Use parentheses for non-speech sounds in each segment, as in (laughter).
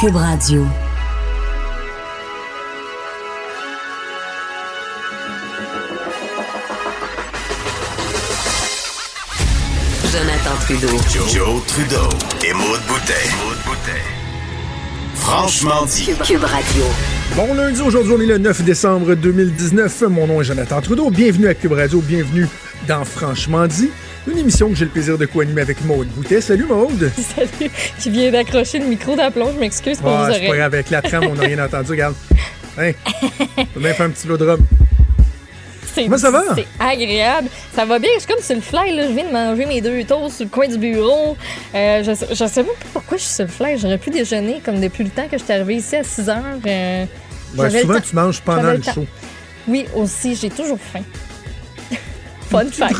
Cube Radio. Jonathan Trudeau. Joe, Trudeau et Maude Boutet. Franchement dit. Cube Radio. Bon lundi, aujourd'hui on est le 9 décembre 2019. Mon nom est Jonathan Trudeau. Bienvenue à Cube Radio, bienvenue dans Franchement dit. Une émission que j'ai le plaisir de co-animer avec Maude Boutet. Salut Maude! (laughs) Salut, qui vient d'accrocher le micro d'aplomb, je m'excuse pour Ah, pas oreilles. grave, avec la trame, on n'a rien entendu. Regarde. (laughs) Hein? On bien faire un petit lot de rhum. Comment ça va? C'est agréable. Ça va bien, je suis comme sur le fly, là. je viens de manger mes deux toasts sur le coin du bureau. Euh, je, je sais même pas pourquoi je suis sur le fly. J'aurais pu déjeuner comme depuis le temps que je suis arrivée ici à 6 heures. euh, le souvent, tu manges pendant le show. Oui, aussi, j'ai toujours faim. Fun fact.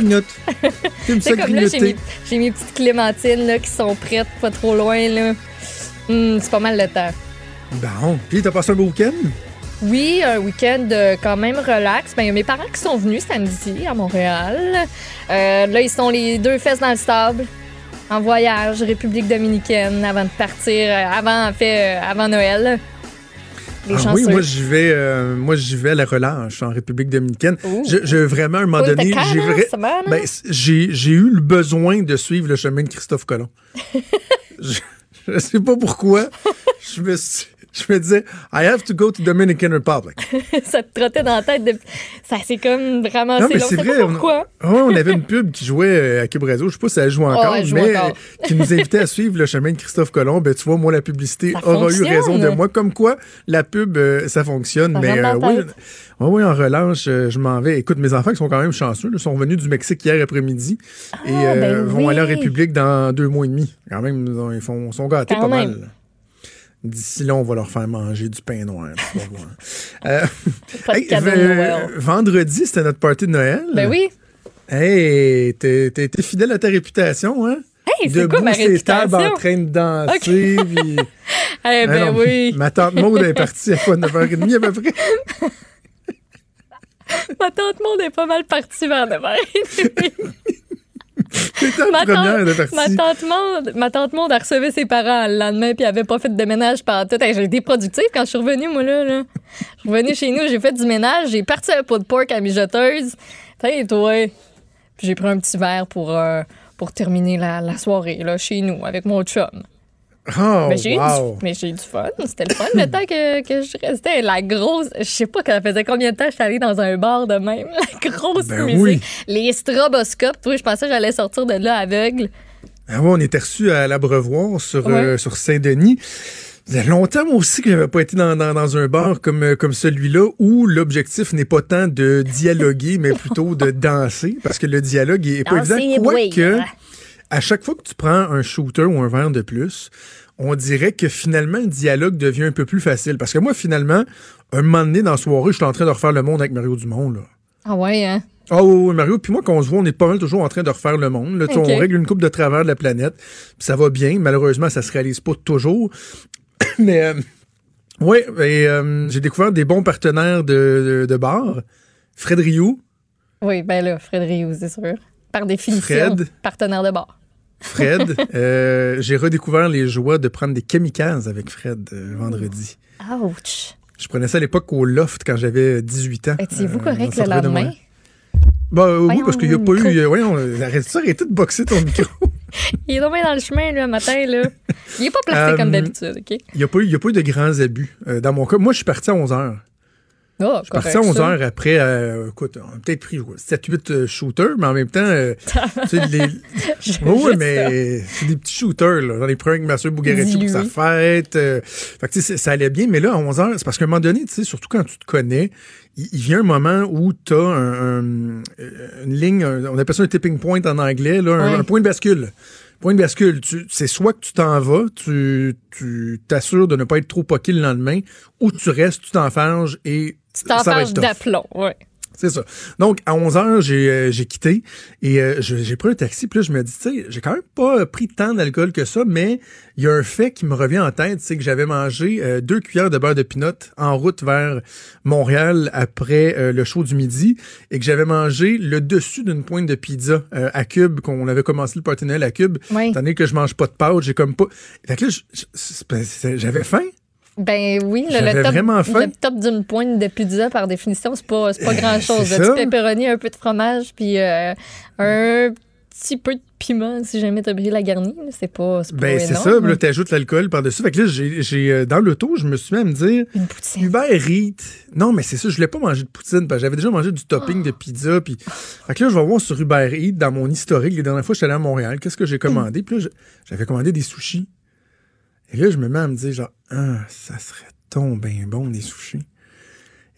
C'est comme là, j'ai mes, mes petites clémentines là, qui sont prêtes, pas trop loin. là. Hum, c'est pas mal le temps. Bon. Puis, t'as passé un beau week-end? Oui, un week-end euh, quand même relax. Ben, il y a mes parents qui sont venus samedi à Montréal. Euh, là, ils sont les deux fesses dans le sable, en voyage, République dominicaine, avant de partir, euh, avant, en fait, avant Noël. Les Ah oui, moi j'y vais, euh, moi j'y vais à la relâche en République dominicaine. Je- vraiment à un moment donné, j'ai va, non? ben, j'ai j'ai eu le besoin de suivre le chemin de Christophe Colomb. (laughs) je, je sais pas pourquoi. (laughs) je me suis- je me disais I have to go to Dominican Republic. (laughs) ça te trottait dans la tête. De... Ça c'est comme vraiment Non, mais c'est vrai. pas On, pourquoi. Ouais, on avait une pub qui jouait euh, à Cube Radio. Je sais pas si elle joue encore, elle joue mais encore. (laughs) qui nous invitait à suivre le chemin de Christophe Colomb. Ben, tu vois, moi, la publicité Ça aura eu raison de moi. Comme quoi, la pub, euh, ça fonctionne. Ça mais dans oui, en relâche, euh, je m'en vais. Écoute, mes enfants qui sont quand même chanceux, là, sont revenus du Mexique hier après-midi et euh, ben vont oui. aller en République dans deux mois et demi. Quand même, ils, ont- ils font, sont gâtés Quand pas même. mal. D'ici là, on va leur faire manger du pain noir. (laughs) Euh, hey, Noël. vendredi, c'était notre party de Noël. Ben oui. Hey, t'es fidèle à ta réputation, hein? Hey, c'est quoi ma réputation? en train de danser. (laughs) puis- (laughs) Eh Ah ben non, oui. Ma tante Maud est partie à quoi, 9h30 à peu près? Ma tante Monde est pas mal partie vers 9h30. (laughs) Ma tante, ma partie. tante Monde, ma tante Monde a recevé ses parents le lendemain puis elle avait pas fait de ménage pendant tout. Hey, j'ai été productive quand je suis revenue, moi, là. là. Je suis revenue chez nous, j'ai fait du ménage, j'ai parti un pot de porc à mijoteuse. T'sais, toi? Puis j'ai pris un petit verre pour, euh, pour terminer la, la soirée, là, chez nous, avec mon chum. Oh, mais j'ai eu, du- eu fun. C'était le fun le temps que, que je restais. La grosse. Je sais pas, ça faisait combien de temps que j'étais allée dans un bar de même. La grosse Ben musique. oui. Les stroboscopes. Toi, je pensais que j'allais sortir de là aveugle. Ah ouais, on était reçus à l'Abreuvoir sur, Ouais. euh, sur Saint-Denis. Ça longtemps, moi aussi, que j'avais pas été dans, dans, dans un bar comme, euh, comme celui-là où l'objectif n'est pas tant de dialoguer, mais plutôt de (laughs) danser, parce que le dialogue est pas Danser évident. et Quoique, boire. À chaque fois que tu prends un shooter ou un verre de plus, on dirait que finalement, le dialogue devient un peu plus facile. Parce que moi, finalement, un moment donné dans la soirée, je suis en train de refaire le monde avec Mario Dumont, là. Ah ouais, hein? Ah oui, oui, Mario. Puis moi, quand on se voit, on est pas mal toujours en train de refaire le monde. Là. On règle une coupe de travers de la planète. Puis ça va bien. Malheureusement, ça se réalise pas toujours. (coughs) Mais euh, ouais, et, euh, j'ai découvert des bons partenaires de, de, de bar. Fred Rioux, Oui, ben là, Fred Rioux, c'est sûr. Par définition, Fred. partenaire de bar. Fred. (laughs) euh, j'ai redécouvert les joies de prendre des kamikazes avec Fred euh, vendredi. Ouch! Je prenais ça à l'époque au loft quand j'avais 18 ans. Étiez-vous Euh, correct le lendemain? Bah euh, oui, parce qu'il n'y a pas micro. eu. euh, voyons, arrête ça, arrêtez de boxer ton micro. (laughs) Il est tombé dans le chemin, là, matin, là. Il est pas placé comme d'habitude, OK? Il n'y a, a pas eu de grands abus. Euh, dans mon cas, moi, je suis parti à 11 h. Oh, Je suis parti à 11 h après, euh, écoute, on a peut-être pris 7-8 euh, shooters, mais en même temps, euh, (laughs) tu sais, les. (laughs) Oui, mais c'est des petits shooters, là. J'en ai pris un avec Mathieu Bougaretti pour sa fête. euh, fait que, tu sais, c'est- ça allait bien, mais là, à 11 h c'est parce qu'à un moment donné, tu sais, surtout quand tu te connais, il, il vient un moment où tu as un, un- une ligne, un- on appelle ça un tipping point en anglais, là, un, point de bascule. Point de bascule, c'est soit que tu t'en vas, tu tu t'assures de ne pas être trop poqué le lendemain, ou tu restes, tu t'enfarges et Tu t'enfarges être tough. d'aplomb, ouais. C'est ça. Donc, à 11 heures, j'ai euh, j'ai quitté et euh, j'ai pris un taxi. Puis là, je me dis, tu sais, j'ai quand même pas pris tant d'alcool que ça, mais il y a un fait qui me revient en tête, c'est que j'avais mangé euh, deux cuillères de beurre de pinot en route vers Montréal après le show du midi et que j'avais mangé le dessus d'une pointe de pizza à Cube, qu'on avait commencé le Noël à Cube. Oui. Étant donné que je mange pas de pâtes, j'ai comme pas... Fait que là, c'est- c'est- j'avais faim. Ben oui, le, top, le d'une pointe de pizza, par définition, c'est pas, pas grand-chose. c'est Un petit pepperoni, un peu de fromage, puis euh, un petit peu de piment si jamais t'as brillé la garnie. C'est pas, Ben, c'est ça. Là, t'ajoutes l'alcool par-dessus. Fait que là, j'ai, euh, dans l'auto, je me suis mis à me dire, Une poutine. Uber Eats. Non, mais c'est ça, je voulais pas manger de poutine, parce que j'avais déjà mangé du topping de pizza. Puis, fait que là, je vais voir sur Uber Eats, dans mon historique, les dernières fois, je suis allé à Montréal, qu'est-ce que j'ai commandé? Puis là, j'avais commandé des sushis. Et là, je me mets à me dire, genre, ah, ça serait donc bien bon, des sushis.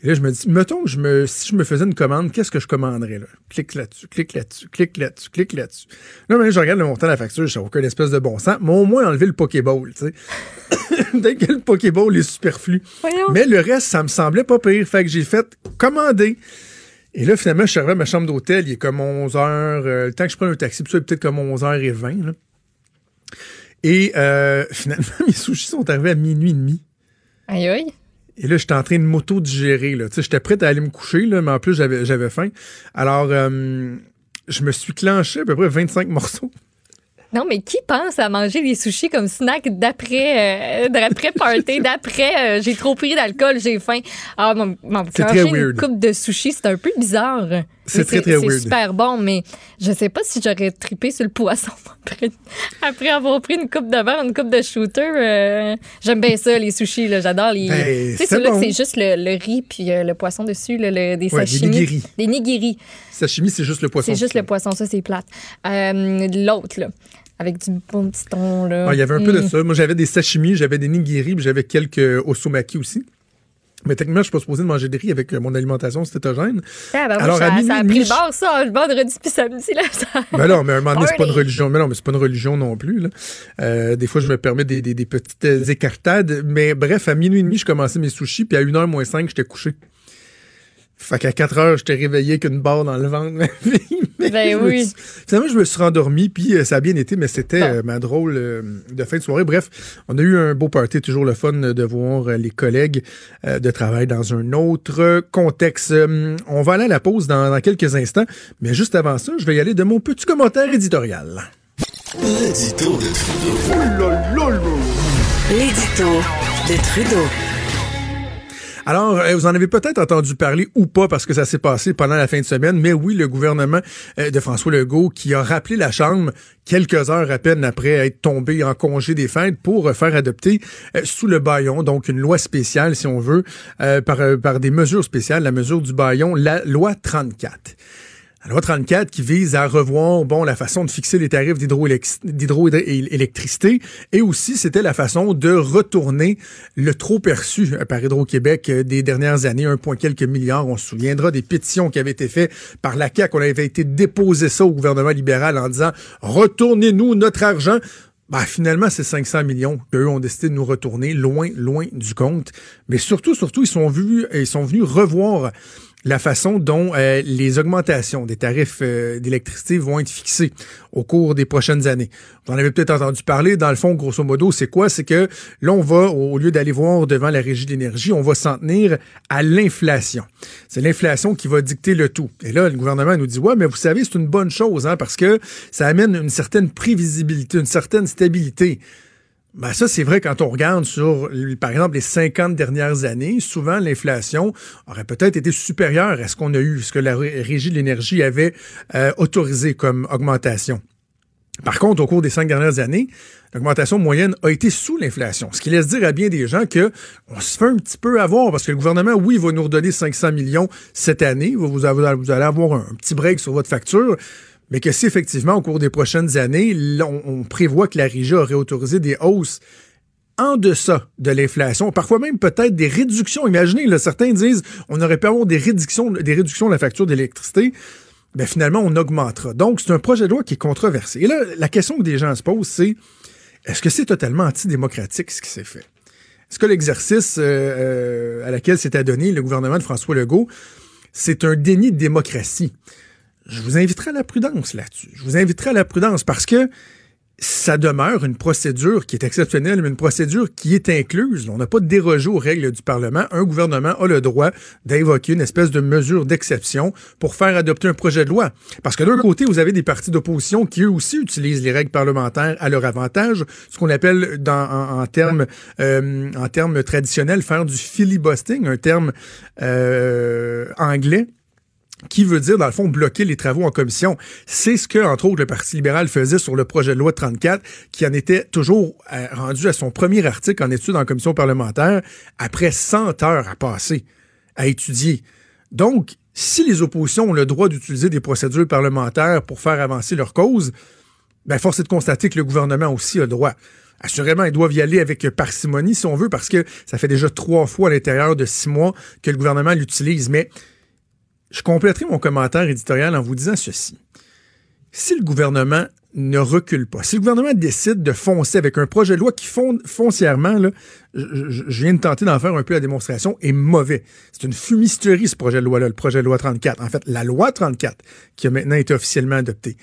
Et là, je me dis, mettons que je me, si je me faisais une commande, qu'est-ce que je commanderais, là? Clique là-dessus, clique là-dessus, clique là-dessus, clique là-dessus. Là, maintenant, je regarde le montant de la facture, je n'ai aucun espèce de bon sens, mais au moins enlever le Pokéball, tu sais. (coughs) Dès que le Pokéball est superflu. Voyons. Mais le reste, ça me semblait pas pire. Fait que j'ai fait commander. Et là, finalement, je suis arrivé à ma chambre d'hôtel. Il est comme 11 heures. euh, le temps que je prenne un taxi, puis ça, il est peut-être comme 11h20. Là. Et euh, finalement, (laughs) mes sushis sont arrivés à minuit et demi. Aïe aïe. Et là, j'étais en train de m'auto-digérer. J'étais prêt à aller me coucher, là, mais en plus, j'avais faim. Alors, euh, je me suis clenché à peu près 25 (laughs) morceaux. Non, mais qui pense à manger des sushis comme snack d'après euh, d'après (laughs) party, d'après euh, j'ai trop pris d'alcool, j'ai faim. Ah, mon, mon une weird. coupe de sushis, c'est un peu bizarre. C'est très, très C'est weird. super bon, mais je sais pas si j'aurais trippé sur le poisson (laughs) après, après avoir pris une coupe de verre, une coupe de shooter. euh, J'aime bien ça, les sushis, j'adore les. Ben, c'est bon. c'est juste le, le riz puis euh, le poisson dessus, là, le- des Ouais, des sashimi. nigiri. Des nigiri. Sashimi, c'est juste le poisson. C'est juste le poisson, ça, c'est plate. Euh, L'autre, là, avec du bon petit thon, là. Ah, il y avait un peu de Mm. ça. Moi, j'avais des sashimi, j'avais des nigiri, puis j'avais quelques osomaki aussi. Mais techniquement, je suis pas supposé de manger de riz avec euh, mon alimentation cétogène. Ah, ben, Alors, ça, à minuit ça a pris le bord, ça, le vendredi puis samedi, là. Ça... Ben non, mais à un moment donné, c'est pas une religion. Mais non, mais c'est pas une religion non plus. Là. Euh, des fois, je me permets des, des, des petites euh, écartades. Mais bref, à minuit et demi, je commençais mes sushis, puis à 1h moins 5, j'étais couché. Fait qu'à 4 heures, j'étais réveillé qu'une barre dans le ventre. Je (laughs) me oui. suis- finalement, je me suis rendormi, puis euh, ça a bien été, mais c'était euh, ma drôle euh, de fin de soirée. Bref, on a eu un beau party, toujours le fun de voir euh, les collègues euh, de travail dans un autre contexte. Euh, on va aller à la pause dans, dans quelques instants, mais juste avant ça, je vais y aller de mon petit commentaire éditorial. L'édito de Trudeau. L'édito de Trudeau. Alors, euh, vous en avez peut-être entendu parler ou pas parce que ça s'est passé pendant la fin de semaine, mais oui, le gouvernement euh, de François Legault qui a rappelé la Chambre quelques heures à peine après être tombé en congé des fêtes pour euh, faire adopter sous le baillon, donc une loi spéciale, si on veut, par, par des mesures spéciales, la mesure du baillon, la loi 34. La loi 34 qui vise à revoir bon la façon de fixer les tarifs d'hydroélec- d'hydroélectricité et aussi c'était la façon de retourner le trop perçu par Hydro-Québec euh, des dernières années, un point quelques milliards. On se souviendra des pétitions qui avaient été faites par la CAQ. On avait été déposé ça au gouvernement libéral en disant retournez-nous notre argent. Ben, finalement, c'est 500 millions qu'eux ont décidé de nous retourner loin, loin du compte. Mais surtout, surtout, ils sont venus, ils sont venus revoir la façon dont euh, les augmentations des tarifs euh, d'électricité vont être fixées au cours des prochaines années. Vous en avez peut-être entendu parler. Dans le fond, grosso modo, c'est quoi? C'est que là, on va, au lieu d'aller voir devant la régie de l'énergie, on va s'en tenir à l'inflation. C'est l'inflation qui va dicter le tout. Et là, le gouvernement nous dit, ouais, mais vous savez, c'est une bonne chose, hein, parce que ça amène une certaine prévisibilité, une certaine stabilité. Ben ça, c'est vrai quand on regarde sur, par exemple, les 50 dernières années, souvent l'inflation aurait peut-être été supérieure à ce qu'on a eu, ce que la Ré- Régie de l'énergie avait euh, autorisé comme augmentation. Par contre, au cours des cinq dernières années, l'augmentation moyenne a été sous l'inflation, ce qui laisse dire à bien des gens que on se fait un petit peu avoir parce que le gouvernement, oui, va nous redonner 500 millions cette année, vous, allez avoir un petit break sur votre facture, mais que si effectivement, au cours des prochaines années, on, prévoit que la Régie aurait autorisé des hausses en deçà de l'inflation, parfois même peut-être des réductions. Imaginez, certains disent on aurait pu avoir des réductions, de la facture d'électricité. Ben finalement, on augmentera. Donc, c'est un projet de loi qui est controversé. Et là, la question que des gens se posent, c'est est-ce que c'est totalement antidémocratique ce qui s'est fait? Est-ce que l'exercice euh, euh, à laquelle s'est adonné le gouvernement de François Legault, c'est un déni de démocratie? Je vous inviterai à la prudence là-dessus. Je vous inviterai à la prudence parce que ça demeure une procédure qui est exceptionnelle, mais une procédure qui est incluse. On n'a pas dérogé aux règles du Parlement. Un gouvernement a le droit d'invoquer une espèce de mesure d'exception pour faire adopter un projet de loi. Parce que d'un côté, vous avez des partis d'opposition qui eux aussi utilisent les règles parlementaires à leur avantage, ce qu'on appelle dans, en, termes euh, en traditionnels faire du filibustering, un terme euh, anglais qui veut dire, dans le fond, bloquer les travaux en commission. C'est ce que, entre autres, le Parti libéral faisait sur le projet de loi 34, qui en était toujours euh, rendu à son premier article en étude en commission parlementaire, après 100 heures à passer à étudier. Donc, si les oppositions ont le droit d'utiliser des procédures parlementaires pour faire avancer leur cause, ben, force est de constater que le gouvernement aussi a le droit. Assurément, ils doivent y aller avec parcimonie, si on veut, parce que ça fait déjà trois fois à l'intérieur de six mois que le gouvernement l'utilise. Mais je compléterai mon commentaire éditorial en vous disant ceci. Si le gouvernement ne recule pas, si le gouvernement décide de foncer avec un projet de loi qui foncièrement, là, je, viens de tenter d'en faire un peu la démonstration, est mauvais. C'est une fumisterie ce projet de loi-là, le projet de loi 34. En fait, la loi 34 qui a maintenant été officiellement adoptée.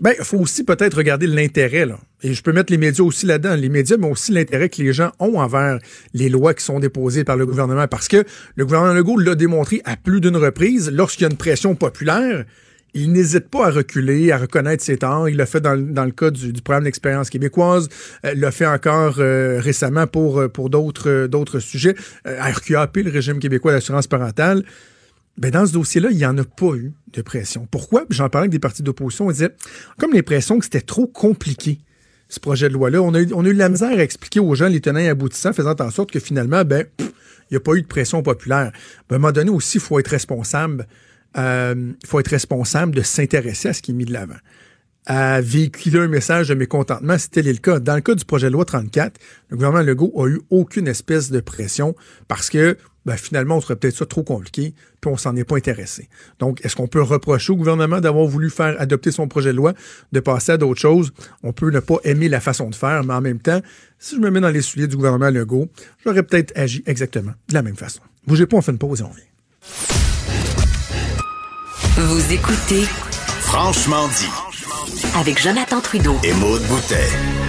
Ben, il faut aussi peut-être regarder l'intérêt, là. Et je peux mettre les médias aussi là-dedans. Les médias, mais aussi l'intérêt que les gens ont envers les lois qui sont déposées par le gouvernement. Parce que le gouvernement Legault l'a démontré à plus d'une reprise, lorsqu'il y a une pression populaire, il n'hésite pas à reculer, à reconnaître ses torts. Il l'a fait dans, le cas du, programme d'expérience québécoise. Euh, l'a fait encore euh, récemment pour, euh, d'autres, d'autres sujets. RQAP, le régime québécois d'assurance parentale. Ben dans ce dossier-là, il n'y en a pas eu de pression. Pourquoi? J'en parlais avec des partis d'opposition. On disait, comme l'impression que c'était trop compliqué, ce projet de loi-là. On a, on a eu la misère à expliquer aux gens les tenants et aboutissants, faisant en sorte que finalement, ben, il n'y a pas eu de pression populaire. Ben, à un moment donné aussi, il faut être responsable. Euh, faut être responsable de s'intéresser à ce qui est mis de l'avant à véhiculer un message de mécontentement, c'était le cas. Dans le cas du projet de loi 34, le gouvernement Legault a eu aucune espèce de pression parce que ben, finalement, on serait peut-être ça trop compliqué, puis on s'en est pas intéressé. Donc, est-ce qu'on peut reprocher au gouvernement d'avoir voulu faire adopter son projet de loi, de passer à d'autres choses? On peut ne pas aimer la façon de faire, mais en même temps, si je me mets dans les souliers du gouvernement Legault, j'aurais peut-être agi exactement de la même façon. Bougez pas, on fait une pause et on revient. Vous écoutez Franchement dit avec Jonathan Trudeau et Maude Boutet.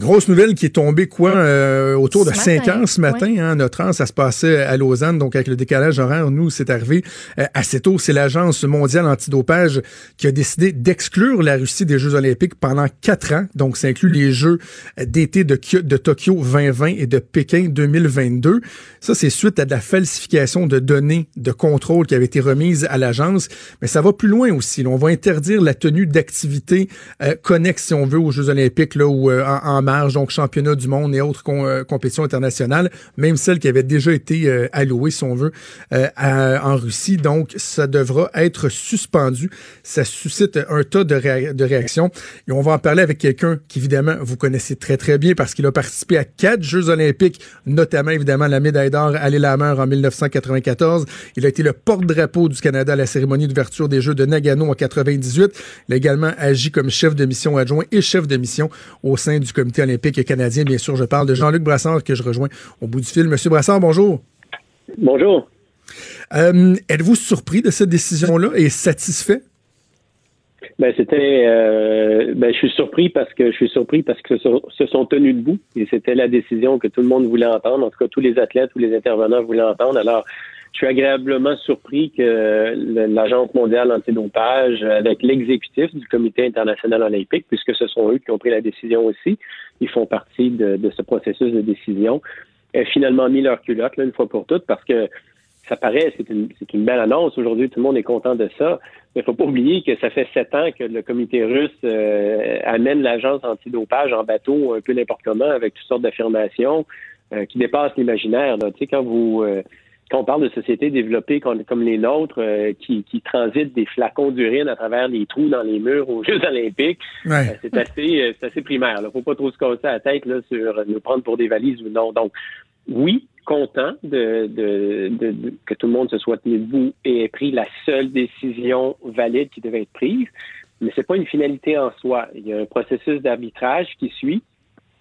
Grosse nouvelle qui est tombée quoi euh, autour de 5 heures ce matin. Hein, notre an, ça se passait à Lausanne, donc avec le décalage horaire, nous, c'est arrivé euh, assez tôt. C'est l'Agence mondiale antidopage qui a décidé d'exclure la Russie des Jeux olympiques pendant quatre ans. Donc, ça inclut les Jeux d'été de, de Tokyo 2020 et de Pékin 2022. Ça, c'est suite à de la falsification de données de contrôle qui avait été remise à l'agence. Mais ça va plus loin aussi. on va interdire la tenue d'activités euh, connexes, si on veut, aux Jeux olympiques là, ou euh, en, donc championnat du monde et autres euh, compétitions internationales, même celles qui avaient déjà été euh, allouées, si on veut, en Russie. Donc, ça devra être suspendu. Ça suscite un tas de, réactions. Et on va en parler avec quelqu'un qu'évidemment, vous connaissez très, très bien parce qu'il a participé à quatre Jeux olympiques, notamment, évidemment, la médaille d'or à l'île-la-Mer en 1994. Il a été le porte-drapeau du Canada à la cérémonie d'ouverture des Jeux de Nagano en 98. Il a également agi comme chef de mission adjoint et chef de mission au sein du comité olympique canadien. Bien sûr, je parle de Jean-Luc Brassard que je rejoins au bout du fil. Monsieur Brassard, bonjour. Bonjour. Euh, êtes-vous surpris de cette décision-là et satisfait? Ben c'était, euh, ben je suis surpris parce que je suis surpris parce que se sont tenus debout et c'était la décision que tout le monde voulait entendre. En tout cas, tous les athlètes, tous les intervenants voulaient entendre. Alors, je suis agréablement surpris que l'Agence mondiale antidopage, avec l'exécutif du Comité international olympique, puisque ce sont eux qui ont pris la décision aussi, ils font partie de, ce processus de décision, aient finalement mis leur culotte là, une fois pour toutes, parce que ça paraît, c'est une, une, belle annonce. Aujourd'hui, tout le monde est content de ça. Mais il faut pas oublier que ça fait sept ans que le comité russe euh, amène l'agence antidopage en bateau un peu n'importe comment avec toutes sortes d'affirmations euh, qui dépassent l'imaginaire. Tu sais, quand vous euh, quand on parle de sociétés développées comme, les nôtres qui, qui, transitent des flacons d'urine à travers les trous dans les murs aux (laughs) Jeux olympiques, c'est assez, assez primaire. Il ne faut pas trop se casser la tête là, sur nous prendre pour des valises ou non. Donc, oui, content de, que tout le monde se soit tenu debout et ait pris la seule décision valide qui devait être prise. Mais c'est pas une finalité en soi. Il y a un processus d'arbitrage qui suit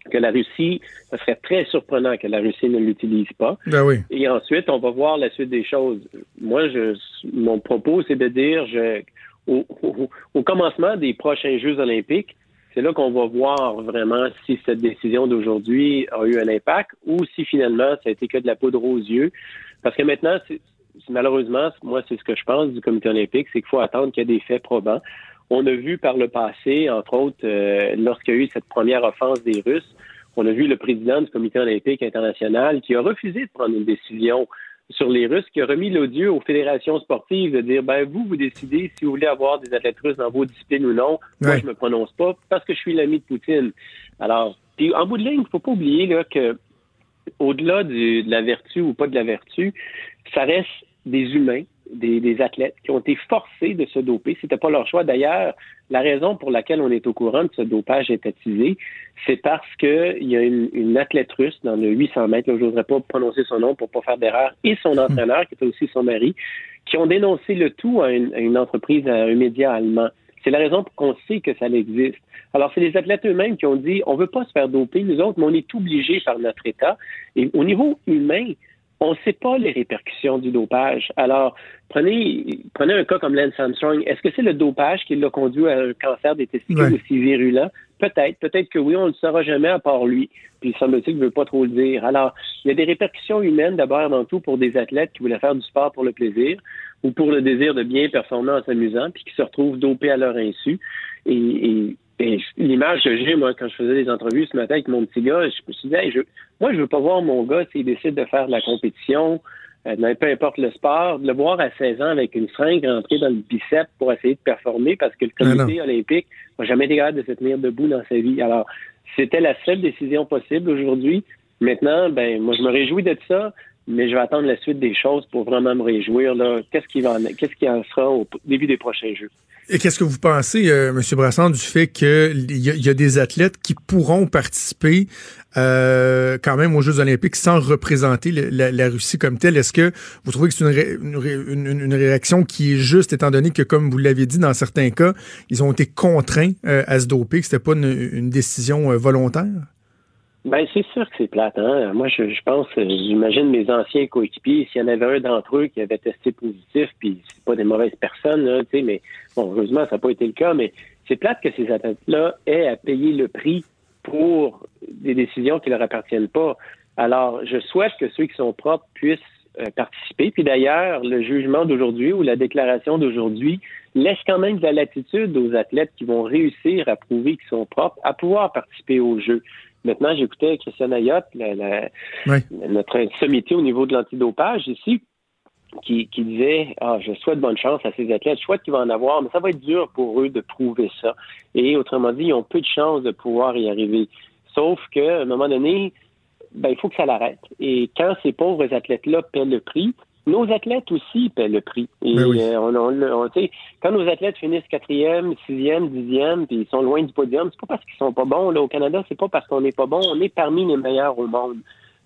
que la Russie, ce serait très surprenant que la Russie ne l'utilise pas. Ben oui. Et ensuite, on va voir la suite des choses. moi, je, mon propos, c'est de dire, je, au, au, commencement des prochains Jeux olympiques, c'est là qu'on va voir vraiment si cette décision d'aujourd'hui a eu un impact ou si finalement ça a été que de la poudre aux yeux. Parce que maintenant, malheureusement, moi, c'est ce que je pense du comité olympique, c'est qu'il faut attendre qu'il y ait des faits probants. On a vu par le passé, entre autres, euh, lorsqu'il y a eu cette première offense des Russes, on a vu le président du comité olympique international qui a refusé de prendre une décision sur les Russes, qui a remis l'odieux aux fédérations sportives de dire, ben vous, vous décidez si vous voulez avoir des athlètes russes dans vos disciplines ou non. Moi, je me prononce pas parce que je suis l'ami de Poutine. Alors, puis en bout de ligne, il faut pas oublier là, que au-delà de la vertu ou pas de la vertu, ça reste des humains des, athlètes qui ont été forcés de se doper. C'était pas leur choix. D'ailleurs, la raison pour laquelle on est au courant de ce dopage étatisé, c'est parce qu'il y a une, athlète russe dans le 800 mètres, je n'oserais pas prononcer son nom pour pas faire d'erreur, et son hmm. entraîneur, qui était aussi son mari, qui ont dénoncé le tout à une, entreprise, à un média allemand. C'est la raison pour qu'on sait que ça existe. Alors, c'est les athlètes eux-mêmes qui ont dit, on veut pas se faire doper, nous autres, mais on est obligés par notre État. Et au niveau humain, on ne sait pas les répercussions du dopage. Alors, prenez, prenez un cas comme Lance Armstrong. Est-ce que c'est le dopage qui l'a conduit à un cancer des testicules aussi virulent? Peut-être. Peut-être que oui, on ne le saura jamais à part lui. Puis, semble-t-il ne veut pas trop le dire. Alors, il y a des répercussions humaines d'abord avant tout pour des athlètes qui voulaient faire du sport pour le plaisir ou pour le désir de bien performer en s'amusant, puis qui se retrouvent dopés à leur insu. Et, et l'image que j'ai, moi, quand je faisais des entrevues ce matin avec mon petit gars, je me suis dit, je, moi, je veux pas voir mon gars s'il décide de faire de la compétition, euh, peu importe le sport, de le voir à 16 ans avec une seringue rentrée dans le biceps pour essayer de performer parce que le comité olympique n'a jamais été capable de se tenir debout dans sa vie. Alors, c'était la seule décision possible aujourd'hui. Maintenant, ben, moi, je me réjouis de ça, mais je vais attendre la suite des choses pour vraiment me réjouir. Qu'est-ce qui va, qu'est-ce qui en sera au début des prochains Jeux? Et qu'est-ce que vous pensez, euh, M. Brassard, du fait qu'il y, y, a des athlètes qui pourront participer euh, quand même aux Jeux olympiques sans représenter la, Russie comme telle? Est-ce que vous trouvez que c'est une, une, réaction qui est juste, étant donné que, comme vous l'avez dit, dans certains cas, ils ont été contraints euh, à se doper, que c'était pas une, décision euh, volontaire? Ben c'est sûr que c'est plate. Hein? Moi, je, je pense, j'imagine mes anciens coéquipiers, s'il y en avait un d'entre eux qui avait testé positif, puis c'est pas des mauvaises personnes, là, mais bon, heureusement, ça n'a pas été le cas, mais c'est plate que ces athlètes-là aient à payer le prix pour des décisions qui leur appartiennent pas. Alors, je souhaite que ceux qui sont propres puissent euh, participer. Puis d'ailleurs, le jugement d'aujourd'hui ou la déclaration d'aujourd'hui laisse quand même de la latitude aux athlètes qui vont réussir à prouver qu'ils sont propres à pouvoir participer aux Jeux. Maintenant, j'écoutais Christian Ayotte, notre sommité au niveau de l'antidopage ici, qui, disait Ah, je souhaite bonne chance à ces athlètes, je souhaite qu'ils vont en avoir, mais ça va être dur pour eux de prouver ça. Et autrement dit, ils ont peu de chances de pouvoir y arriver. Sauf qu'à un moment donné, ben, il faut que ça l'arrête. Et quand ces pauvres athlètes-là paient le prix, nos athlètes aussi paient le prix. Et ben euh, on, quand nos athlètes finissent quatrième, sixième, dixième, puis ils sont loin du podium, c'est pas parce qu'ils sont pas bons. Là, au Canada, c'est pas parce qu'on n'est pas bon. On est parmi les meilleurs au monde.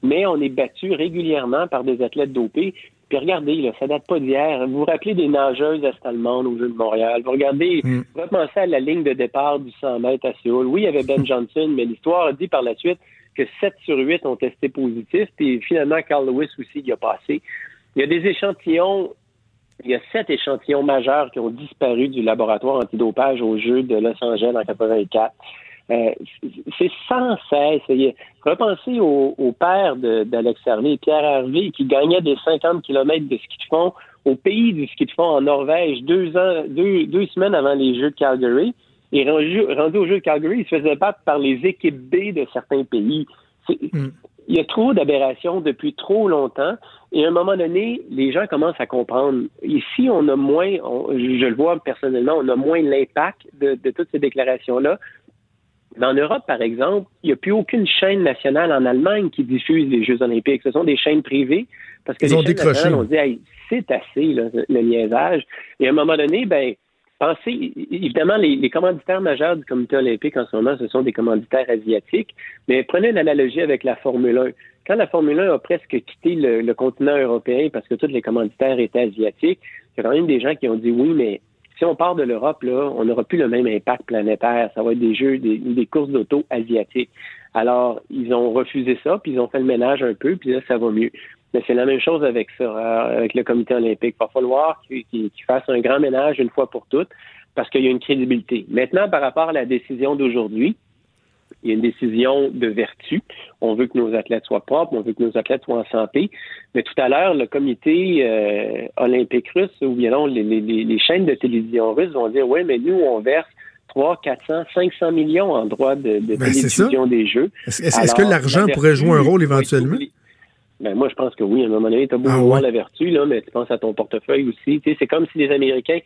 Mais on est battu régulièrement par des athlètes dopés. Puis regardez, là, ça date pas d'hier. Vous vous rappelez des nageuses est-allemandes au Jeu de Montréal? Vous regardez, mm. vous repensez à la ligne de départ du 100 mètres à Séoul. Oui, il y avait Ben (laughs) Johnson, mais l'histoire a dit par la suite que 7 sur 8 ont testé positif. Puis finalement, Carl Lewis aussi y a passé. Il y a des échantillons, il y a sept échantillons majeurs qui ont disparu du laboratoire antidopage au jeu de Los Angeles en 84. Euh, c'est sans cesse. Repensez au, père d'Alex Hervé, Pierre Hervé, qui gagnait des 50 km de ski de fond au pays du ski de fond en Norvège deux, ans, deux, semaines avant les Jeux de Calgary. Et rendu, rendu aux Jeux de Calgary, il se faisait battre par les équipes B de certains pays. Il y a trop d'aberrations depuis trop longtemps et à un moment donné, les gens commencent à comprendre. Ici, on a moins, je le vois personnellement, on a moins l'impact de, toutes ces déclarations-là. Mais en Europe, par exemple, il n'y a plus aucune chaîne nationale en Allemagne qui diffuse les Jeux olympiques. Ce sont des chaînes privées parce que les chaînes nationales ont dit c'est assez le, le liaisage. Et à un moment donné, ben pensez, évidemment, les, commanditaires majeurs du comité olympique en ce moment, ce sont des commanditaires asiatiques, mais prenez une analogie avec la Formule 1. Quand la Formule 1 a presque quitté le, continent européen parce que tous les commanditaires étaient asiatiques, il y a quand même des gens qui ont dit oui, mais si on part de l'Europe, là, on n'aura plus le même impact planétaire. Ça va être des jeux, des, des courses d'auto asiatiques. Alors, ils ont refusé ça, puis ils ont fait le ménage un peu, puis là, ça va mieux. Mais c'est la même chose avec ça, euh, avec le comité olympique. Il va falloir qu'il fasse un grand ménage une fois pour toutes parce qu'il y a une crédibilité. Maintenant, par rapport à la décision d'aujourd'hui, il y a une décision de vertu. On veut que nos athlètes soient propres, on veut que nos athlètes soient en santé. Mais tout à l'heure, le comité euh, olympique russe ou bien non, les, chaînes de télévision russes vont dire oui, mais nous, on verse 3, 400, 500 millions en droit de, de ben, télévision des Jeux. Est-ce que l'argent pourrait jouer un rôle éventuellement? Ben, moi, je pense que oui. À un moment donné, tu as beau ah, la vertu, là, mais tu penses à ton portefeuille aussi. c'est comme si les Américains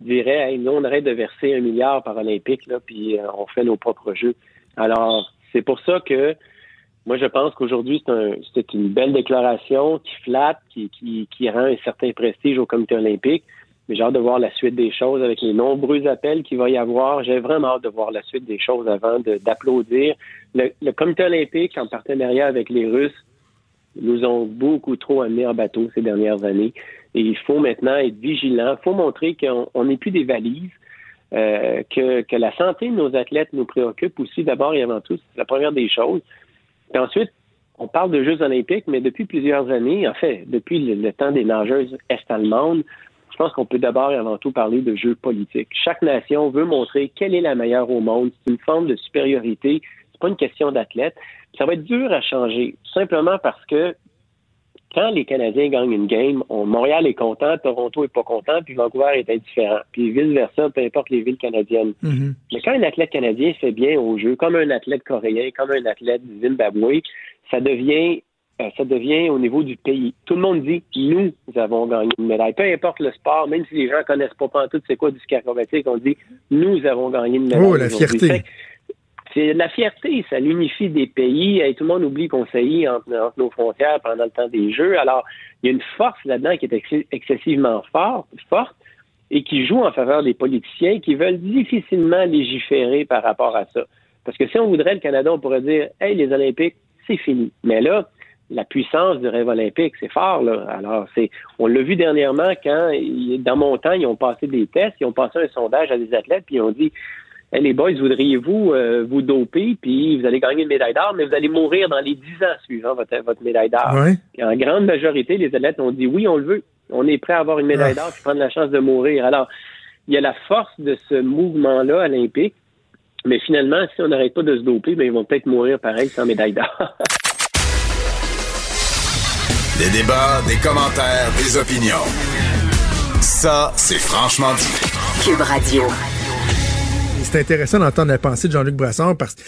diraient nous, on arrête de verser un milliard par Olympique, là, puis euh, on fait nos propres jeux. Alors, c'est pour ça que moi, je pense qu'aujourd'hui, c'est une belle déclaration qui flatte, qui, qui, rend un certain prestige au comité olympique. Mais j'ai hâte de voir la suite des choses avec les nombreux appels qu'il va y avoir. J'ai vraiment hâte de voir la suite des choses avant d'applaudir. Le, le, comité olympique, en partenariat avec les Russes, nous ont beaucoup trop amené en bateau ces dernières années. Et il faut maintenant être vigilant. Il faut montrer qu'on n'est plus des valises. Euh, que, la santé de nos athlètes nous préoccupe aussi d'abord et avant tout. C'est la première des choses. Et ensuite, on parle de Jeux olympiques, mais depuis plusieurs années, en fait, depuis le, temps des nageuses est-allemandes, je pense qu'on peut d'abord et avant tout parler de jeux politiques. Chaque nation veut montrer quelle est la meilleure au monde. C'est une forme de supériorité. C'est pas une question d'athlète. Ça va être dur à changer, tout simplement parce que quand les Canadiens gagnent une game, Montréal est content, Toronto est pas content, puis Vancouver est indifférent. Puis vice-versa, peu importe les villes canadiennes. Mm-hmm. Mais quand un athlète canadien fait bien au jeu, comme un athlète coréen, comme un athlète du Zimbabwe, ça devient euh, ça devient au niveau du pays. Tout le monde dit nous avons gagné une médaille. Peu importe le sport, même si les gens connaissent pas pas tout c'est quoi du ski acrobatique, on dit nous avons gagné une médaille. Oh, la fierté c'est la fierté, ça l'unifie des pays. Tout le monde oublie qu'on saillit entre, nos frontières pendant le temps des Jeux. Alors, il y a une force là-dedans qui est excessivement forte, forte et qui joue en faveur des politiciens qui veulent difficilement légiférer par rapport à ça. Parce que si on voudrait le Canada, on pourrait dire Hey, les Olympiques, c'est fini. Mais là, la puissance du rêve olympique, c'est fort. Là. Alors, c'est, on l'a vu dernièrement quand, dans mon temps, ils ont passé des tests, ils ont passé un sondage à des athlètes, puis ils ont dit les boys, voudriez-vous euh, vous doper, puis vous allez gagner une médaille d'or, mais vous allez mourir dans les dix ans suivant votre, votre médaille d'or. En grande majorité, les athlètes ont dit oui, on le veut. On est prêt à avoir une médaille d'or puis prendre la chance de mourir. Alors, il y a la force de ce mouvement-là olympique, mais finalement, si on n'arrête pas de se doper, ben, ils vont peut-être mourir pareil sans médaille d'or. (laughs) des débats, des commentaires, des opinions. Ça, c'est franchement dit. Cube Radio c'est intéressant d'entendre la pensée de Jean-Luc Brassard parce que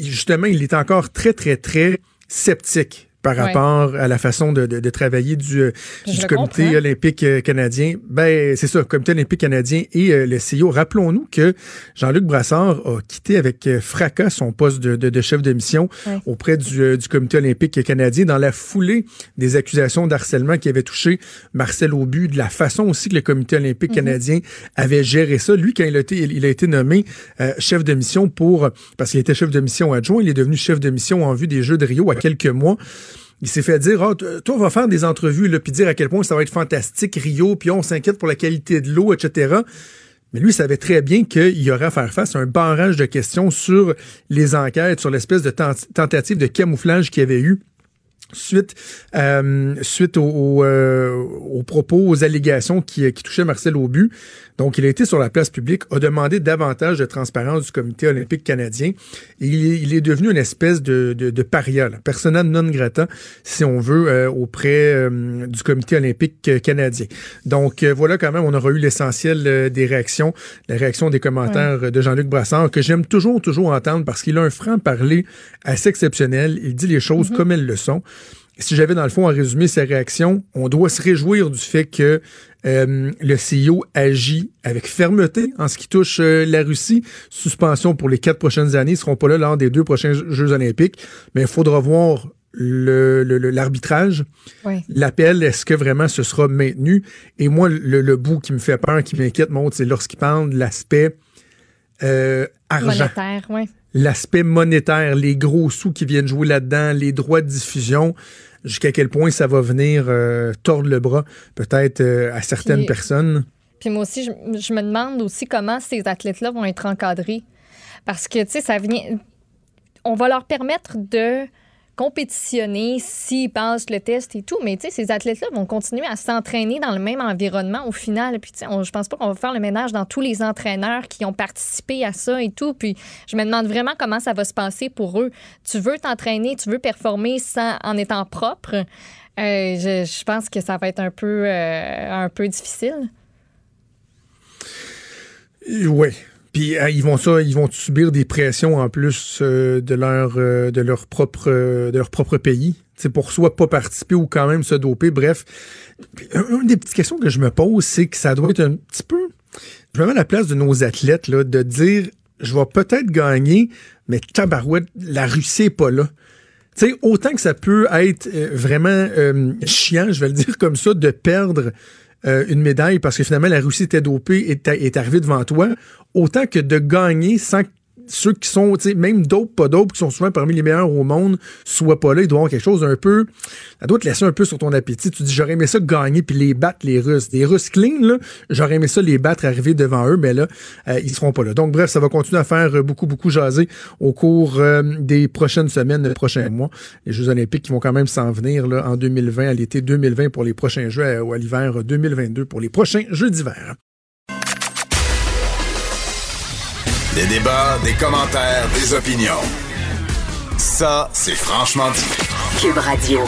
justement, il est encore très, très, très sceptique par rapport à la façon de, de, travailler du, euh, du comité olympique euh, canadien. Ben, c'est ça, comité olympique canadien et euh, le CIO. Rappelons-nous que Jean-Luc Brassard a quitté avec fracas son poste de, de chef de mission auprès du, du, comité olympique canadien dans la foulée des accusations d'harcèlement qui avaient touché Marcel Aubu, de la façon aussi que le comité olympique mhm. canadien avait géré ça. Lui, quand il a été, il a été nommé chef de mission pour, parce qu'il était chef de mission adjoint, il est devenu chef de mission en vue des Jeux de Rio à quelques mois il s'est fait dire, oh, toi, on va faire des entrevues, là, puis dire à quel point ça va être fantastique, Rio, puis on s'inquiète pour la qualité de l'eau, etc. Mais lui, savait très bien qu'il y aurait à faire face à un barrage de questions sur les enquêtes, sur l'espèce de tentative de camouflage qu'il y avait eu suite euh, suite aux, euh, propos, aux allégations qui, qui touchaient Marcel Aubu. Donc, il a été sur la place publique, a demandé davantage de transparence du Comité olympique canadien. Et il, est, devenu une espèce de, de, de paria, là, persona non grata, si on veut, euh, auprès euh, du Comité olympique canadien. Donc, voilà quand même, on aura eu l'essentiel des réactions, la réaction des commentaires de Jean-Luc Brassard, que j'aime toujours, toujours entendre parce qu'il a un franc-parler assez exceptionnel. Il dit les choses mm-hmm. comme elles le sont si j'avais dans le fond à résumer sa réaction, on doit se réjouir du fait que euh, le CEO agit avec fermeté en ce qui touche euh, la Russie. Suspension pour les quatre prochaines années. Ils seront pas là lors des deux prochains Jeux olympiques. Mais il faudra voir l'arbitrage. Le, L'appel, est-ce que vraiment ce sera maintenu? Et moi, le, bout qui me fait peur, qui m'inquiète, c'est lorsqu'il parle de l'aspect euh, argent. L'aspect monétaire, les gros sous qui viennent jouer là-dedans, les droits de diffusion jusqu'à quel point ça va venir euh, tordre le bras, peut-être euh, à certaines personnes. Puis moi aussi, je, me demande aussi comment ces athlètes-là vont être encadrés. Parce que, tu sais, ça vient. On va leur permettre de compétitionner s'ils passent le test et tout. Mais tu sais, ces athlètes-là vont continuer à s'entraîner dans le même environnement au final. Puis tu sais, je pense pas qu'on va faire le ménage dans tous les entraîneurs qui ont participé à ça et tout. Puis je me demande vraiment comment ça va se passer pour eux. Tu veux t'entraîner, tu veux performer sans, en étant propre. Euh, je, je pense que ça va être un peu, euh, un peu difficile. Oui. Euh, ils vont ça, ils vont subir des pressions en plus euh, de leur euh, de leur propre de leur propre pays. C'est pour soit pas participer ou quand même se doper. Bref, une des petites questions que je me pose, c'est que ça doit être un petit peu. Je me mets à la place de nos athlètes là, de dire, je vais peut-être gagner, mais tabarouette, la Russie est pas là. Autant que ça peut être vraiment chiant, je vais le dire comme ça, de perdre euh, une médaille parce que finalement la Russie était dopée et est, arrivée devant toi, autant que de gagner sans que ceux qui sont, même dope, pas dope, qui sont souvent parmi les meilleurs au monde, soient pas là, ils doivent avoir quelque chose un peu, ça doit te laisser un peu sur ton appétit. Tu dis, j'aurais aimé ça gagner puis les battre, les Russes. Les Russes clean, là, j'aurais aimé ça les battre, arriver devant eux, mais là, euh, ils seront pas là. Donc, bref, ça va continuer à faire beaucoup, beaucoup jaser au cours euh, des prochaines semaines, des prochains mois. Les Jeux olympiques qui vont quand même s'en venir là, en 2020, à l'été 2020 pour les prochains Jeux, ou à l'hiver 2022 pour les prochains Jeux d'hiver. Des débats, des commentaires, des opinions. Ça, c'est franchement dit. Cube Radio.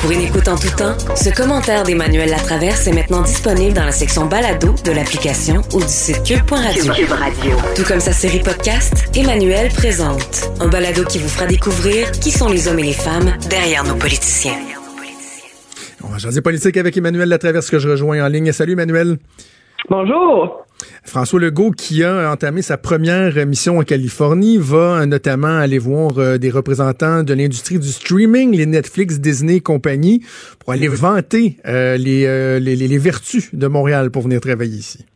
Pour une écoute en tout temps, ce commentaire d'Emmanuel Latraverse est maintenant disponible dans la section balado de l'application ou du site cube.radio. Cube Radio. Tout comme sa série podcast, Emmanuel présente un balado qui vous fera découvrir qui sont les hommes et les femmes derrière nos politiciens. On va jaser politique avec Emmanuel Latraverse que je rejoins en ligne. Salut Emmanuel. Bonjour. François Legault, qui a entamé sa première mission en Californie, va notamment aller voir euh, des représentants de l'industrie du streaming, les Netflix, Disney et compagnie, pour aller vanter euh, les, euh, les, les- les vertus de Montréal pour venir travailler ici.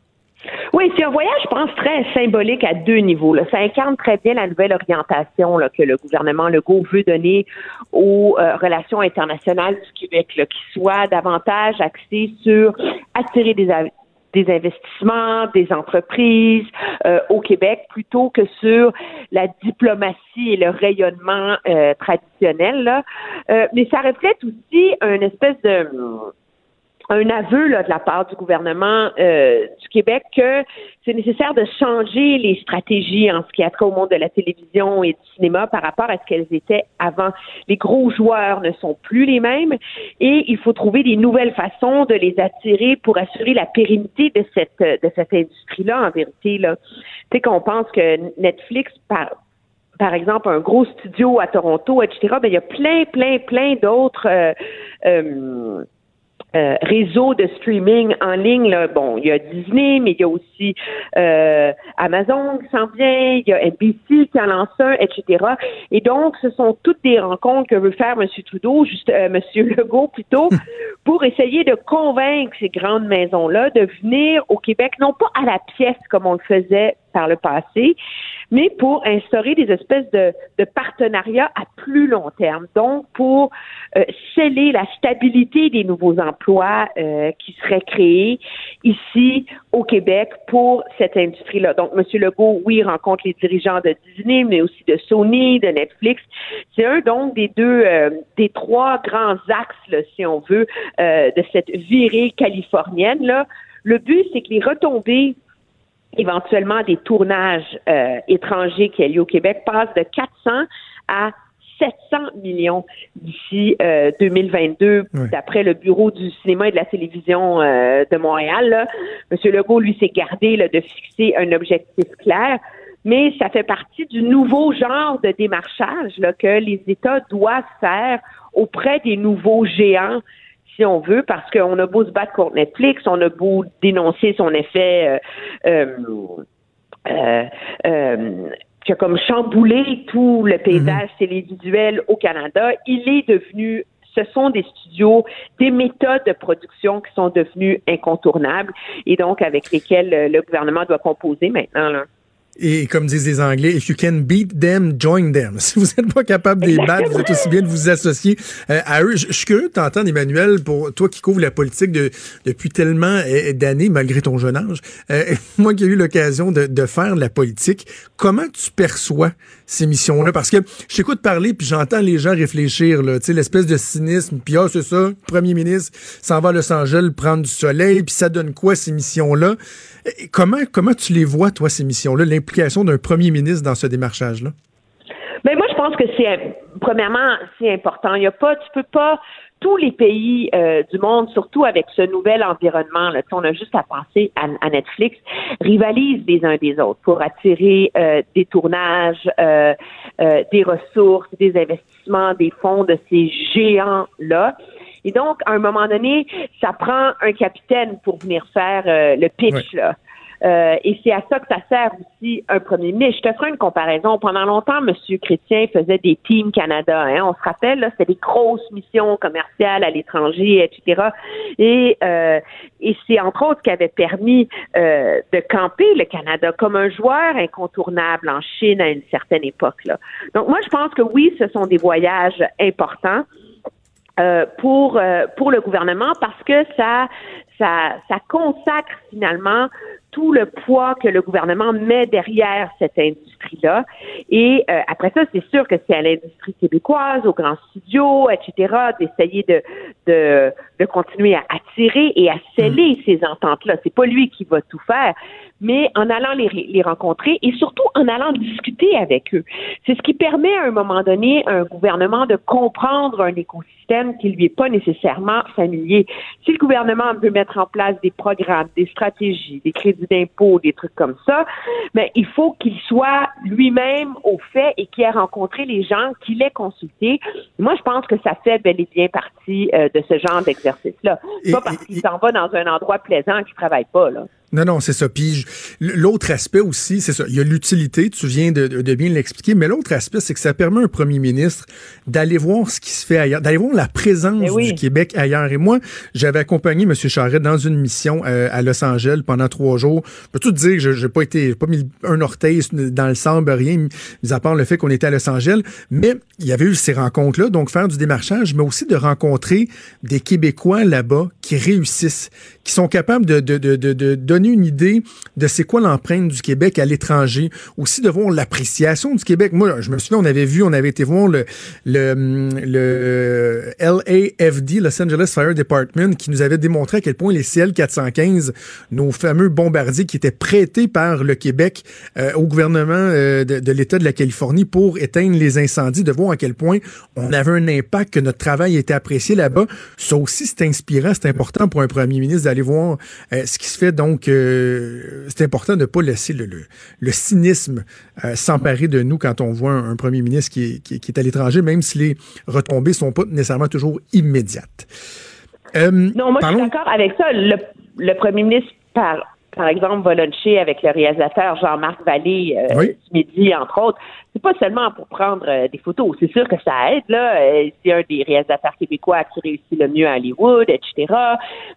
Oui, c'est un voyage, je pense, très symbolique à deux niveaux. Là. Ça incarne très bien la nouvelle orientation là, que le gouvernement Legault veut donner aux euh, relations internationales du Québec, là, qui soit davantage axé sur attirer des, des investissements, des entreprises euh, au Québec, plutôt que sur la diplomatie et le rayonnement euh, traditionnel. Là. Euh, mais ça reflète aussi une espèce de un aveu là, de la part du gouvernement euh, du Québec que c'est nécessaire de changer les stratégies en ce qui a trait au monde de la télévision et du cinéma par rapport à ce qu'elles étaient avant. Les gros joueurs ne sont plus les mêmes et il faut trouver des nouvelles façons de les attirer pour assurer la pérennité de cette de cette industrie-là en vérité là. Tu sais qu'on pense que Netflix par par exemple, un gros studio à Toronto, etc., ben, il y a plein, plein, plein d'autres euh, euh, euh, réseaux de streaming en ligne. Là. Bon, il y a Disney, mais il y a aussi euh, Amazon qui s'en vient, il y a NBC qui en lance un, etc. Et donc, ce sont toutes des rencontres que veut faire M. Trudeau, juste euh, M. (laughs) Legault plutôt, (laughs) pour essayer de convaincre ces grandes maisons-là de venir au Québec, non pas à la pièce comme on le faisait par le passé, mais pour instaurer des espèces de, de partenariats à plus long terme. Donc, pour euh, sceller la stabilité des nouveaux emplois euh, qui seraient créés ici au Québec pour cette industrie-là. Donc, M. Legault, oui, rencontre les dirigeants de Disney, mais aussi de Sony, de Netflix. C'est un donc des deux, euh, des trois grands axes, là, si on veut, euh, de cette virée californienne. Là. Le but, c'est que les retombées éventuellement des tournages euh, étrangers qui ont lieu au Québec passent de 400 à 700 millions d'ici euh, 2022, Oui. d'après le Bureau du cinéma et de la télévision euh, de Montréal. Là. Monsieur Legault, lui, s'est gardé là, de fixer un objectif clair, mais ça fait partie du nouveau genre de démarchage là, que les États doivent faire auprès des nouveaux géants si on veut, parce qu'on a beau se battre contre Netflix, on a beau dénoncer son effet euh, euh, euh, qui a comme chamboulé tout le paysage télévisuel au Canada, il est devenu ce sont des studios, des méthodes de production qui sont devenues incontournables et donc avec lesquelles le gouvernement doit composer maintenant. Là. Et comme disent les Anglais, if you can beat them, join them. (laughs) Si vous n'êtes pas capable de les battre, vous êtes aussi bien de vous associer euh, à eux. Je suis curieux de t'entendre, Emmanuel, pour toi qui couvres la politique de, depuis tellement euh, d'années, malgré ton jeune âge. Euh, (laughs) moi qui ai eu l'occasion de, de faire de la politique, comment tu perçois ces missions-là? Parce que je t'écoute parler, puis j'entends les gens réfléchir, là, l'espèce de cynisme, puis ah, c'est ça, premier ministre s'en va à Los Angeles prendre du soleil, puis ça donne quoi, ces missions-là? Comment, comment tu les vois, toi, ces missions-là, l'implication d'un premier ministre dans ce démarchage-là? Mais ben, moi, je pense que c'est, premièrement, c'est important. Il y a pas, tu peux pas, tous les pays euh, du monde, surtout avec ce nouvel environnement, là, on a juste à penser à, Netflix, rivalisent les uns des autres pour attirer euh, des tournages, euh, des ressources, des investissements, des fonds de ces géants-là. Et donc, à un moment donné, ça prend un capitaine pour venir faire le pitch. Là. Euh, et c'est à ça que ça sert aussi un premier ministre. Je te ferai une comparaison. Pendant longtemps, M. Chrétien faisait des Teams Canada. Hein. On se rappelle, c'était des grosses missions commerciales à l'étranger, etc. Et, euh, et c'est entre autres qui avait permis euh, de camper le Canada comme un joueur incontournable en Chine à une certaine époque. Là. Donc moi, je pense que oui, ce sont des voyages importants. Euh, pour euh, pour le gouvernement parce que ça ça ça consacre finalement tout le poids que le gouvernement met derrière cette industrie-là. Et euh, après ça, c'est sûr que c'est à l'industrie québécoise, aux grands studios, etc., d'essayer de, de, de, continuer à attirer et à sceller mm. ces ententes-là. C'est pas lui qui va tout faire, mais en allant les, les rencontrer et surtout en allant discuter avec eux. C'est ce qui permet à un moment donné un gouvernement de comprendre un écosystème qui lui est pas nécessairement familier. Si le gouvernement veut mettre en place des programmes, des stratégies, des crédits d'impôts, des trucs comme ça, mais il faut qu'il soit lui-même au fait et qu'il ait rencontré les gens, qu'il ait consulté. Moi, je pense que ça fait bel et bien partie euh, de ce genre d'exercice-là. Pas parce qu'il s'en va dans un endroit plaisant qu'il travaille pas, là. Non, non, c'est ça. Puis l'autre aspect aussi, c'est ça. Il y a l'utilité, tu viens de, de bien l'expliquer, mais l'autre aspect, c'est que ça permet à un premier ministre d'aller voir ce qui se fait ailleurs, d'aller voir la présence eh du Québec ailleurs. Et moi, j'avais accompagné M. Charette dans une mission euh, à Los Angeles pendant trois jours. Je peux tout dire que je n'ai pas été, pas mis un orteil dans le sable, rien, mis à part le fait qu'on était à Los Angeles. Mais il y avait eu ces rencontres-là, donc faire du démarchage, mais aussi de rencontrer des Québécois là-bas qui réussissent, sont capables de, de, de, de donner une idée de c'est quoi l'empreinte du Québec à l'étranger, aussi de voir l'appréciation du Québec. Moi, je me souviens, on avait vu, on avait été voir le, le, le LAFD, Los Angeles Fire Department, qui nous avait démontré à quel point les CL-415, nos fameux bombardiers qui étaient prêtés par le Québec euh, au gouvernement euh, de, de l'État de la Californie pour éteindre les incendies, de voir à quel point on avait un impact, que notre travail était apprécié là-bas. Ça aussi, c'est inspirant, c'est important pour un premier ministre d'aller voir euh, ce qui se fait donc c'est important de ne pas laisser le, le, cynisme euh, s'emparer de nous quand on voit un, premier ministre qui est, qui, est à l'étranger, même si les retombées sont pas nécessairement toujours immédiates. Euh, non, moi, je suis d'accord avec ça. Le, le premier ministre par par exemple, va avec le réalisateur Jean-Marc Vallée euh, ce midi, entre autres. C'est pas seulement pour prendre euh, des photos. C'est sûr que ça aide, là. Euh, c'est un des réalisateurs québécois qui réussit le mieux à Hollywood, etc.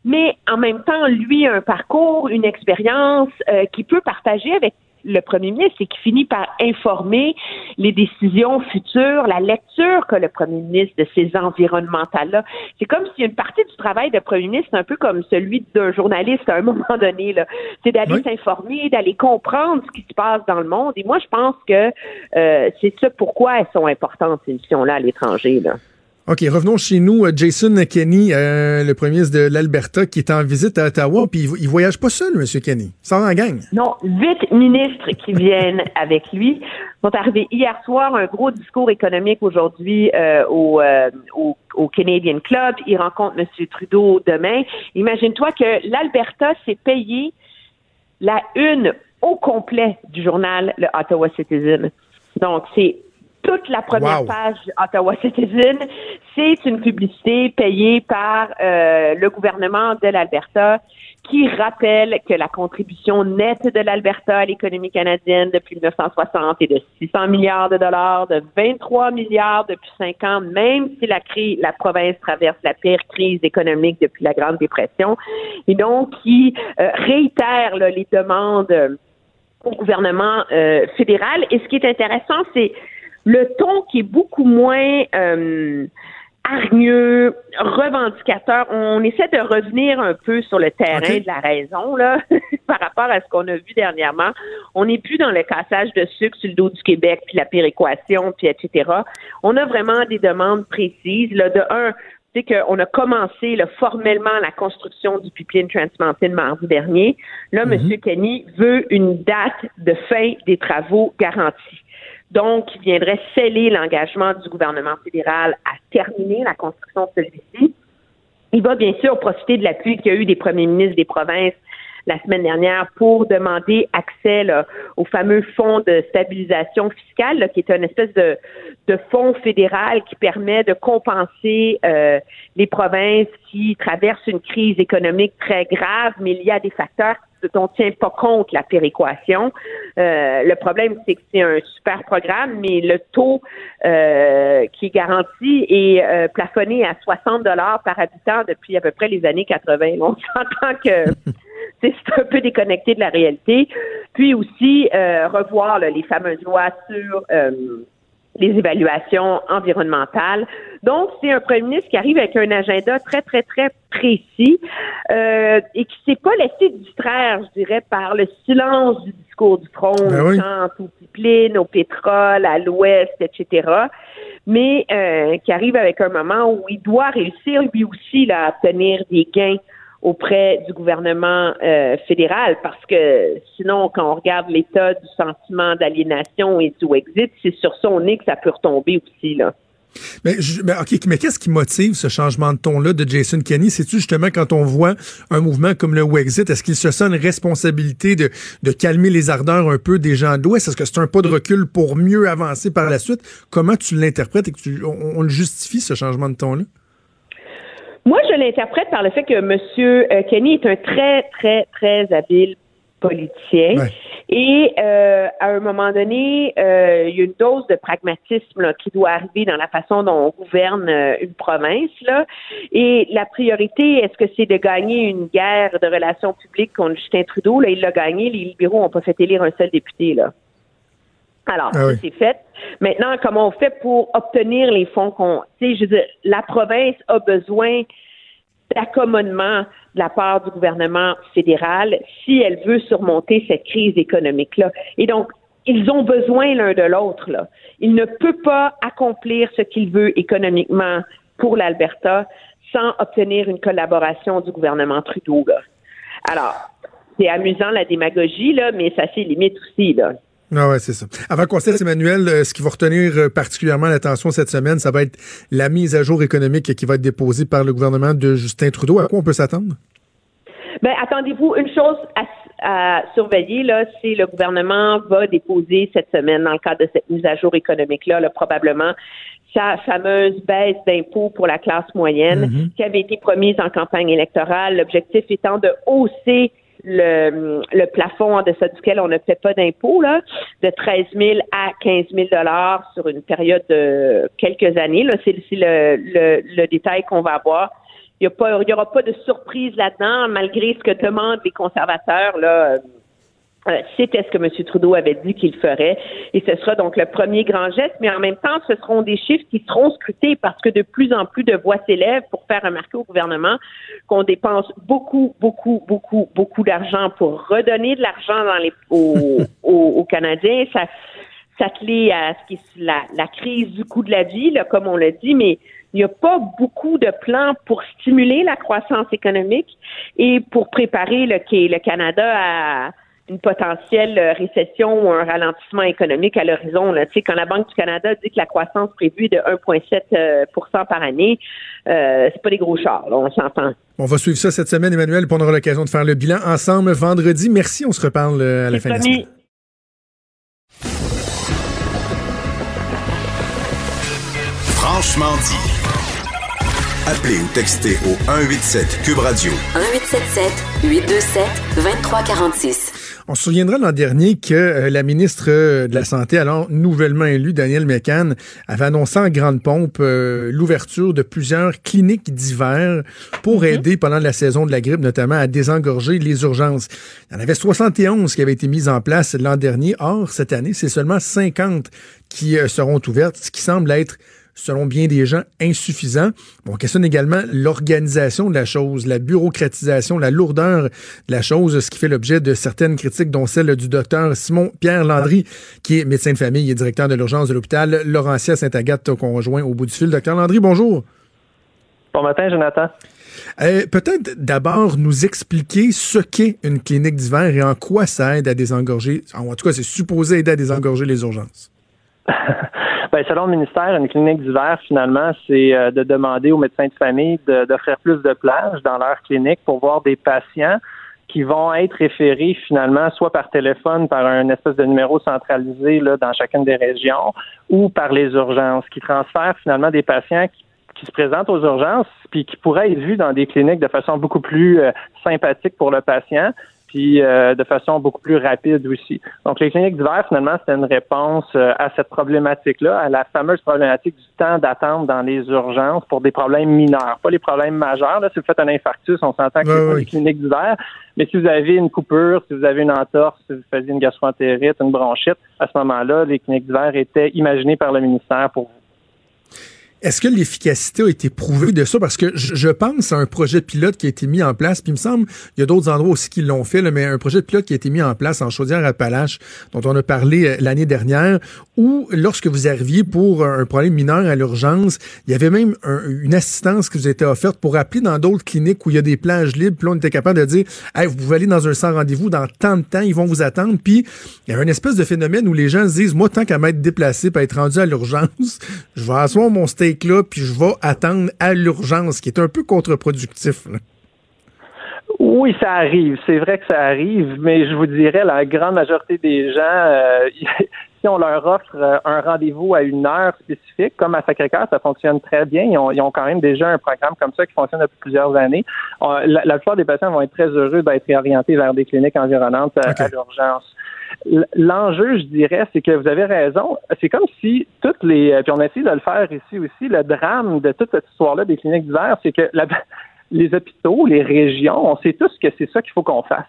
Mais en même temps, lui a un parcours, une expérience qui peut partager avec le premier ministre, c'est qu'il finit par informer les décisions futures, la lecture que le premier ministre de ces environnementales-là. C'est comme si une partie du travail de premier ministre, un peu comme celui d'un journaliste à un (laughs) moment donné, là, c'est d'aller s'informer, d'aller comprendre ce qui se passe dans le monde. Et moi, je pense que euh, c'est ça pourquoi elles sont importantes, ces missions-là à l'étranger. Là. OK, revenons chez nous. Euh, Jason Kenney, euh, le premier ministre de l'Alberta, qui est en visite à Ottawa, puis il, voyage pas seul, M. Kenney. Il s'en en gang. Non, huit ministres qui viennent (laughs) avec lui sont arrivés hier soir, un gros discours économique aujourd'hui euh, au, au, au, Canadian Club. Il rencontre M. Trudeau demain. Imagine-toi que l'Alberta s'est payé la une au complet du journal Le Ottawa Citizen. Donc, c'est toute la première page Ottawa Citizen, c'est une publicité payée par euh, le gouvernement de l'Alberta qui rappelle que la contribution nette de l'Alberta à l'économie canadienne depuis 1960 est de 600 milliards de dollars, de 23 milliards depuis cinq ans, même si la, crise, la province traverse la pire crise économique depuis la Grande Dépression, et donc qui euh, réitère les demandes au gouvernement euh, fédéral. Et ce qui est intéressant, c'est le ton qui est beaucoup moins euh, hargneux, revendicateur. On essaie de revenir un peu sur le terrain de la raison là, (laughs) par rapport à ce qu'on a vu dernièrement. On n'est plus dans le cassage de sucre sur le dos du Québec, puis la péréquation, puis etc. On a vraiment des demandes précises. Là, de un, c'est qu'on a commencé là, formellement la construction du pipeline Trans Mountain mardi dernier. Là, M. Kenny veut une date de fin des travaux garantie. Donc, il viendrait sceller l'engagement du gouvernement fédéral à terminer la construction de celui-ci. Il va bien sûr profiter de l'appui qu'il y a eu des premiers ministres des provinces la semaine dernière pour demander accès au fameux fonds de stabilisation fiscale, qui est une espèce de, fonds fédéral qui permet de compenser euh, les provinces qui traversent une crise économique très grave, mais il y a des facteurs dont on tient pas compte la péréquation. Euh, le problème, c'est que c'est un super programme, mais le taux euh, qui est garanti est euh, plafonné à 60 dollars par habitant depuis à peu près les années 80. On s'entend que (laughs) c'est un peu déconnecté de la réalité. Puis aussi revoir les fameuses lois sur les évaluations environnementales. Donc, c'est un premier ministre qui arrive avec un agenda très, très, très précis euh, et qui s'est pas laissé distraire, je dirais, par le silence du discours du trône, ben quant au pipeline, au pétrole, à l'ouest, etc., mais euh, qui arrive avec un moment où il doit réussir lui aussi là, à obtenir des gains auprès du gouvernement euh, fédéral parce que sinon, quand on regarde l'état du sentiment d'aliénation et du exit, c'est sur son nez que ça peut retomber aussi. Là. Mais, mais qu'est-ce qui motive ce changement de ton-là de Jason Kenney? C'est-tu justement quand on voit un mouvement comme le Wexit, est-ce qu'il se sent une responsabilité de, de calmer les ardeurs un peu des gens de l'Ouest? Est-ce que c'est un pas de recul pour mieux avancer par la suite? Comment tu l'interprètes et que tu, on le justifie, ce changement de ton-là? Moi, je l'interprète par le fait que M. Euh, Kenny est un très, très, très habile politicien. Et euh, à un moment donné, euh, il y a une dose de pragmatisme qui doit arriver dans la façon dont on gouverne une province. Là. Et la priorité, est-ce que c'est de gagner une guerre de relations publiques contre Justin Trudeau? Là, il l'a gagné. Les libéraux n'ont pas fait élire un seul député. Là. Alors, ah c'est fait. Maintenant, comment on fait pour obtenir les fonds qu'on. Tu sais, je veux dire, la province a besoin d'accommodement de la part du gouvernement fédéral si elle veut surmonter cette crise économique-là. Et donc, ils ont besoin l'un de l'autre. Là. Il ne peut pas accomplir ce qu'il veut économiquement pour l'Alberta sans obtenir une collaboration du gouvernement Trudeau. Là. Alors, c'est amusant la démagogie, là, mais ça s'est limite aussi. Là. Ah ouais, c'est ça. Avant qu'on cesse, Emmanuel, euh, ce qui va retenir euh, particulièrement l'attention cette semaine, ça va être la mise à jour économique qui va être déposée par le gouvernement de Justin Trudeau. À quoi on peut s'attendre? Ben, attendez-vous, une chose à, surveiller, là, c'est le gouvernement va déposer cette semaine, dans le cadre de cette mise à jour économique-là, là, probablement sa fameuse baisse d'impôts pour la classe moyenne mm-hmm. qui avait été promise en campagne électorale, l'objectif étant de hausser le, le plafond en deçà duquel on ne fait pas d'impôt, là, de 13 000 à 15 000 dollars sur une période de quelques années. Là, c'est, le, le, le détail qu'on va avoir. Il n'y aura pas de surprise là-dedans, malgré ce que demandent les conservateurs. Là, c'était ce que M. Trudeau avait dit qu'il ferait. Et ce sera donc le premier grand geste, mais en même temps, ce seront des chiffres qui seront scrutés parce que de plus en plus de voix s'élèvent pour faire remarquer au gouvernement qu'on dépense beaucoup, beaucoup, beaucoup, beaucoup d'argent pour redonner de l'argent dans les, aux, (laughs) aux, Canadiens. Ça s'atteler à ce qui est la, la, crise du coût de la vie, là, comme on l'a dit, mais il n'y a pas beaucoup de plans pour stimuler la croissance économique et pour préparer le, le Canada à une potentielle euh, récession ou un ralentissement économique à l'horizon. Tu sais, quand la Banque du Canada dit que la croissance prévue est de 1,7% euh, par année, euh, c'est pas des gros chars, on s'entend. On va suivre ça cette semaine, Emmanuel, puis on aura l'occasion de faire le bilan ensemble vendredi. Merci, on se reparle à la fin de la semaine. Franchement dit. Appelez ou textez au 187 Cube Radio. 1877 827 2346. On se souviendra l'an dernier que euh, la ministre euh, de la Santé, alors nouvellement élue, Danielle McCann, avait annoncé en grande pompe euh, l'ouverture de plusieurs cliniques d'hiver pour mhm. aider pendant la saison de la grippe, notamment à désengorger les urgences. Il y en avait 71 qui avaient été mises en place l'an dernier. Or, cette année, c'est seulement 50 qui seront ouvertes, ce qui semble être selon bien des gens, insuffisant. On questionne également l'organisation de la chose, la bureaucratisation, la lourdeur de la chose, ce qui fait l'objet de certaines critiques, dont celle du docteur Simon Pierre Landry, qui est médecin de famille et directeur de l'urgence de l'hôpital Laurentia Saint-Agathe, qu'on rejoint au bout du fil. Docteur Landry, bonjour. Bon matin, Jonathan. Euh, peut-être d'abord nous expliquer ce qu'est une clinique d'hiver et en quoi ça aide à désengorger, en tout cas c'est supposé aider à désengorger les urgences. (laughs) Ben, selon le ministère, une clinique d'hiver, finalement, c'est euh, de demander aux médecins de famille d'offrir plus de plages dans leur clinique pour voir des patients qui vont être référés finalement soit par téléphone, par un espèce de numéro centralisé là, dans chacune des régions, ou par les urgences, qui transfèrent finalement des patients qui qui se présentent aux urgences, puis qui pourraient être vus dans des cliniques de façon beaucoup plus euh, sympathique pour le patient, puis euh, de façon beaucoup plus rapide aussi. Donc, les cliniques d'hiver, finalement, c'est une réponse euh, à cette problématique-là, à la fameuse problématique du temps d'attente dans les urgences pour des problèmes mineurs, pas les problèmes majeurs. Là, si vous faites un infarctus, on s'entend que c'est pas les cliniques d'hiver, mais si vous avez une coupure, si vous avez une entorse, si vous faisiez une gastroentérite, une bronchite, à ce moment-là, les cliniques d'hiver étaient imaginées par le ministère pour vous. Est-ce que l'efficacité a été prouvée de ça? Parce que je, pense à un projet pilote qui a été mis en place, puis il me semble, il y a d'autres endroits aussi qui l'ont fait, mais un projet pilote qui a été mis en place en Chaudière-Appalaches, dont on a parlé euh, l'année dernière, où lorsque vous arriviez pour un problème mineur à l'urgence, il y avait même une assistance qui vous était offerte pour appeler dans d'autres cliniques où il y a des plages libres, puis là, on était capable de dire, hey, vous pouvez aller dans un sans rendez-vous dans tant de temps, ils vont vous attendre, puis il y avait une espèce de phénomène où les gens se disent, moi, tant qu'à m'être déplacé, pour être rendu à l'urgence, (laughs) je vais asseoir mon steak puis je vais attendre à l'urgence, qui est un peu contre-productif. Oui, ça arrive. C'est vrai que ça arrive, mais je vous dirais, la grande majorité des gens, euh, (laughs) si on leur offre euh, un rendez-vous à une heure spécifique, comme à Sacré-Cœur, ça fonctionne très bien. Ils ont, quand même déjà un programme comme ça qui fonctionne depuis plusieurs années. La, plupart des patients vont être très heureux d'être réorientés vers des cliniques environnantes à l'urgence. L'enjeu, je dirais, c'est que vous avez raison. C'est comme si toutes les. Euh, puis on a de le faire ici aussi. Le drame de toute cette histoire-là des cliniques d'hiver, c'est que (laughs) les hôpitaux, les régions, on sait tous que c'est ça qu'il faut qu'on fasse.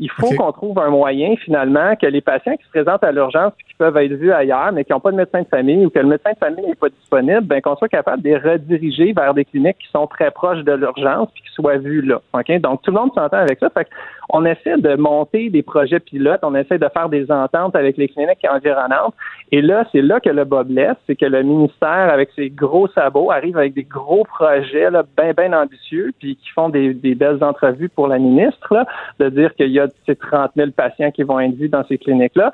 Il faut qu'on trouve un moyen, finalement, que les patients qui se présentent à l'urgence qui peuvent être vus ailleurs, mais qui n'ont pas de médecin de famille ou que le médecin de famille n'est pas disponible, ben, qu'on soit capable de les rediriger vers des cliniques qui sont très proches de l'urgence et qui soient vus là. Donc, tout le monde s'entend avec ça. Fait on essaie de monter des projets pilotes, on essaie de faire des ententes avec les cliniques environnantes. Et là, c'est là que le bas blesse, c'est que le ministère, avec ses gros sabots, arrive avec des gros projets bien, bien ambitieux, puis qui font des, belles entrevues pour la ministre, là, de dire qu'il y a ces 30 000 patients qui vont être vus dans ces cliniques-là.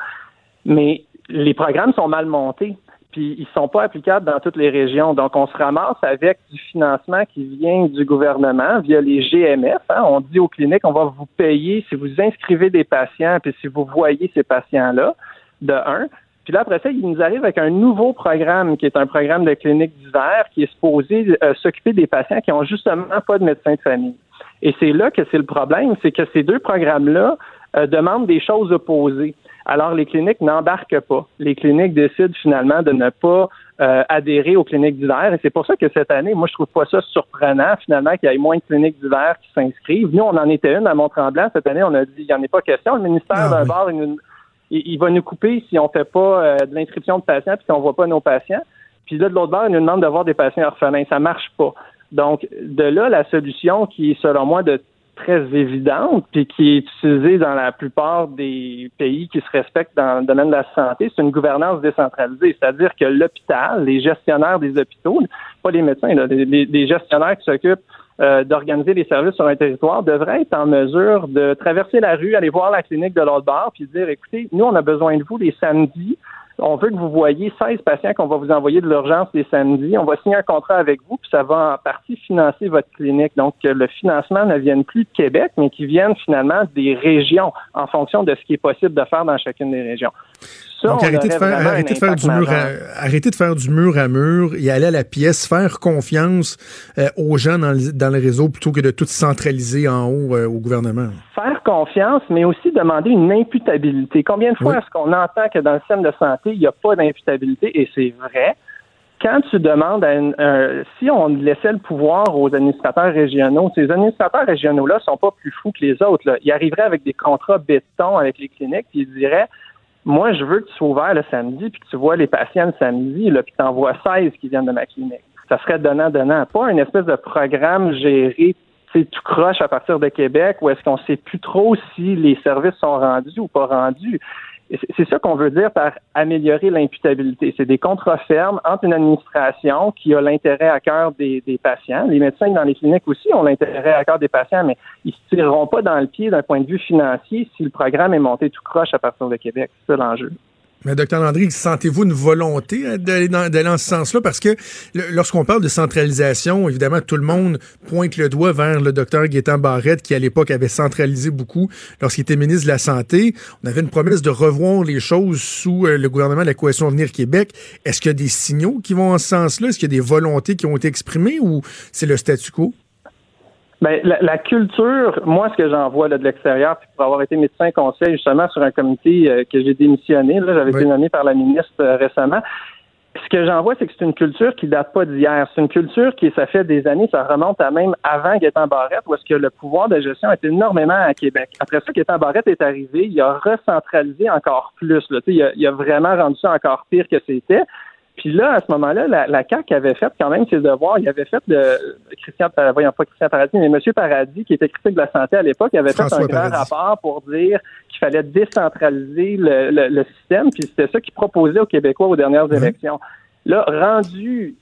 Mais les programmes sont mal montés puis ils sont pas applicables dans toutes les régions. Donc, on se ramasse avec du financement qui vient du gouvernement via les GMF. Hein. On dit aux cliniques, on va vous payer si vous inscrivez des patients, puis si vous voyez ces patients-là, de un. Puis là, après ça, il nous arrive avec un nouveau programme qui est un programme de clinique d'hiver qui est supposé euh, s'occuper des patients qui ont justement pas de médecin de famille. Et c'est là que c'est le problème, c'est que ces deux programmes-là euh, demandent des choses opposées. Alors, les cliniques n'embarquent pas. Les cliniques décident finalement de ne pas euh, adhérer aux cliniques d'hiver. Et c'est pour ça que cette année, moi, je trouve pas ça surprenant, finalement, qu'il y ait moins de cliniques d'hiver qui s'inscrivent. Nous, on en était une à Mont-Tremblant. Cette année, on a dit, il n'y en a pas question. Le ministère, ah d'un bord, il, va nous couper si on fait pas euh, de l'inscription de patients puis si on voit pas nos patients. Puis là, de l'autre bord, il nous demande d'avoir des patients orphelins. Ça marche pas. Donc, de là, la solution qui est, selon moi, de très évidente, puis qui est utilisée dans la plupart des pays qui se respectent dans le domaine de la santé, c'est une gouvernance décentralisée. C'est-à-dire que l'hôpital, les gestionnaires des hôpitaux, pas les médecins, les, gestionnaires qui s'occupent euh, d'organiser les services sur un territoire devraient être en mesure de traverser la rue, aller voir la clinique de l'autre bord, puis dire, écoutez, nous, on a besoin de vous les samedis on veut que vous voyez 16 patients qu'on va vous envoyer de l'urgence les samedis. On va signer un contrat avec vous, puis ça va en partie financer votre clinique. Donc, le financement ne vienne plus de Québec, mais qu'il vienne finalement des régions en fonction de ce qui est possible de faire dans chacune des régions. Donc, arrêtez de, faire, du mur à, de faire du mur à mur y aller à la pièce, faire confiance euh, aux gens dans le, dans le, réseau plutôt que de tout centraliser en haut euh, au gouvernement. Faire confiance, mais aussi demander une imputabilité. Combien de fois est-ce qu'on entend que dans le système de santé, il n'y a pas d'imputabilité? Et c'est vrai. Quand tu demandes à une, si on laissait le pouvoir aux administrateurs régionaux, ces administrateurs régionaux-là sont pas plus fous que les autres. Là. Ils arriveraient avec des contrats béton avec les cliniques, puis ils diraient Moi, je veux que tu sois ouvert le samedi, puis que tu vois les patients le samedi, là, puis tu en vois 16 qui viennent de ma clinique. Ça serait donnant-donnant. Pas une espèce de programme géré tout croche à partir de Québec où est-ce qu'on sait plus trop si les services sont rendus ou pas rendus. C'est ça qu'on veut dire par améliorer l'imputabilité. C'est des contrats fermes entre une administration qui a l'intérêt à cœur des, patients. Les médecins dans les cliniques aussi ont l'intérêt à cœur des patients, mais ils ne se tireront pas dans le pied d'un point de vue financier si le programme est monté tout croche à partir de Québec. C'est ça l'enjeu. Mais docteur Landry, sentez-vous une volonté hein, d'aller dans, dans, ce sens-là? Parce que lorsqu'on parle de centralisation, évidemment, tout le monde pointe le doigt vers le docteur Gaétan Barrette, qui à l'époque avait centralisé beaucoup lorsqu'il était ministre de la Santé. On avait une promesse de revoir les choses sous euh, le gouvernement de la Coalition Venir Québec. Est-ce qu'il y a des signaux qui vont en ce sens-là? Est-ce qu'il y a des volontés qui ont été exprimées ou c'est le statu quo? Ben, la, culture, moi, ce que j'en vois de l'extérieur, puis pour avoir été médecin conseil justement sur un comité euh, que j'ai démissionné, là, j'avais été nommé par la ministre euh, récemment. Ce que j'en vois, c'est que c'est une culture qui date pas d'hier. C'est une culture qui, ça fait des années, ça remonte à même avant Gaétan Barrette, où est-ce que le pouvoir de gestion est énormément à Québec. Après ça, Gaétan Barrette est arrivé, il a recentralisé encore plus. Là. Il, a, il a vraiment rendu ça encore pire que c'était. Puis là, à ce moment-là, la, la CAQ avait fait quand même ses devoirs. Il avait fait de Christian, voyons pas Christian Paradis, mais M. Paradis, qui était critique de la santé à l'époque, avait fait un grand rapport pour dire qu'il fallait décentraliser le, le, système. Puis c'était ça qu'il proposait aux Québécois aux dernières élections. Là, rendu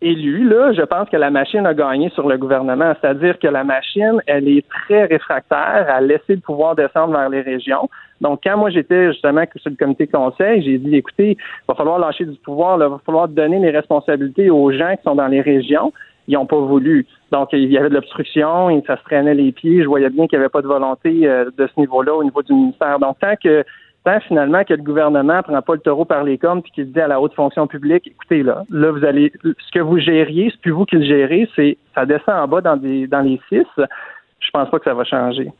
élu, là, je pense que la machine a gagné sur le gouvernement. C'est-à-dire que la machine, elle est très réfractaire à laisser le pouvoir descendre vers les régions. Donc, quand moi j'étais justement sur le comité conseil, j'ai dit, écoutez, il va falloir lâcher du pouvoir, il va falloir donner les responsabilités aux gens qui sont dans les régions. Ils n'ont pas voulu. Donc, il y avait de l'obstruction, ça se traînait les pieds. Je voyais bien qu'il n'y avait pas de volonté euh, de ce niveau-là au niveau du ministère. Donc, tant que tant finalement que le gouvernement prend pas le taureau par les cornes puis qu'il dit à la haute fonction publique, écoutez là, là vous allez, ce que vous gériez, c'est plus vous qui le gérez, c'est ça descend en bas dans des dans les six. Je pense pas que ça va changer.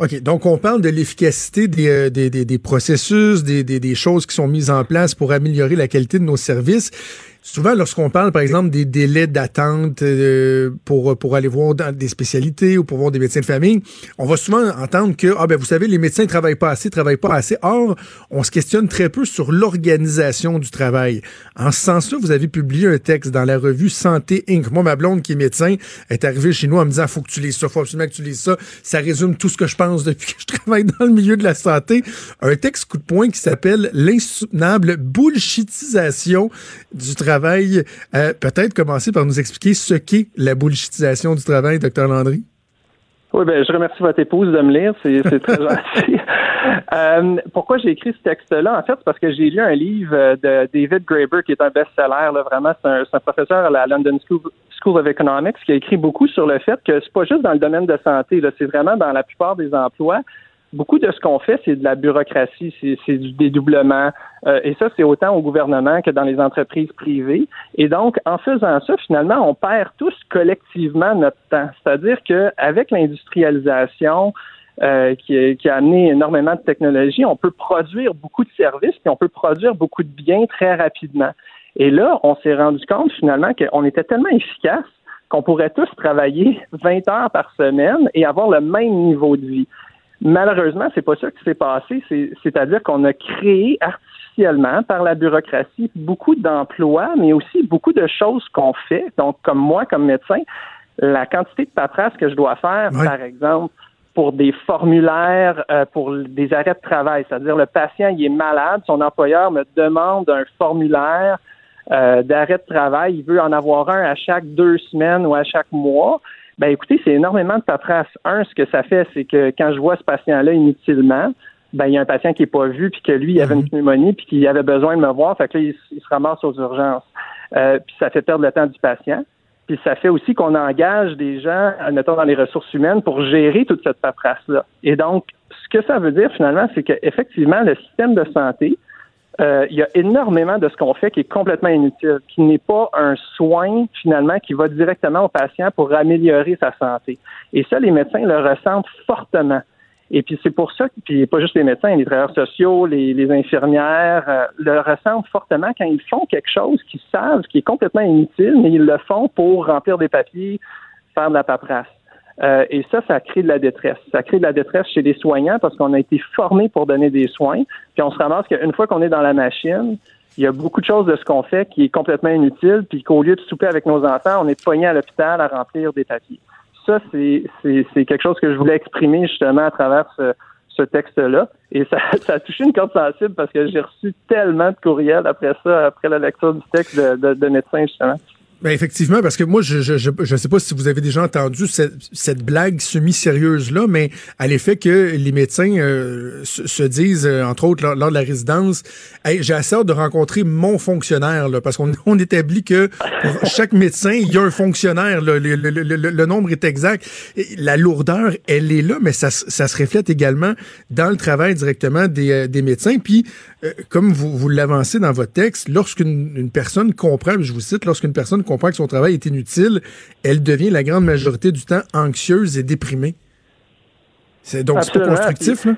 OK, donc on parle de l'efficacité des, euh, des, des, des, processus, des, des, choses qui sont mises en place pour améliorer la qualité de nos services. Souvent, lorsqu'on parle, par exemple, des délais d'attente euh, pour, pour aller voir des spécialités ou pour voir des médecins de famille, on va souvent entendre que, ah ben, vous savez, les médecins ne travaillent pas assez, travaillent pas assez. Or, on se questionne très peu sur l'organisation du travail. En ce sens-là, vous avez publié un texte dans la revue Santé Inc. Moi, ma blonde qui est médecin est arrivée chez nous en me disant, faut que tu lises ça, faut absolument que tu lises ça. Ça résume tout ce que je pense depuis que je travaille dans le milieu de la santé. Un texte coup de poing qui s'appelle L'insoutenable bullshitisation du travail travail. Euh, peut-être commencer par nous expliquer ce qu'est la bullshitisation du travail, docteur Landry. Oui, ben, je remercie votre épouse de me lire, c'est très (laughs) gentil. Euh, pourquoi j'ai écrit ce texte-là? En fait, c'est parce que j'ai lu un livre de David Graeber, qui est un best-seller. Vraiment, c'est un, professeur à la London School, School of Economics qui a écrit beaucoup sur le fait que c'est pas juste dans le domaine de santé, c'est vraiment dans la plupart des emplois beaucoup de ce qu'on fait, c'est de la bureaucratie, c'est du dédoublement. Euh, et ça, c'est autant au gouvernement que dans les entreprises privées. Et donc, en faisant ça, finalement, on perd tous collectivement notre temps. C'est-à-dire qu'avec l'industrialisation, euh, qui, qui, a amené énormément de technologies, on peut produire beaucoup de services, puis on peut produire beaucoup de biens très rapidement. Et là, on s'est rendu compte finalement qu'on était tellement efficace qu'on pourrait tous travailler 20 heures par semaine et avoir le même niveau de vie. Malheureusement, c'est pas ça qui s'est passé. C'est-à-dire qu'on a créé artificiellement par la bureaucratie beaucoup d'emplois, mais aussi beaucoup de choses qu'on fait. Donc, comme moi, comme médecin, la quantité de paperasse que je dois faire, par exemple, pour des formulaires, euh, pour des arrêts de travail, c'est-à-dire le patient il est malade, son employeur me demande un formulaire euh, d'arrêt de travail, il veut en avoir un à chaque deux semaines ou à chaque mois. Ben écoutez, c'est énormément de paperasse. Un, ce que ça fait, c'est que quand je vois ce patient-là inutilement, ben il y a un patient qui n'est pas vu, puis que lui, il avait une mhm. pneumonie, puis qu'il avait besoin de me voir, fait que là, il, se ramasse aux urgences. Euh, puis ça fait perdre le temps du patient. Puis ça fait aussi qu'on engage des gens, mettons, dans les ressources humaines pour gérer toute cette paperasse-là. Et donc, ce que ça veut dire finalement, c'est qu'effectivement, le système de santé, euh, il y a énormément de ce qu'on fait qui est complètement inutile, qui n'est pas un soin finalement qui va directement au patient pour améliorer sa santé. Et ça, les médecins le ressentent fortement. Et puis c'est pour ça, puis pas juste les médecins, les travailleurs sociaux, les, infirmières euh, le ressentent fortement quand ils font quelque chose qu'ils savent qui est complètement inutile, mais ils le font pour remplir des papiers, faire de la paperasse. Euh, et ça, ça crée de la détresse. Ça crée de la détresse chez les soignants parce qu'on a été formés pour donner des soins. Puis on se ramasse qu'une fois qu'on est dans la machine, il y a beaucoup de choses de ce qu'on fait qui est complètement inutile, puis qu'au lieu de souper avec nos enfants, on est poigné à l'hôpital à remplir des papiers. Ça, c'est quelque chose que je voulais exprimer justement à travers ce, ce texte-là. Et ça, (laughs) ça, a touché une corde sensible parce que j'ai reçu tellement de courriels après ça, après la lecture du texte de, de, de justement. Ben effectivement, parce que moi, je je, je, je sais pas si vous avez déjà entendu cette, cette blague semi-sérieuse-là, mais à l'effet que les médecins euh, se, disent, euh, entre autres, lors, de la résidence, hey, j'ai assez hâte de rencontrer mon fonctionnaire, là, parce qu'on on établit que chaque médecin, il y a un fonctionnaire, le, le, le, le, nombre est exact. la lourdeur, elle est là, mais ça, ça se reflète également dans le travail directement des, euh, des médecins. Puis, comme vous, vous l'avancez dans votre texte, lorsqu'une une personne comprend, je vous cite, lorsqu'une personne comprend que son travail est inutile, elle devient la grande majorité du temps anxieuse et déprimée. C'est donc c'est pas constructif, là?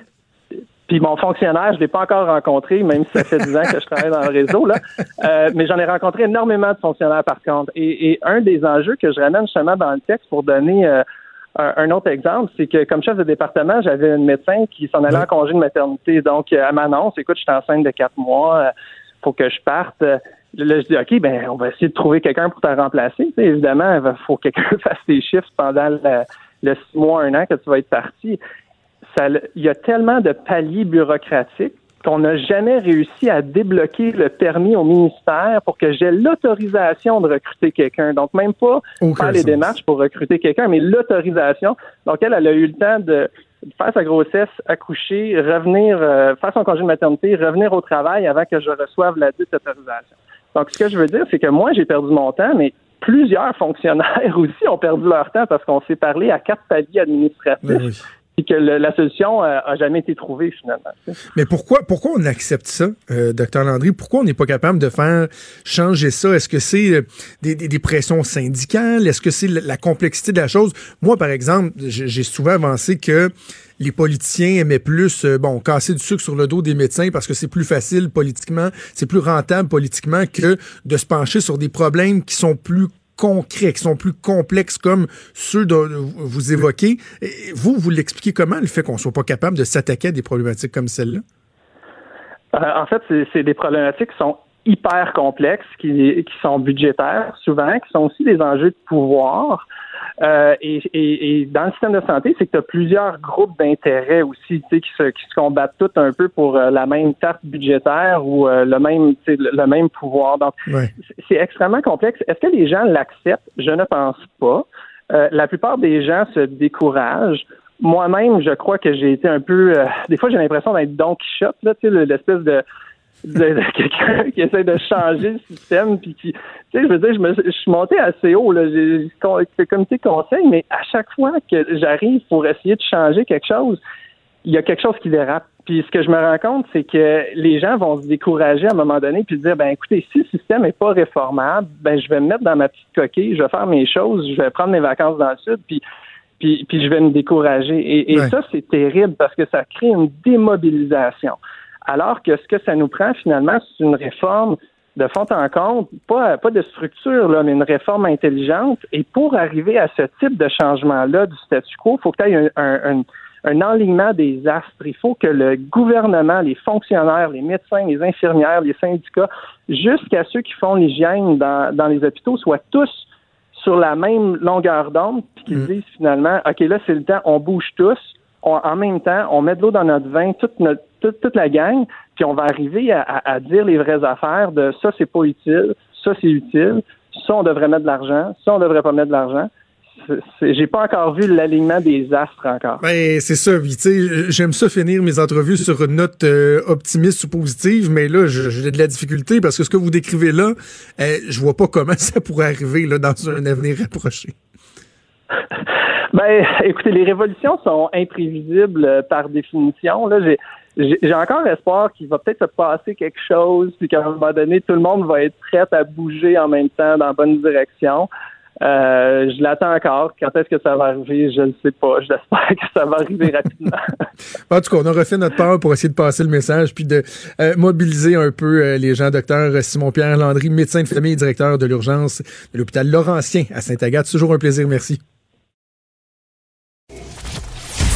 Puis mon fonctionnaire, je l'ai pas encore rencontré, même si ça fait 10 ans que je travaille dans le réseau, là. Euh, mais j'en ai rencontré énormément de fonctionnaires par contre. Et, un des enjeux que je ramène justement dans le texte pour donner euh, un, autre exemple, c'est que comme chef de département, j'avais un médecin qui s'en allait en congé de maternité. Donc, à m'annonce, écoute, je suis enceinte de quatre mois, euh, faut que je parte. Là, je dis, OK, ben, on va essayer de trouver quelqu'un pour te remplacer. évidemment, il faut que quelqu'un (laughs) fasse tes chiffres pendant le, six mois, un an que tu vas être parti. il y a tellement de paliers bureaucratiques qu'on n'a jamais réussi à débloquer le permis au ministère pour que j'ai l'autorisation de recruter quelqu'un. Donc, même pas faire les démarches pour recruter quelqu'un, mais l'autorisation. Donc, elle, elle a eu le temps de faire sa grossesse, accoucher, revenir, euh, faire son congé de maternité, revenir au travail avant que je reçoive la dite autorisation. Donc, ce que je veux dire, c'est que moi, j'ai perdu mon temps, mais plusieurs fonctionnaires (laughs) aussi ont perdu leur temps parce qu'on s'est parlé à quatre paliers administratifs. Ben et que la solution euh, a jamais été trouvée finalement. Mais pourquoi pourquoi on accepte ça, euh, docteur Landry? Pourquoi on n'est pas capable de faire changer ça? Est-ce que c'est euh, des, pressions syndicales? Est-ce que c'est la complexité de la chose? Moi, par exemple, j'ai souvent avancé que les politiciens aimaient plus, euh, bon, casser du sucre sur le dos des médecins parce que c'est plus facile politiquement, c'est plus rentable politiquement que de se pencher sur des problèmes qui sont plus concrets, qui sont plus complexes comme ceux dont vous évoquez. Vous, vous l'expliquez comment, le fait qu'on soit pas capable de s'attaquer à des problématiques comme celle-là? Euh, en fait, c'est des problématiques qui sont hyper complexes, qui sont budgétaires souvent, qui sont aussi des enjeux de pouvoir. Euh, et, dans le système de santé, c'est que tu as plusieurs groupes d'intérêts aussi qui se, qui se combattent tous un peu pour euh, la même tarte budgétaire ou euh, le même le même pouvoir. Donc, c'est extrêmement complexe. Est-ce que les gens l'acceptent? Je ne pense pas. la plupart des gens se découragent. Moi-même, je crois que j'ai été un peu... des fois, j'ai l'impression d'être Don Quichotte, là, l'espèce de de, quelqu'un qui essaie de changer le système puis qui tu sais je veux dire je me je suis monté assez haut là j'ai le comité conseil mais à chaque fois que j'arrive pour essayer de changer quelque chose il y a quelque chose qui dérape. Puis ce que je me rends compte c'est que les gens vont se décourager à un moment donné puis dire ben écoutez si le système est pas réformable ben je vais me mettre dans ma petite coquille je vais faire mes choses je vais prendre mes vacances dans le sud puis puis, puis je vais me décourager. Et, ça c'est terrible parce que ça crée une démobilisation alors que ce que ça nous prend finalement, c'est une réforme de fond en compte, pas, pas de structure, là, mais une réforme intelligente. Et pour arriver à ce type de changement-là du statu quo, il faut qu'il y ait un, un, enlignement des astres. Il faut que le gouvernement, les fonctionnaires, les médecins, les infirmières, les syndicats, jusqu'à ceux qui font l'hygiène dans, dans les hôpitaux, soient tous sur la même longueur d'onde, puis qu'ils mm. disent finalement, OK, là, c'est le temps, on bouge tous, en même temps, on met de l'eau dans notre vin, toute, la gang, puis on va arriver à, dire les vraies affaires de ça, c'est pas utile, ça, c'est utile, ça, on devrait mettre de l'argent, ça, on devrait pas mettre de l'argent. J'ai pas encore vu l'alignement des astres encore. Ben, c'est ça. J'aime ça finir mes entrevues sur une note euh, optimiste ou positive, mais là, j'ai de la difficulté parce que ce que vous décrivez là, euh, je vois pas comment (laughs) ça pourrait arriver dans un avenir rapproché. Ben, écoutez, les révolutions sont imprévisibles euh, par définition. Là, j'ai, j'ai encore espoir qu'il va peut-être se passer quelque chose, puis qu'à un moment donné, tout le monde va être prêt à bouger en même temps dans la bonne direction. Euh, je l'attends encore. Quand est-ce que ça va arriver? Je ne sais pas. J'espère que ça va arriver (laughs) rapidement. en tout cas, on a refait notre part pour essayer de passer le message puis de euh, mobiliser un peu les gens. Docteur Simon-Pierre Landry, médecin de famille et directeur de l'urgence de l'hôpital Laurentien à Saint-Agathe. Toujours un plaisir. Merci.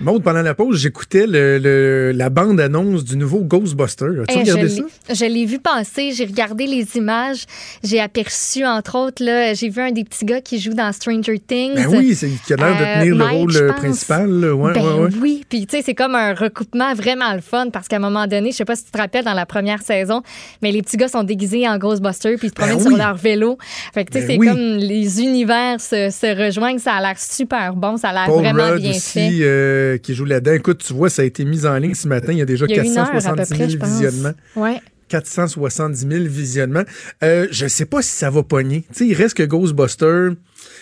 Maud, pendant la pause, j'écoutais le, le- la bande-annonce du nouveau Ghostbuster. As-tu Hey, regardé je ça? Je l'ai vu passer, j'ai regardé les images, j'ai aperçu, entre autres, là, j'ai vu un des petits gars qui joue dans Stranger Things. Ben oui, c'est qui a l'air de Euh, tenir le Mike, rôle euh, principal. là. Ouais, ben ouais, ouais. oui, puis tu sais, c'est comme un recoupement vraiment le fun parce qu'à un moment donné, je sais pas si tu te rappelles dans la première saison, mais les petits gars sont déguisés en Ghostbusters puis ils se Ben promènent oui. sur leur vélo. Fait que tu sais, Ben c'est oui. comme les univers se, se rejoignent, ça a l'air super bon, ça a l'air Paul vraiment Rudd bien aussi, fait. euh, qui joue là-dedans. Écoute, tu vois, ça a été mis en ligne ce matin. Il y a déjà Il y a une heure à peu 470 près, 000 je pense. visionnements. Ouais. 470 000 visionnements. Euh, je sais pas si ça va pogner. Tu sais, il reste que Ghostbuster,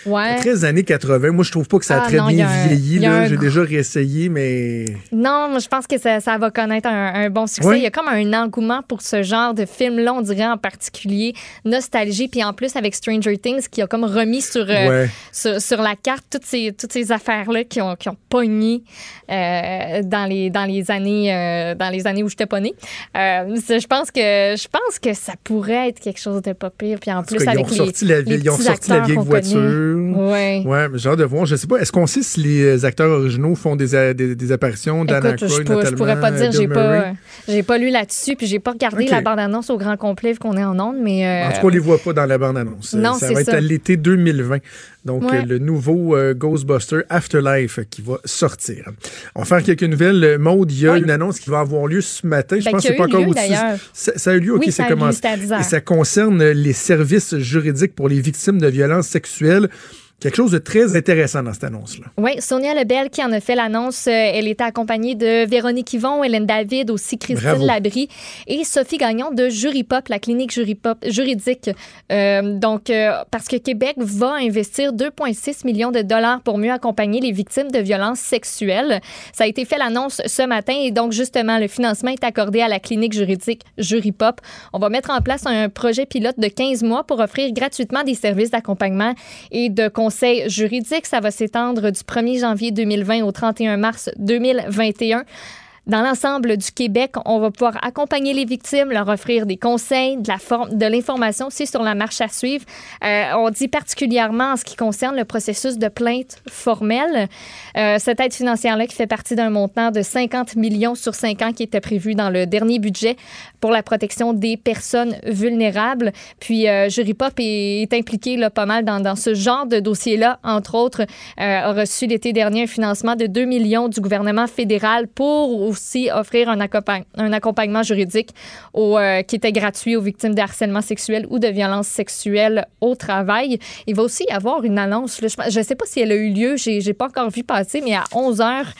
Ouais. très années 80. Moi, je trouve pas que ça a Ah très non, bien a vieilli. un J'ai déjà réessayé, mais Non, je pense que ça, ça va connaître un, un bon succès. Ouais. Il y a comme un engouement pour ce genre de film-là, on dirait en particulier. Nostalgie, puis en plus avec Stranger Things qui a comme remis sur, euh, sur, sur la carte toutes ces, toutes ces affaires-là qui ont, qui ont pogné euh, dans, les, dans, les années, euh, dans les années où j'étais pas née. Je, pense que, je pense que ça pourrait être quelque chose de pas pire. Puis en, plus, cas, ils ont avec les, ressorti la, les vieille- ils ont ressorti la vieille voiture. Connaît. Ouais. Ouais, mais j'ai hâte de voir. Je sais pas, est-ce qu'on sait si les acteurs originaux font des, a- des, des apparitions d'Anna Écoute, je, Aykroyd, peux- je pourrais pas dire, Bill j'ai pas, j'ai pas lu là-dessus, puis j'ai pas regardé la bande-annonce au grand complet vu qu'on est en onde, mais euh, En tout cas, on les voit pas dans la bande-annonce. Non, ça va être à l'été 2020. Donc, Ouais. le nouveau euh, Ghostbuster Afterlife qui va sortir. On va faire quelques nouvelles. Maude, il y a Oui. une annonce qui va avoir lieu ce matin. Je Ben, pense que c'est pas encore lieu, au d'ailleurs. Ça, ça a eu lieu, ok, Oui, ça a eu lieu, commencé. c'était à 10 heures. Et ça concerne les services juridiques pour les victimes de violences sexuelles. Quelque chose de très intéressant dans cette annonce-là. Oui, Sonia Lebel qui en a fait l'annonce, euh, elle était accompagnée de Véronique Yvon, Hélène David, aussi Christine Bravo. Labrie et Sophie Gagnon de Jury Pop, la clinique Jury Pop juridique. Euh, donc, euh, parce que Québec va investir 2,6 millions de dollars pour mieux accompagner les victimes de violences sexuelles. Ça a été fait l'annonce ce matin et donc justement le financement est accordé à la clinique juridique Jury Pop. On va mettre en place un projet pilote de 15 mois pour offrir gratuitement des services d'accompagnement et de conseil juridique. Ça va s'étendre du 1er janvier 2020 au 31 mars 2021. Dans l'ensemble du Québec, on va pouvoir accompagner les victimes, leur offrir des conseils, de l'information aussi sur la marche à suivre. Euh, on dit particulièrement en ce qui concerne le processus de plainte formelle. Euh, cette aide financière-là qui fait partie d'un montant de 50 millions sur 5 ans qui était prévu dans le dernier budget pour la protection des personnes vulnérables. Puis euh, Jury Pop est, est impliqué là, pas mal dans, dans ce genre de dossier-là. Entre autres, euh, a reçu l'été dernier un financement de 2 millions du gouvernement fédéral pour aussi offrir un, accompagn- un accompagnement juridique euh, qui était gratuit aux victimes de harcèlement sexuel ou de violences sexuelles au travail. Il va aussi y avoir une annonce, je ne sais pas si elle a eu lieu, j'ai j'ai pas encore vu passer, mais à 11 heures,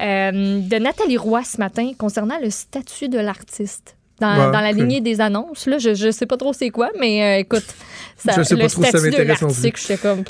euh, de Nathalie Roy ce matin concernant le statut de l'artiste. Dans, Ouais, dans la lignée des annonces, là, je ne sais pas trop c'est quoi, mais euh, écoute, ça, Je sais le pas trop si ça de l'article, comme...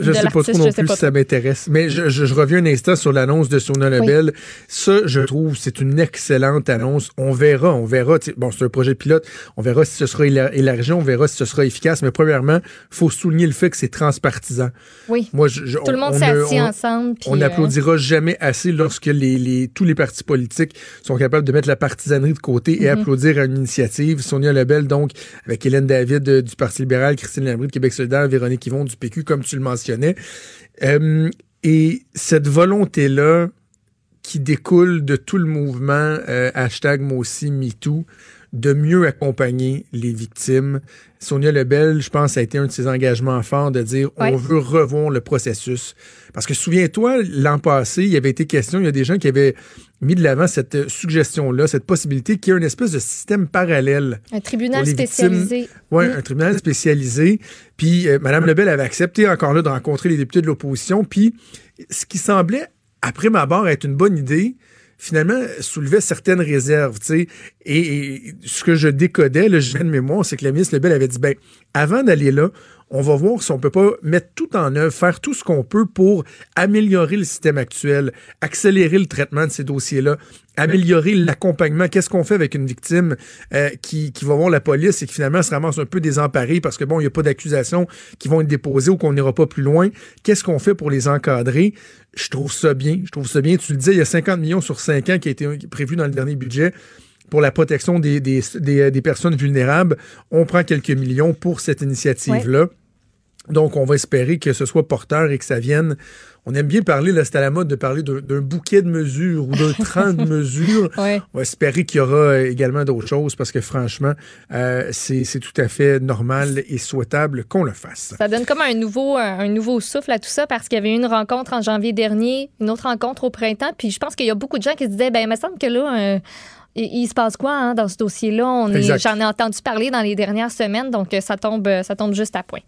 Je de sais pas trop non je plus si ça m'intéresse. Mais je, je- je reviens un instant sur l'annonce de Sonia Lebel. Ça, je trouve, c'est une excellente annonce. On verra, on verra. Bon, c'est un projet pilote. On verra si ce sera éla- élargi, on verra si ce sera efficace. Mais premièrement, faut souligner le fait que c'est transpartisan. Oui. Moi, je, je- Tout le on- monde on s'est assis on- ensemble. puis, On euh, n'applaudira jamais assez lorsque les, les- tous les partis politiques sont capables de mettre la partisanerie de côté et Mhm. applaudir à une initiative. Sonia Lebel, donc, avec Hélène David euh, du Parti libéral, Christine Labrie de Québec solidaire, Véronique Yvon du PQ, comme tu le mentionnais. Euh, et cette volonté-là qui découle de tout le mouvement euh, hashtag moi aussi de mieux accompagner les victimes. Sonia Lebel, je pense, a été un de ses engagements forts de dire Ouais. on veut revoir le processus. Parce que souviens-toi, l'an passé, il y avait été question, il y a des gens qui avaient mis de l'avant cette suggestion-là, cette possibilité qu'il y ait une espèce de système parallèle Un tribunal spécialisé. oui, Mm. un tribunal spécialisé. Puis euh, Mme Lebel avait accepté encore là de rencontrer les députés de l'opposition. Puis ce qui semblait, après ma barre, être une bonne idée, finalement soulevait certaines réserves. Et, et ce que je décodais, le je de mémoire, c'est que la ministre Lebel avait dit, ben, avant d'aller là, on va voir si on peut pas mettre tout en œuvre, faire tout ce qu'on peut pour améliorer le système actuel, accélérer le traitement de ces dossiers-là, améliorer l'accompagnement. Qu'est-ce qu'on fait avec une victime euh, qui, va voir la police et qui finalement se ramasse un peu désemparée parce que bon, il n'y a pas d'accusations qui vont être déposées ou qu'on n'ira pas plus loin? Qu'est-ce qu'on fait pour les encadrer? Je trouve ça bien. Je trouve ça bien. Tu le disais, il y a 50 millions sur 5 ans qui a été prévu dans le dernier budget pour la protection des, personnes vulnérables. On prend quelques millions pour cette initiative-là. Donc, on va espérer que ce soit porteur et que ça vienne. On aime bien parler, là, c'est à la mode de parler d'un bouquet de mesures ou d'un (laughs) train de mesures. On va espérer qu'il y aura également d'autres choses parce que franchement, euh, c'est tout à fait normal et souhaitable qu'on le fasse. Ça donne comme un nouveau, un nouveau souffle à tout ça parce qu'il y avait une rencontre en janvier dernier, une autre rencontre au printemps. Puis je pense qu'il y a beaucoup de gens qui se disaient, ben, il me semble que là, euh, il, se passe quoi hein, dans ce dossier-là? J'en ai entendu parler dans les dernières semaines, donc euh, ça tombe, euh, ça tombe juste à point.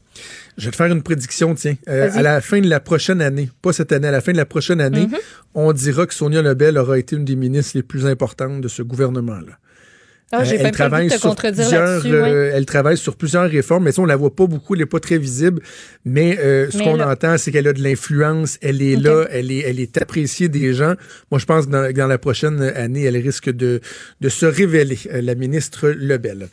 Je vais te faire une prédiction, tiens. Euh, à la fin de la prochaine année, pas cette année, à la fin de la prochaine année, mm-hmm. on dira que Sonia Lebel aura été une des ministres les plus importantes de ce gouvernement-là. Ah, j'ai elle, travaille sur plusieurs, euh, elle travaille sur plusieurs réformes, mais ça, on la voit pas beaucoup, elle est pas très visible. Mais, euh, ce qu'on entend, c'est qu'elle a de l'influence, elle est là, elle est, elle est appréciée des gens. Moi, je pense que dans, dans la prochaine année, elle risque de, de se révéler, euh, la ministre Lebel.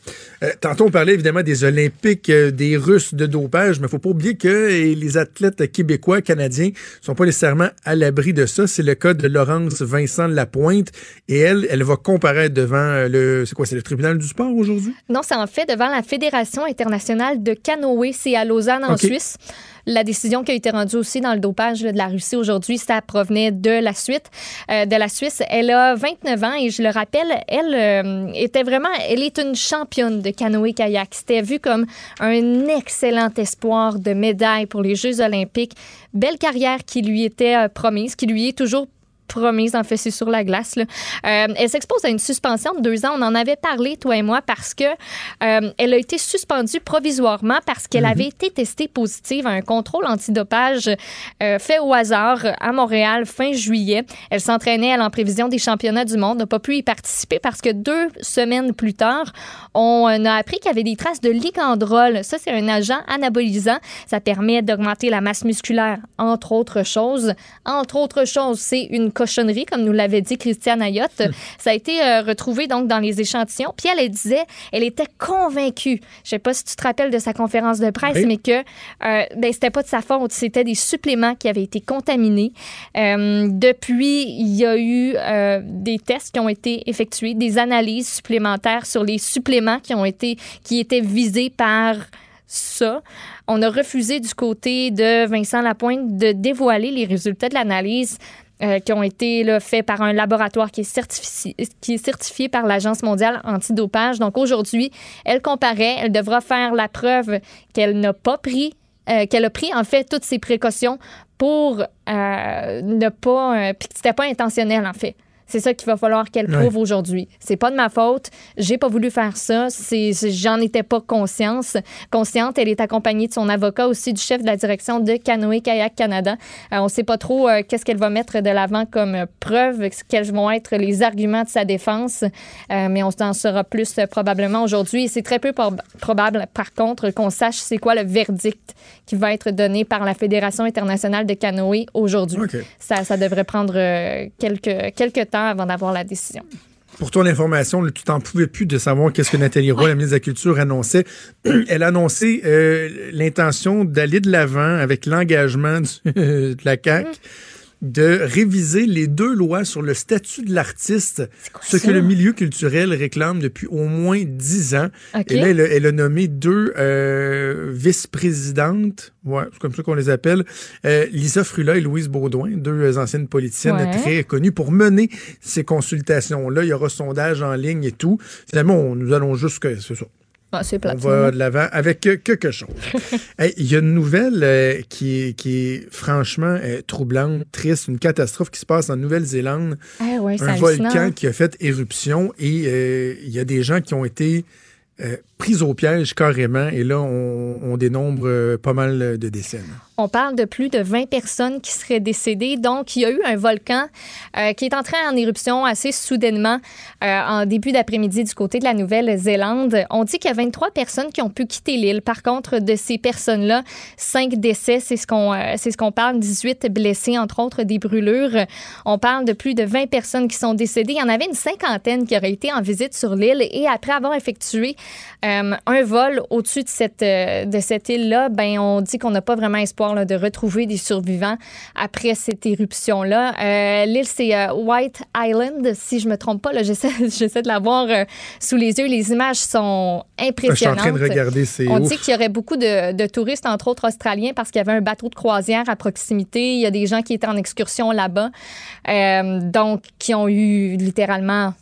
tantôt, on parlait évidemment des Olympiques, des Russes de dopage, mais faut pas oublier que les athlètes québécois, canadiens, sont pas nécessairement à l'abri de ça. C'est le cas de Laurence Vincent Lapointe, et elle, elle va comparaître devant le, c'est quoi, c'est le tribunal du sport aujourd'hui? Non, c'est en fait devant la Fédération internationale de canoë. C'est à Lausanne, en Suisse. La décision qui a été rendue aussi dans le dopage de la Russie aujourd'hui, ça provenait de la suite, euh, de la Suisse. Elle a 29 ans et je le rappelle, elle euh, était vraiment, elle est une championne de canoë-kayak. C'était vu comme un excellent espoir de médaille pour les Jeux olympiques. Belle carrière qui lui était euh, promise, qui lui est toujours promise, en fait, c'est sur la glace. Là. Euh, elle s'expose à une suspension de deux ans. On en avait parlé, toi et moi, parce que euh, elle a été suspendue provisoirement parce qu'elle mhm. avait été testée positive à un contrôle antidopage euh, fait au hasard à Montréal fin juillet. Elle s'entraînait, en prévision des championnats du monde, n'a pas pu y participer parce que deux semaines plus tard, on a appris qu'il y avait des traces de ligandrol. Ça, c'est un agent anabolisant. Ça permet d'augmenter la masse musculaire, entre autres choses. Entre autres choses, c'est une cochonnerie, comme nous l'avait dit Christiane Ayotte. Hmm. Ça a été euh, retrouvé donc dans les échantillons. Puis elle, disait, elle était convaincue. Je sais pas si tu te rappelles de sa conférence de presse, mais que euh, ben, c'était pas de sa faute. C'était des suppléments qui avaient été contaminés. Euh, depuis, il y a eu euh, des tests qui ont été effectués, des analyses supplémentaires sur les suppléments qui ont été qui étaient visés par ça. On a refusé du côté de Vincent Lapointe de dévoiler les résultats de l'analyse euh, qui ont été faits par un laboratoire qui est certifié, qui est certifié par l'Agence mondiale antidopage. Donc aujourd'hui, elle comparait, elle devra faire la preuve qu'elle n'a pas pris, euh, qu'elle a pris en fait toutes ses précautions pour euh, ne pas, puis que c'était pas intentionnel en fait. C'est ça qu'il va falloir qu'elle prouve aujourd'hui. C'est pas de ma faute. J'ai pas voulu faire ça. C'est, j'en étais pas conscience. Consciente. Elle est accompagnée de son avocat aussi, du chef de la direction de Canoë Kayak Canada. Euh, on sait pas trop euh, qu'est-ce qu'elle va mettre de l'avant comme preuve, quels vont être les arguments de sa défense. Euh, mais on en saura plus probablement aujourd'hui. c'est très peu probable, par contre, qu'on sache c'est quoi le verdict qui va être donné par la Fédération internationale de canoë aujourd'hui. Ça, ça devrait prendre quelques, quelques temps avant d'avoir la décision. Pour ton information, tu t'en pouvais plus de savoir qu'est-ce que Nathalie Roy, la ministre de la Culture, annonçait. (clears throat) Elle a annoncé euh, l'intention d'aller de l'avant avec l'engagement (laughs) de la CAQ. De réviser les deux lois sur le statut de l'artiste, ce que le milieu culturel réclame depuis au moins dix ans. Et là, elle a, nommé deux euh, vice-présidentes, ouais, c'est comme ça qu'on les appelle, euh, Lisa Frula et Louise Baudouin, deux anciennes politiciennes très connues, pour mener ces consultations-là. Il y aura sondage en ligne et tout. Finalement, nous allons juste que c'est ça. Ah, on va de l'avant avec quelque chose. (laughs) Il y a une nouvelle euh, qui, est, qui est franchement euh, troublante, triste, une catastrophe qui se passe en Nouvelle-Zélande. Ah un volcan qui a fait éruption et euh, il y a des gens qui ont été euh, prise au piège carrément. Et là, on, dénombre euh, pas mal de décès. On parle de plus de 20 personnes qui seraient décédées. Donc, il y a eu un volcan euh, qui est entré en éruption assez soudainement euh, en début d'après-midi du côté de la Nouvelle-Zélande. On dit qu'il y a 23 personnes qui ont pu quitter l'île. Par contre, de ces personnes-là, 5 décès, c'est ce qu'on c'est ce qu'on parle, 18 blessés, entre autres des brûlures. On parle de plus de 20 personnes qui sont décédées. Il y en avait une cinquantaine qui auraient été en visite sur l'île et après avoir effectué un vol au-dessus de cette, de cette île-là, ben, on dit qu'on n'a pas vraiment espoir de retrouver des survivants après cette éruption-là. Euh, l'île, c'est euh, White Island, si je me trompe pas. J'essaie, (laughs) j'essaie de la voir euh, sous les yeux. Les images sont impressionnantes. Je suis en train de regarder. On dit qu'il y aurait beaucoup de, de, touristes, entre autres australiens, parce qu'il y avait un bateau de croisière à proximité. Il y a des gens qui étaient en excursion là-bas, donc qui ont eu littéralement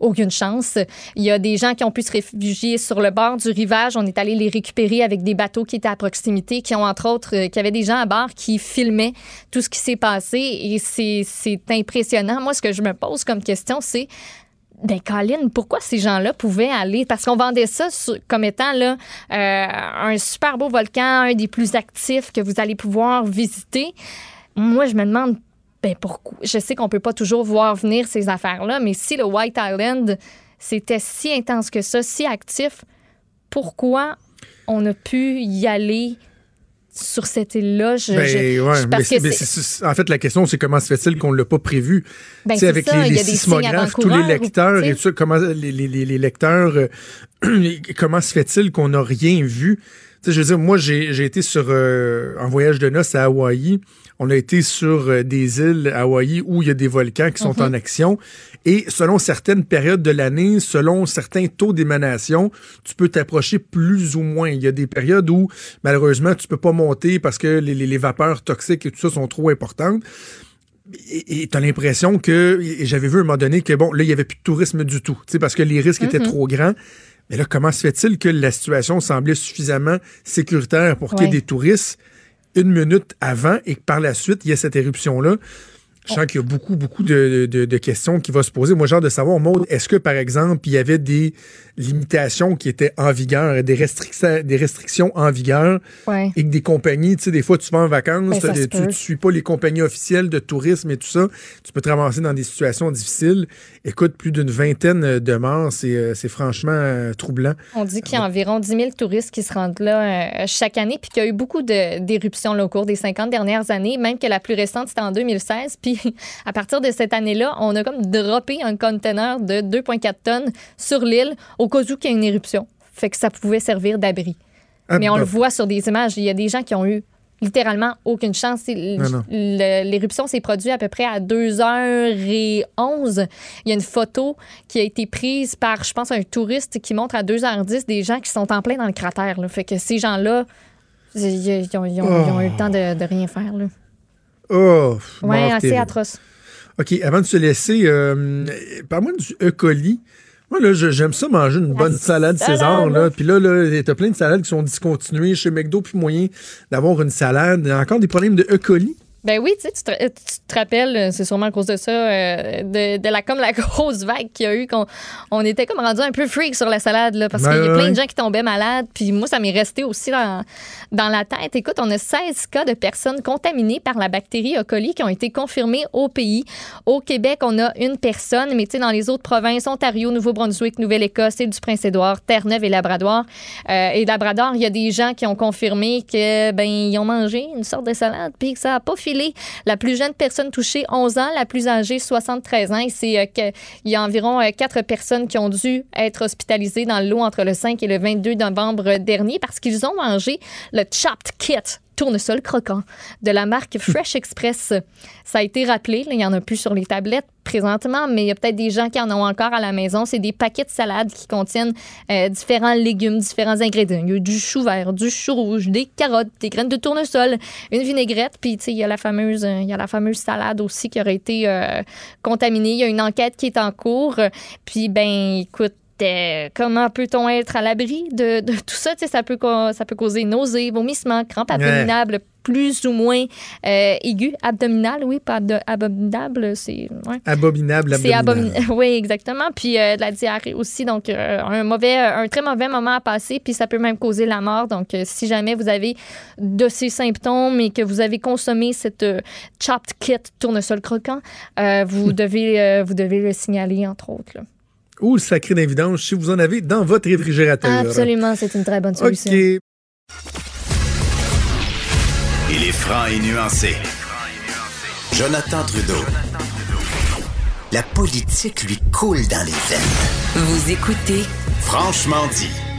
aucune chance. Il y a des gens qui ont pu se réfugier sur le bord du rivage. On est allé les récupérer avec des bateaux qui étaient à proximité, qui ont entre autres, euh, qui avaient des gens à bord qui filmaient tout ce qui s'est passé et c'est impressionnant. Moi, ce que je me pose comme question, c'est ben, Colin, pourquoi ces gens-là pouvaient aller? Parce qu'on vendait ça comme étant là, euh, un super beau volcan, un des plus actifs que vous allez pouvoir visiter. Moi, je me demande ben pourquoi? Je sais qu'on peut pas toujours voir venir ces affaires-là, mais si le White Island, c'était si intense que ça, si actif, pourquoi on a pu y aller sur cette île-là? en fait, la question, c'est comment se fait-il qu'on ne l'a pas prévu? Ben, avec les, sismographes, tous les lecteurs et tout comment les, les, lecteurs, euh, (clears throat) comment se fait-il qu'on n'a rien vu? je veux dire, moi, j'ai été sur euh, un voyage de noces à Hawaï. On a été sur euh, des îles Hawaï où il y a des volcans qui sont en mhm. action. Et selon certaines périodes de l'année, selon certains taux d'émanation, tu peux t'approcher plus ou moins. Il y a des périodes où, malheureusement, tu peux pas monter parce que les, les, vapeurs toxiques et tout ça sont trop importantes. Et tu as l'impression que, j'avais vu à un moment donné que, bon, là, il y avait plus de tourisme du tout, parce que les risques étaient mhm. trop grands. Mais là, comment se fait-il que la situation semblait suffisamment sécuritaire pour qu'il y ait des touristes? Une minute avant et que par la suite, il y a cette éruption-là? Je sens qu'il y a beaucoup, beaucoup de, de, questions qui vont se poser. Moi, genre de savoir, Maud, est-ce que, par exemple, il y avait des limitations qui étaient en vigueur, des restrictions, des restrictions en vigueur, et que des compagnies, tu sais, des fois, tu vas en vacances, ben, tu ne suis pas les compagnies officielles de tourisme et tout ça, tu peux te ramasser dans des situations difficiles. Écoute, plus d'une vingtaine de morts, c'est euh, franchement euh, troublant. On dit qu'il y a environ 10 000 touristes qui se rendent là euh, chaque année, puis qu'il y a eu beaucoup d'éruptions au cours des 50 dernières années, même que la plus récente, c'était en 2016. Puis (laughs) à partir de cette année-là, on a comme droppé un conteneur de 2,4 tonnes sur l'île au cas où il y a une éruption. Fait que ça pouvait servir d'abri. Ah, Mais on le voit sur des images. Il y a des gens qui ont eu littéralement aucune chance. L'éruption s'est produite à peu près à 2h11. Il y a une photo qui a été prise par, je pense, un touriste qui montre à 2h10 des gens qui sont en plein dans le cratère. Fait que ces gens-là, ils, ont, eu le temps de, rien faire. Oh! Oui, assez atroce. OK, avant de se laisser, euh, parle-moi du E. coli. Moi, là, j'aime ça manger une bonne salade, César. Là. Puis là, là t'as plein de salades qui sont discontinuées chez McDo, puis moyen d'avoir une salade. Il y a encore des problèmes de E. coli. Ben oui, tu, te, tu te rappelles, euh, c'est sûrement à cause de ça, euh, de, la comme la (laughs) grosse vague qu'il y a eu, qu'on on était comme rendu un peu freak sur la salade, là, parce qu'il y a plein de gens qui tombaient malades. Puis moi, ça m'est resté aussi dans, dans la tête. Écoute, on a 16 cas de personnes contaminées par la bactérie E. coli qui ont été confirmés au pays. Au Québec, on a une personne, mais tu sais, dans les autres provinces, Ontario, Nouveau-Brunswick, Nouvelle-Écosse, île du Prince-Édouard, Terre-Neuve et Labrador. Euh, et Labrador, il y a des gens qui ont confirmé que ben ils ont mangé une sorte de salade, puis que ça n'a pas la plus jeune personne touchée, 11 ans, la plus âgée, 73 ans. Et c'est euh, qu'il y a environ euh, quatre personnes qui ont dû être hospitalisées dans le lot entre le 5 et le 22 novembre dernier parce qu'ils ont mangé le chopped kit tournesol croquant de la marque (laughs) Fresh Express. Ça a été rappelé, il n'y en a plus sur les tablettes présentement, mais il y a peut-être des gens qui en ont encore à la maison. C'est des paquets de salades qui contiennent euh, différents légumes, différents ingrédients. Il y a du chou vert, du chou rouge, des carottes, des graines de tournesol, une vinaigrette, puis il y a la fameuse, il y a la fameuse salade aussi qui aurait été euh, contaminée. Il y a une enquête qui est en cours. Puis ben, écoute, comment peut-on être à l'abri de, tout ça? ça peut, ça peut causer nausées, vomissements, crampes abdominales, plus ou moins euh, aiguë, abdominale, oui, pas abominable, c'est... Abominable, C'est abominable, (laughs) oui, exactement. Puis de la diarrhée aussi, donc un mauvais, un très mauvais moment à passer, puis ça peut même causer la mort. Donc, si jamais vous avez de ces symptômes et que vous avez consommé cette chopped kit tournesol croquant, vous, (laughs) devez, vous devez le signaler, entre autres. Là ou le sacré d'invidence si vous en avez dans votre réfrigérateur. Absolument, c'est une très bonne solution. OK. Il est franc et nuancé. Jonathan Trudeau. La politique lui coule dans les veines. Vous écoutez Franchement dit.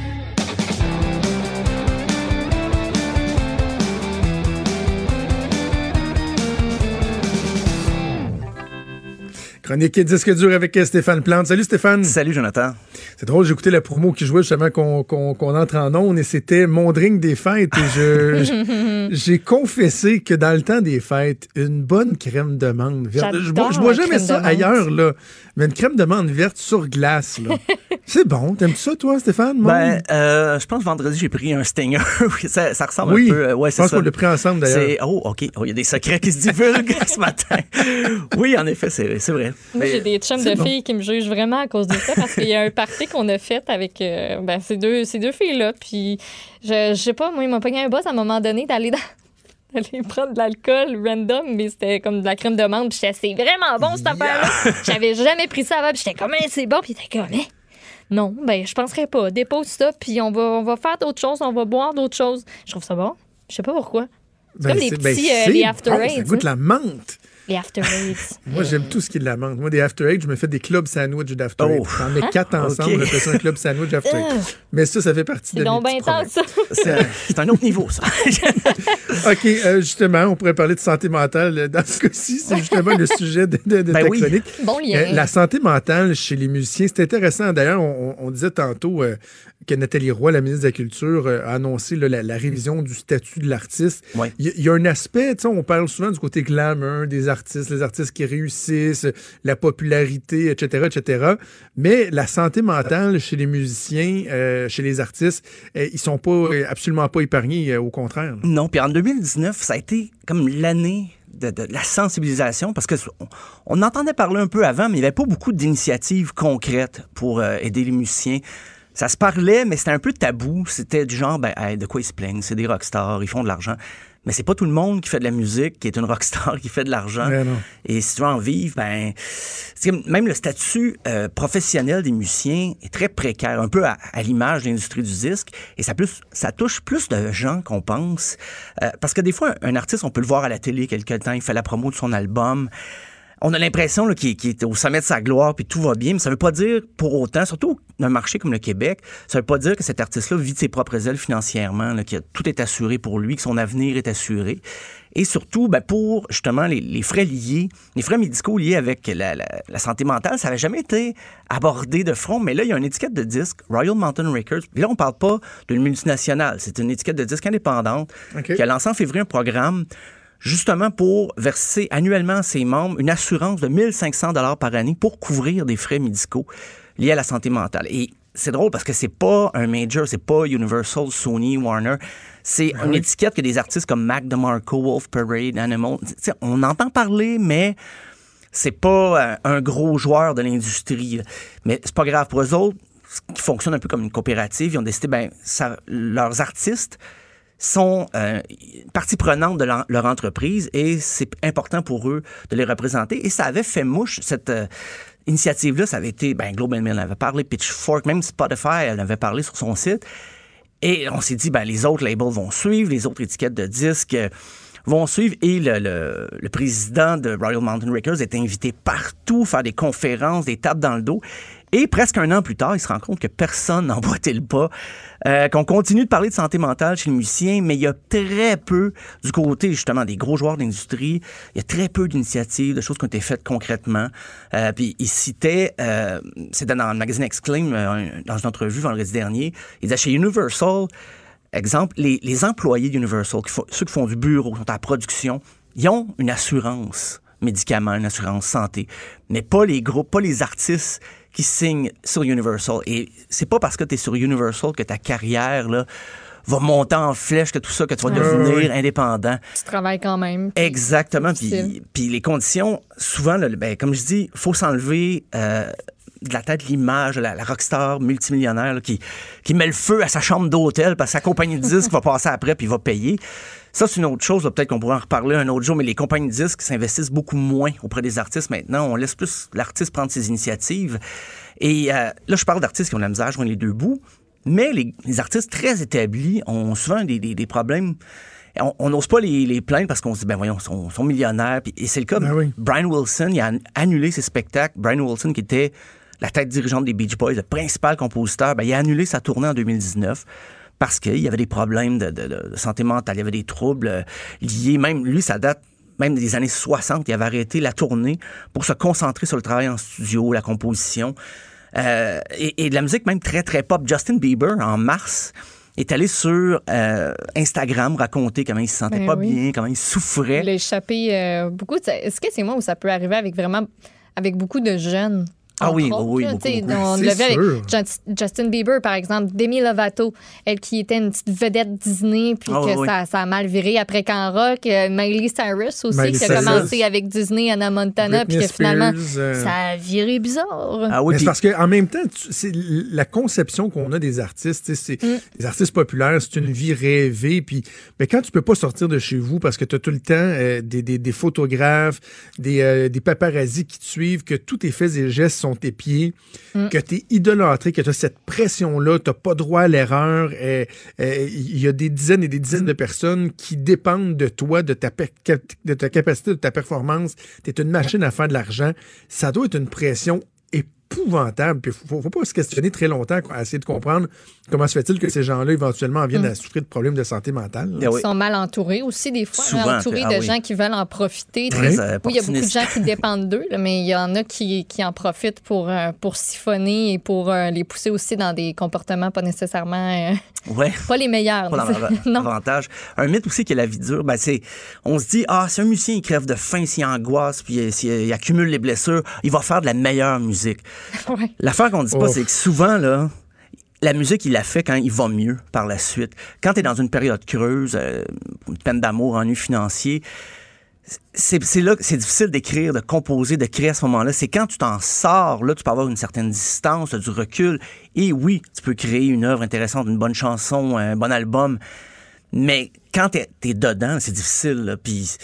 Chronique et disque dur avec Stéphane Plante. Salut Stéphane. Salut Jonathan. C'est drôle, j'ai écouté la promo qui jouait justement qu'on entre en ondes et c'était mon drink des fêtes. Et (laughs) je j'ai confessé que dans le temps des fêtes, une bonne crème de menthe verte. Je, bois, bois jamais ça ailleurs, là. Mais une crème de menthe verte sur glace, là. (laughs) C'est bon. T'aimes ça, toi, Stéphane? Ben, euh, je pense que vendredi, j'ai pris un Stinger. (laughs) ça, ça, ressemble un peu. Euh, ouais, je pense qu'on l'a pris ensemble, d'ailleurs. Oh, OK. Oh, il y a des secrets qui se divulguent ce matin. Oui, en effet, c'est vrai. Moi, j'ai des chums de filles qui me jugent vraiment à cause de ça parce qu'il y a un party qu'on a fait avec euh, ben, ces deux, ces deux filles-là. Puis, je, je sais pas, moi, ils m'ont pogné un boss à un moment donné d'aller dans (laughs) prendre de l'alcool random, mais c'était comme de la crème de menthe. Puis c'est vraiment bon cette affaire-là. (laughs) J'avais jamais pris ça avant. Puis j'étais comme, c'est bon. Puis t'es comme, hein? Non, ben je penserais pas. Dépose ça, puis on va, on va faire d'autres choses, on va boire d'autres choses. Je trouve ça bon. Je sais pas pourquoi. C'est ben, comme les ben, petits, euh, les after bon, Ça goûte la menthe. Les After Eight. (laughs) Moi, j'aime tout ce qui est de la menthe. Moi, des After Eight, je me fais des clubs sandwich d'After Eight. Oh. J'en mets hein? quatre ensemble, je fais ça un club sandwich After Eight. Ah. Mais ça, ça fait partie de C'est donc bien ça. C'est un autre niveau, ça. (laughs) OK, euh, justement, on pourrait parler de santé mentale. Dans ce cas-ci, c'est justement le sujet de, de, ben ta chronique. Bon lien. Euh, la santé mentale chez les musiciens, c'est intéressant. D'ailleurs, on, on, disait tantôt euh, que Nathalie Roy, la ministre de la Culture, a annoncé là, la, révision du statut de l'artiste. Il y, y, a un aspect, on parle souvent du côté glamour des artistes, les artistes qui réussissent, la popularité, etc., etc. Mais la santé mentale chez les musiciens, euh, chez les artistes, euh, ils sont pas euh, absolument pas épargnés, au contraire. Non, puis en 2019, ça a été comme l'année de, la sensibilisation parce que on, entendait parler un peu avant, mais il n'y avait pas beaucoup d'initiatives concrètes pour aider les musiciens. Ça se parlait, mais c'était un peu tabou. C'était du genre, ben, de quoi ils se plaignent? C'est des rockstars, ils font de l'argent. Mais c'est pas tout le monde qui fait de la musique, qui est une rockstar, (laughs) qui fait de l'argent. Et si tu veux en vivre, ben, même le statut euh, professionnel des musiciens est très précaire, un peu à, l'image de l'industrie du disque. Et ça, plus, ça touche plus de gens qu'on pense. Euh, parce que des fois, un artiste, on peut le voir à la télé quelque temps, il fait la promo de son album on a l'impression qu'il est au sommet de sa gloire puis tout va bien, mais ça veut pas dire pour autant, surtout dans un marché comme le Québec, ça veut pas dire que cet artiste-là vit de ses propres ailes financièrement, que tout est assuré pour lui, que son avenir est assuré. Et surtout, ben, pour justement les, frais liés, les frais médicaux liés avec la, santé mentale, ça n'avait jamais été abordé de front. Mais là, il y a une étiquette de disque, Royal Mountain Records. Puis là, on parle pas d'une multinationale. C'est une étiquette de disque indépendante qui a lancé en février un programme justement pour verser annuellement à ses membres une assurance de 1500 dollars par année pour couvrir des frais médicaux liés à la santé mentale. Et c'est drôle parce que c'est pas un major, c'est pas Universal, Sony, Warner. C'est ben une étiquette que des artistes comme Mac DeMarco, Wolf Parade, Animal, on entend parler, mais c'est pas euh, un gros joueur de l'industrie. Mais c'est pas grave pour eux autres, qui fonctionne un peu comme une coopérative. Ils ont décidé, ben, ça, leurs artistes sont euh, partie prenante de leur, entreprise et c'est important pour eux de les représenter. Et ça avait fait mouche, cette euh, initiative-là. Ça avait été, ben, Global Mail en avait parlé, Pitchfork, même Spotify, elle avait parlé sur son site. Et on s'est dit, ben, les autres labels vont suivre, les autres étiquettes de disques euh, vont suivre. Et le, le, président de Royal Mountain Records est invité partout, faire des conférences, des tables dans le dos. Et presque un an plus tard, il se rend compte que personne (laughs) n'emboîtait le pas, euh, qu'on continue de parler de santé mentale chez les musiciens, mais il y a très peu, du côté justement des gros joueurs d'industrie, il y a très peu d'initiatives, de choses qui ont été faites concrètement. Euh, puis il citait, euh, c'était dans le magazine Exclaim, dans une entrevue vendredi dernier, il disait chez Universal, exemple, les, les employés d'Universal, ceux qui font du bureau, qui sont à la production, ils ont une assurance médicaments, une assurance santé, mais pas les groupes, pas les artistes qui signent sur Universal. Et c'est pas parce que tu es sur Universal que ta carrière là, va monter en flèche que tout ça, que tu vas devenir indépendant. Tu travailles quand même. Exactement. Puis, puis les conditions, souvent, là, ben, comme je dis, faut s'enlever euh, de la tête l'image de la, la rockstar multimillionnaire là, qui, qui met le feu à sa chambre d'hôtel parce que sa compagnie de disques (laughs) va passer après puis va payer. Ça, c'est une autre chose. Peut-être qu'on pourra en reparler un autre jour, mais les compagnies de disques s'investissent beaucoup moins auprès des artistes maintenant. On laisse plus l'artiste prendre ses initiatives. Et euh, là, je parle d'artistes qui ont de la misère à joindre les deux bouts, mais les, les artistes très établis ont souvent des, des- des problèmes. On- n'ose pas les, les plaindre parce qu'on se dit, ben voyons, ils sont, sont millionnaires. Et c'est le cas. Ben oui. Brian Wilson, il a an- annulé ses spectacles. Brian Wilson, qui était la tête dirigeante des Beach Boys, le principal compositeur, ben, il a annulé sa tournée en 2019 parce qu'il y avait des problèmes de, de- de santé mentale, il y avait des troubles euh, liés, même lui, ça date même des années 60, il avait arrêté la tournée pour se concentrer sur le travail en studio, la composition. Euh, et, et de la musique même très, très pop. Justin Bieber, en mars, est allé sur euh, Instagram raconter comment il se sentait Ben pas oui. bien, comment il souffrait. Il a échappé euh, beaucoup. de- Est-ce que c'est moi où ça peut arriver avec vraiment avec beaucoup de jeunes? Ah oui, autres, oui, là, beaucoup. On avec Justin Bieber, par exemple, Demi Lovato, elle qui était une petite vedette Disney, puis Ah que oui, ça, ça a mal viré après qu'en rock. Euh, Miley Cyrus aussi, Miley qui a Cyrus. commencé avec Disney, Anna Montana, puis que finalement, Spears, euh, ça a viré bizarre. Ah oui, Mais c'est puis- parce qu'en même temps, tu- c'est la conception qu'on a des artistes, tu sais, c'est Mm. les artistes populaires, c'est une vie rêvée. Puis, mais quand tu peux pas sortir de chez vous parce que tu as tout le temps euh, des, des- des photographes, des, euh, des paparazzis qui te suivent, que tous tes faits et gestes sont tes pieds, Mm. que tu es idolâtré, que tu as cette pression-là, tu pas droit à l'erreur. Il y a des dizaines et des dizaines de personnes qui dépendent de toi, de ta, de ta capacité, de ta performance. Tu es une machine à faire de l'argent. Ça doit être une pression épouvantable. Puis faut, faut pas se questionner très longtemps à essayer de comprendre comment se fait-il que ces gens-là éventuellement viennent à souffrir de problèmes de santé mentale. là. Oui. Ils sont mal entourés aussi, des fois. Souvent, hein, entourés ah de oui. gens qui veulent en profiter. Très, Oui. Oui, il y a beaucoup de gens qui dépendent d'eux, là, mais il y en a qui, qui en profitent pour, euh, pour siphonner et pour euh, les pousser aussi dans des comportements pas nécessairement. euh, Ouais. (laughs) pas les meilleurs. pas dans (laughs) leur non. avantage. Un mythe aussi qui est la vie dure, ben c'est, on se dit, ah, si un musicien il crève de faim, s'il angoisse, puis euh, s'il il accumule les blessures, il va faire de la meilleure musique. (laughs) Ouais. L'affaire qu'on dit pas, c'est que souvent, là, la musique, il la fait quand il va mieux par la suite. Quand tu es dans une période creuse, euh, une peine d'amour, ennui financier, c'est là c'est difficile d'écrire, de composer, de créer à ce moment-là. C'est quand tu t'en sors, là, tu peux avoir une certaine distance, du recul. Et oui, tu peux créer une œuvre intéressante, une bonne chanson, un bon album. Mais quand t'es es dedans, c'est difficile. Puis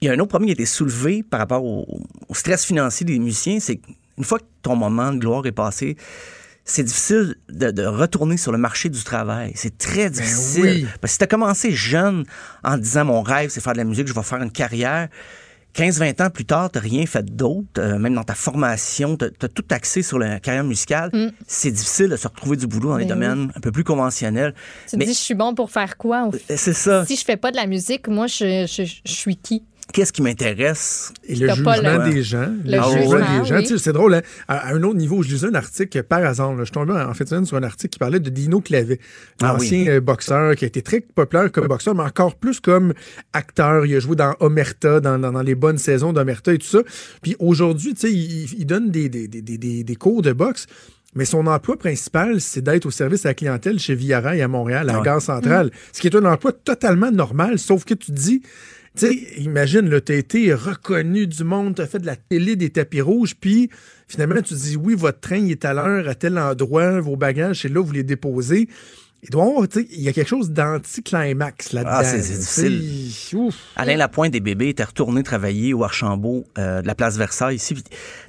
il y a un autre problème qui a été soulevé par rapport au, au stress financier des musiciens, c'est qu'une fois que ton moment de gloire est passé, c'est difficile de, de retourner sur le marché du travail. C'est très difficile. oui. Parce que si tu as commencé jeune en disant mon rêve, c'est faire de la musique, je vais faire une carrière. 15-20 ans plus tard, tu rien fait d'autre, euh, même dans ta formation, tu as, tout axé sur la carrière musicale. C'est difficile de se retrouver du boulot dans les Ben oui. domaines un peu plus conventionnels. Tu te Mais dis, je suis bon pour faire quoi? fait? c'est ça. Si je fais pas de la musique, moi, je, je, je suis qui? Qu'est-ce qui m'intéresse? Et le jugement le- des gens. Le jugement, des gens. oui. Tu sais, C'est drôle, hein? à, à un autre niveau, je lisais un article par hasard. là. Je tombais en fait sur un article qui parlait de Dino Clavet, Ah l'ancien oui. euh, boxeur qui a été très populaire comme boxeur, mais encore plus comme acteur. Il a joué dans Omerta, dans, dans, dans les bonnes saisons d'Omerta et tout ça. Puis aujourd'hui, tu sais, il, il donne des, des, des, des, des cours de boxe. Mais son emploi principal, c'est d'être au service à la clientèle chez Via Rail à Montréal, à la Ouais. gare centrale. Ce qui est un emploi totalement normal, sauf que tu te dis, tu sais, imagine, tu as été reconnu du monde, tu as fait de la télé, des tapis rouges, puis finalement, tu dis, oui, votre train il est à l'heure, à tel endroit, vos bagages, c'est là, vous les déposez. Il doit y avoir, il y a quelque chose d'anticlimax là-dedans. Ah, c'est- là, difficile. Ouf. Alain Lapointe des bébés était retourné travailler au Archambault euh, de la place Versailles ici.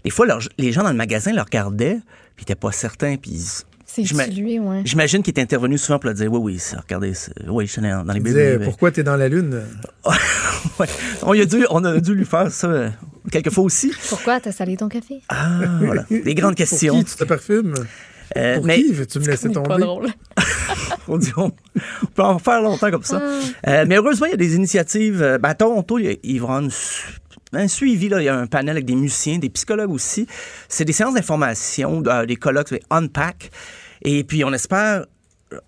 Des fois, leur- les gens dans le magasin le regardaient, puis ils n'étaient pas certains. Puis ils- C'est ouais. j'imagine qu'il est intervenu souvent pour leur dire Oui, oui, ça, regardez, oui, je suis dans les Il bébés. pourquoi t'es dans la lune? (laughs) Ouais. on, y a dû, on a dû lui faire ça euh, quelques fois aussi. Pourquoi t'as salé ton café? Ah, voilà. Des grandes Pour questions. qui tu te parfumes? Euh, Pour mais qui veux-tu me laisser C'est pas tomber? drôle. (laughs) on, dit, on- on peut en faire longtemps comme ça. Euh, mais heureusement, il y a des initiatives. Ben, à Toronto, il y a- ils un suivi. Là. Il y a un panel avec des musiciens, des psychologues aussi. C'est des séances d'information, euh, des colloques, c'est Unpack. Et puis, on espère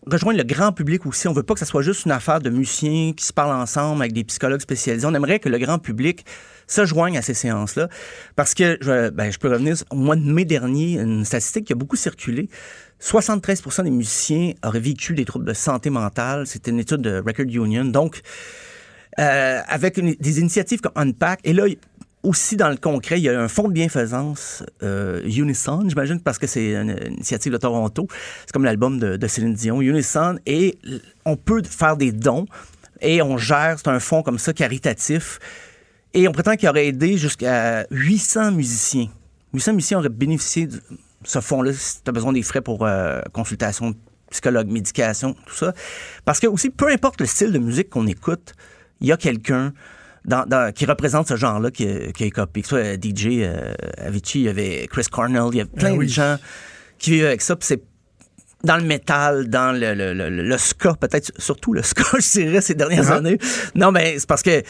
rejoindre le grand public aussi. On veut pas que ça soit juste une affaire de musiciens qui se parlent ensemble avec des psychologues spécialisés. On aimerait que le grand public se joigne à ces séances-là. Parce que, je, ben, je peux revenir au mois de mai dernier, une statistique qui a beaucoup circulé. 73% des musiciens auraient vécu des troubles de santé mentale. C'était une étude de Record Union. Donc, euh, avec des initiatives comme Unpack, et là, aussi dans le concret, il y a un fonds de bienfaisance euh, Unison, j'imagine, parce que c'est une initiative de Toronto. C'est comme l'album de, de, Céline Dion, Unison, et on peut faire des dons et on gère, c'est un fonds comme ça caritatif. Et on prétend qu'il aurait aidé jusqu'à 800 musiciens. 800 musiciens auraient bénéficié de ce fonds-là si tu as besoin des frais pour euh, consultation, psychologue, médication, tout ça. Parce que aussi, peu importe le style de musique qu'on écoute, il y a quelqu'un dans, qui représente ce genre-là qui, qui est copié. Que ce soit DJ euh, Avicii, il y avait Chris Cornell, il y a plein ah de gens qui vivent avec ça. c'est dans le métal, dans le, le, le, ska, peut-être surtout le ska, (laughs) je dirais, ces dernières ah. années. Non, mais c'est parce que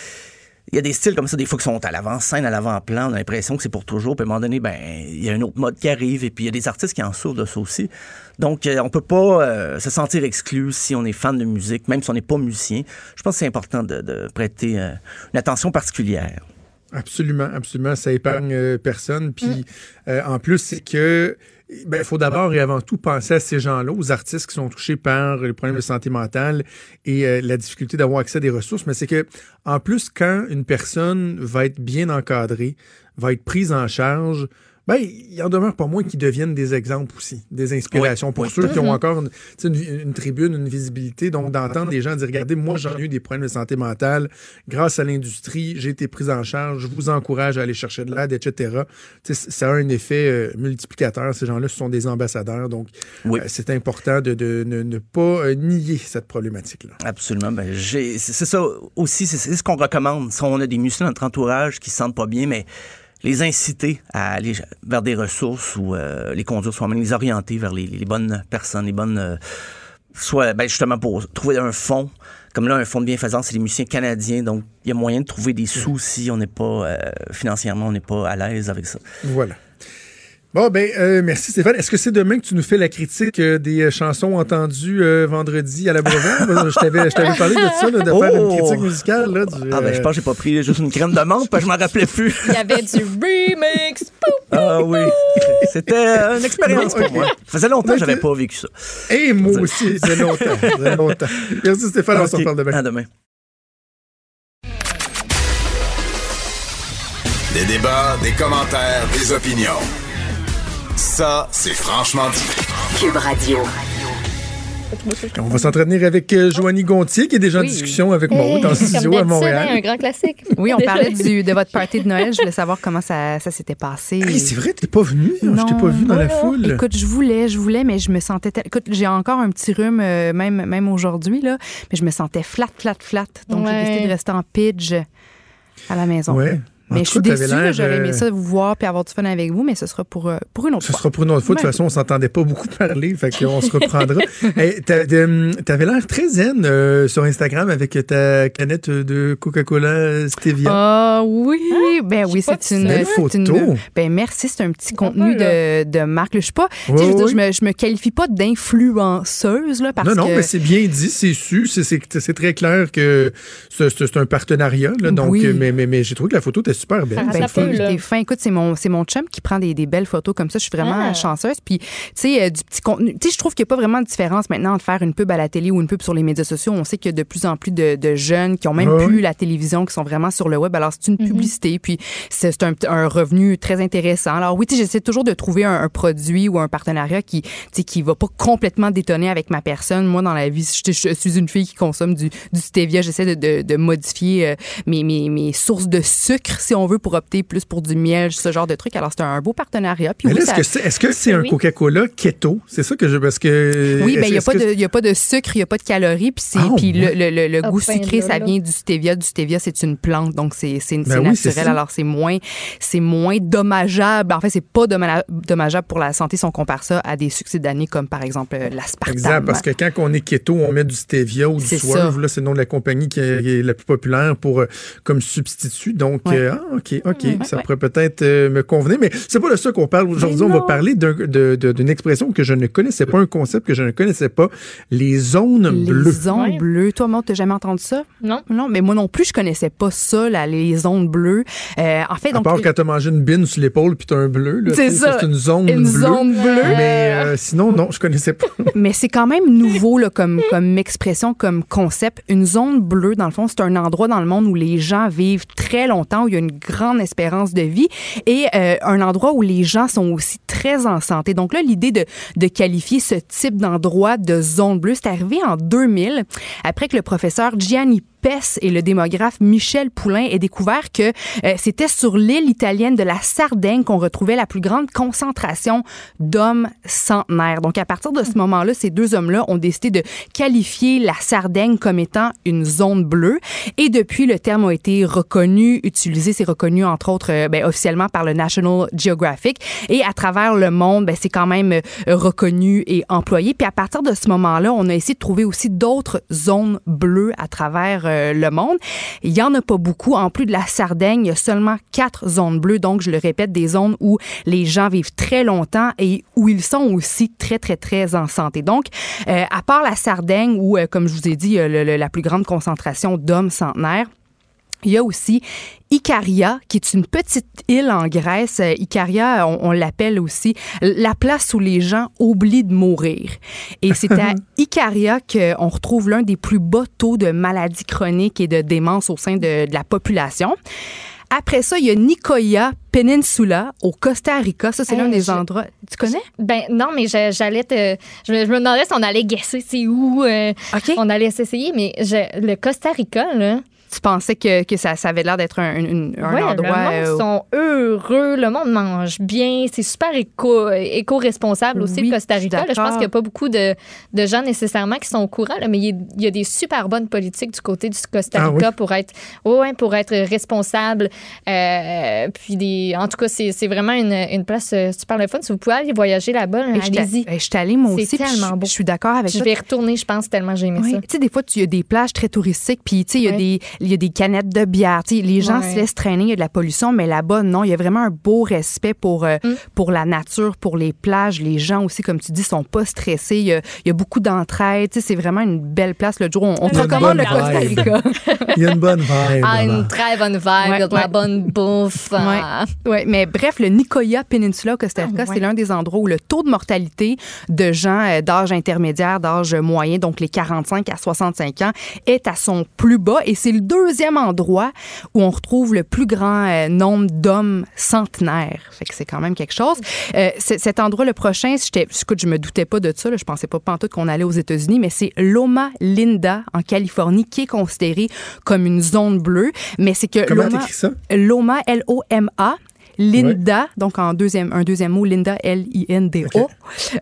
il y a des styles comme ça, des fois, qui sont à l'avant-scène, à l'avant-plan. On a l'impression que c'est pour toujours. Puis à un moment donné, ben, il y a un autre mode qui arrive. Et puis, il y a des artistes qui en souffrent de ça aussi. Donc, euh, on peut pas euh, se sentir exclu si on est fan de musique, même si on n'est pas musicien. Je pense que c'est important de, prêter euh, une attention particulière. Absolument, absolument. Ça épargne personne. Puis, mm. en plus, c'est que ben, il faut d'abord et avant tout penser à ces gens-là, aux artistes qui sont touchés par les problèmes de santé mentale et euh, la difficulté d'avoir accès à des ressources. Mais c'est que, en plus, quand une personne va être bien encadrée, va être prise en charge, ben, il en demeure pas moins qui deviennent des exemples aussi, des inspirations pour ceux qui ont encore une, tribune, une visibilité. Donc, d'entendre des gens dire, regardez, moi, j'en ai eu des problèmes de santé mentale. Grâce à l'industrie, j'ai été pris en charge. Je vous encourage à aller chercher de l'aide, etc. ça a un effet euh, multiplicateur. Ces gens-là, ce sont des ambassadeurs. Donc, euh, c'est important de, ne, pas euh, nier cette problématique-là. Absolument. Ben, c'est ça aussi, c'est ce qu'on recommande. Si on a des musiciens dans notre entourage qui se sentent pas bien, mais les inciter à aller vers des ressources ou euh, les conduire soi-même, les orienter vers les, bonnes personnes, les bonnes. Euh, soit ben, justement pour trouver un fonds. Comme là, un fonds de bienfaisance, c'est les musiciens canadiens, donc il y a moyen de trouver des sous si on n'est pas euh, financièrement, on n'est pas à l'aise avec ça. Voilà. Bon, ben, euh, merci Stéphane. Est-ce que c'est demain que tu nous fais la critique euh, des euh, chansons entendues vendredi à la Breuvère? je t'avais parlé de ça, de faire une oh! critique musicale. Là, ah, ben, je pense que j'ai pas pris juste une crème de menthe, parce que je m'en rappelais plus. Il y avait du remix. ah oui. C'était une expérience pour moi. Ça faisait longtemps que j'avais pas vécu ça. Et moi aussi, c'est longtemps. longtemps. Merci Stéphane, on se reparle demain. À demain. Des débats, des commentaires, des opinions. Ça, c'est franchement dit. Cube Radio. On va s'entretenir avec euh, Joanie Gontier, qui est déjà en discussion avec moi dans le studio à Montréal. un grand classique. (laughs) Oui, on parlait du, de votre party de Noël. Je voulais savoir comment ça, ça s'était passé. c'est vrai, t'es pas venu. Je t'ai pas vu dans la foule. Écoute, je voulais, je voulais, mais je me sentais. Écoute, j'ai encore un petit rhume, euh, même, même aujourd'hui, là, mais je me sentais flat, flat, flat. Donc, j'ai décidé de rester en pidge à la maison. Ouais. Mais je suis déçue, j'aurais aimé euh, ça vous voir puis avoir du fun avec vous, mais ce sera pour, euh, pour une autre fois. Ce sera pour une autre fois. De toute façon, on s'entendait pas beaucoup (laughs) parler, fait qu'on se (laughs) reprendra. hey, T'avais l'air très zen euh, sur Instagram avec ta canette de Coca-Cola Stevia. Ah oui, hein? ben oui, c'est une, une photo. ben merci, c'est un petit contenu de, de marque. Je sais pas, je, veux je, me, je me qualifie pas d'influenceuse là parce non, non, mais c'est bien dit, c'est su, c'est très clair que c'est un partenariat. Là, donc, mais, mais, mais j'ai trouvé que la photo était super belle. Ben, fin. Écoute, c'est mon, c'est mon chum qui prend des, des, belles photos comme ça. Je suis vraiment ah. chanceuse. Puis, tu sais, euh, du petit contenu. Tu sais, je trouve qu'il n'y a pas vraiment de différence maintenant entre faire une pub à la télé ou une pub sur les médias sociaux. On sait qu'il y a de plus en plus de, de jeunes qui ont même plus la télévision, qui sont vraiment sur le web. Alors, c'est une mm-hmm. publicité. Puis, c'est un, un, revenu très intéressant. Alors, oui, tu sais, j'essaie toujours de trouver un, produit ou un partenariat qui, tu sais, qui va pas complètement détonner avec ma personne. Moi, dans la vie, je, je suis une fille qui consomme du, du stevia. J'essaie de, de, de, modifier euh, mes, mes, mes sources de sucre, si on veut, pour opter plus pour du miel, ce genre de truc. Alors, c'est un beau partenariat. Puis est-ce que c'est un Coca-Cola keto? C'est ça que je. Parce que. Oui, mais ben, il n'y a, pas de sucre, il n'y a pas de calories. Puis, ah, le, le, goût sucré, ça vient du stevia. Du stevia, c'est une plante, donc c'est ben naturel. Alors, c'est moins, moins dommageable. En fait, c'est pas dommageable pour la santé si on compare ça à des succès d'année comme par exemple euh, l'aspartame. Exact, parce que quand on est keto, on met du stevia ou du swerve. c'est le nom de la compagnie qui est, la plus populaire pour, euh, comme substitut. Donc, euh, Ah, OK, OK. ça pourrait peut-être euh, me convenir, mais c'est pas de ça qu'on parle aujourd'hui. On va parler d'une expression que je ne connaissais pas, un concept que je ne connaissais pas, les zones bleues. Les zones bleues. Toi, Maud, t'as jamais entendu ça? Non. Non, mais moi non plus, je connaissais pas ça, là, les zones bleues. Euh, en fait, à part quand t'as mangé une bine sur l'épaule puis t'as un bleu, c'est ça. C'est une zone une bleue. zone bleue. Mais euh, sinon, non, je connaissais pas. (laughs) mais c'est quand même nouveau, là, comme, comme expression, comme concept. Une zone bleue, dans le fond, c'est un endroit dans le monde où les gens vivent très longtemps, où il y a une grande espérance de vie et euh, un endroit où les gens sont aussi très en santé. Donc là, l'idée de, de qualifier ce type d'endroit de zone bleue, c'est arrivé en 2000 après que le professeur Gianni et le démographe Michel Poulain aient découvert que euh, c'était sur l'île italienne de la Sardaigne qu'on retrouvait la plus grande concentration d'hommes centenaires. Donc, à partir de ce moment-là, ces deux hommes-là ont décidé de qualifier la Sardaigne comme étant une zone bleue. Et depuis, le terme a été reconnu, utilisé, c'est reconnu entre autres euh, ben, officiellement par le National Geographic. Et à travers le monde, ben, c'est quand même euh, reconnu et employé. Puis à partir de ce moment-là, on a essayé de trouver aussi d'autres zones bleues à travers euh, le monde. Il y en a pas beaucoup. En plus de la Sardaigne, il y a seulement quatre zones bleues. Donc, je le répète, des zones où les gens vivent très longtemps et où ils sont aussi très, très, très en santé. Donc, euh, à part la Sardaigne, où, comme je vous ai dit, la plus grande concentration d'hommes centenaires, il y a aussi Icaria, qui est une petite île en Grèce. Icaria, on, l'appelle aussi la place où les gens oublient de mourir. Et c'est à (laughs) Icaria qu'on retrouve l'un des plus bas taux de maladies chroniques et de démence au sein de, la population. Après ça, il y a Nicoya Peninsula au Costa Rica. Ça, c'est l'un des endroits. Tu connais? Ben non, mais j'allais te. Je me, demandais si on allait guesser c'est où. Euh, on allait s'essayer, mais le Costa Rica, là tu pensais que, que ça, ça avait l'air d'être un, un, endroit. Le monde euh, sont heureux, le monde mange bien, c'est super éco, éco-responsable aussi, le Costa Rica. je pense qu'il n'y a pas beaucoup de, de, gens nécessairement qui sont au courant, mais il y, a, des super bonnes politiques du côté du Costa ah Rica pour être ouais, pour être responsable. Euh, puis des, en tout cas, c'est vraiment une, une, place euh, super le fun. Si vous pouvez aller voyager là-bas, allez-y. Je suis allée moi aussi. C'est tellement beau. Je suis d'accord avec je Je vais retourner, je pense, tellement j'ai aimé ça. Tu sais, des fois, il y a des plages très touristiques, puis tu sais, il y a des il y a des canettes de bière. les gens se laissent traîner, il y a de la pollution, mais là-bas, non, il y a vraiment un beau respect pour, euh, mm. pour la nature, pour les plages. Les gens aussi, comme tu dis, sont pas stressés. Il y a, il y a beaucoup d'entraide. C'est vraiment une belle place. Le jour, on, on recommande le Costa Rica. il y a une bonne vibe. Ah, une très bonne vibe, de la bonne bouffe. (laughs) Ah. Ouais. mais bref, le Nicoya Peninsula Costa Rica, ah, c'est l'un des endroits où le taux de mortalité de gens euh, d'âge intermédiaire, d'âge moyen, donc les 45 à 65 ans, est à son plus bas. Et c'est le deuxième endroit où on retrouve le plus grand euh, nombre d'hommes centenaires. Fait que c'est quand même quelque chose. Euh, cet endroit, le prochain, écoute, je me doutais pas de ça, là, je pensais pas pantoute qu'on allait aux États-Unis, mais c'est Loma Linda en Californie qui est considérée comme une zone bleue. Mais c'est que Comment Loma, ça? Loma, L-O-M-A, Linda, donc en deuxième, un deuxième mot, Linda, L-I-N-D-O,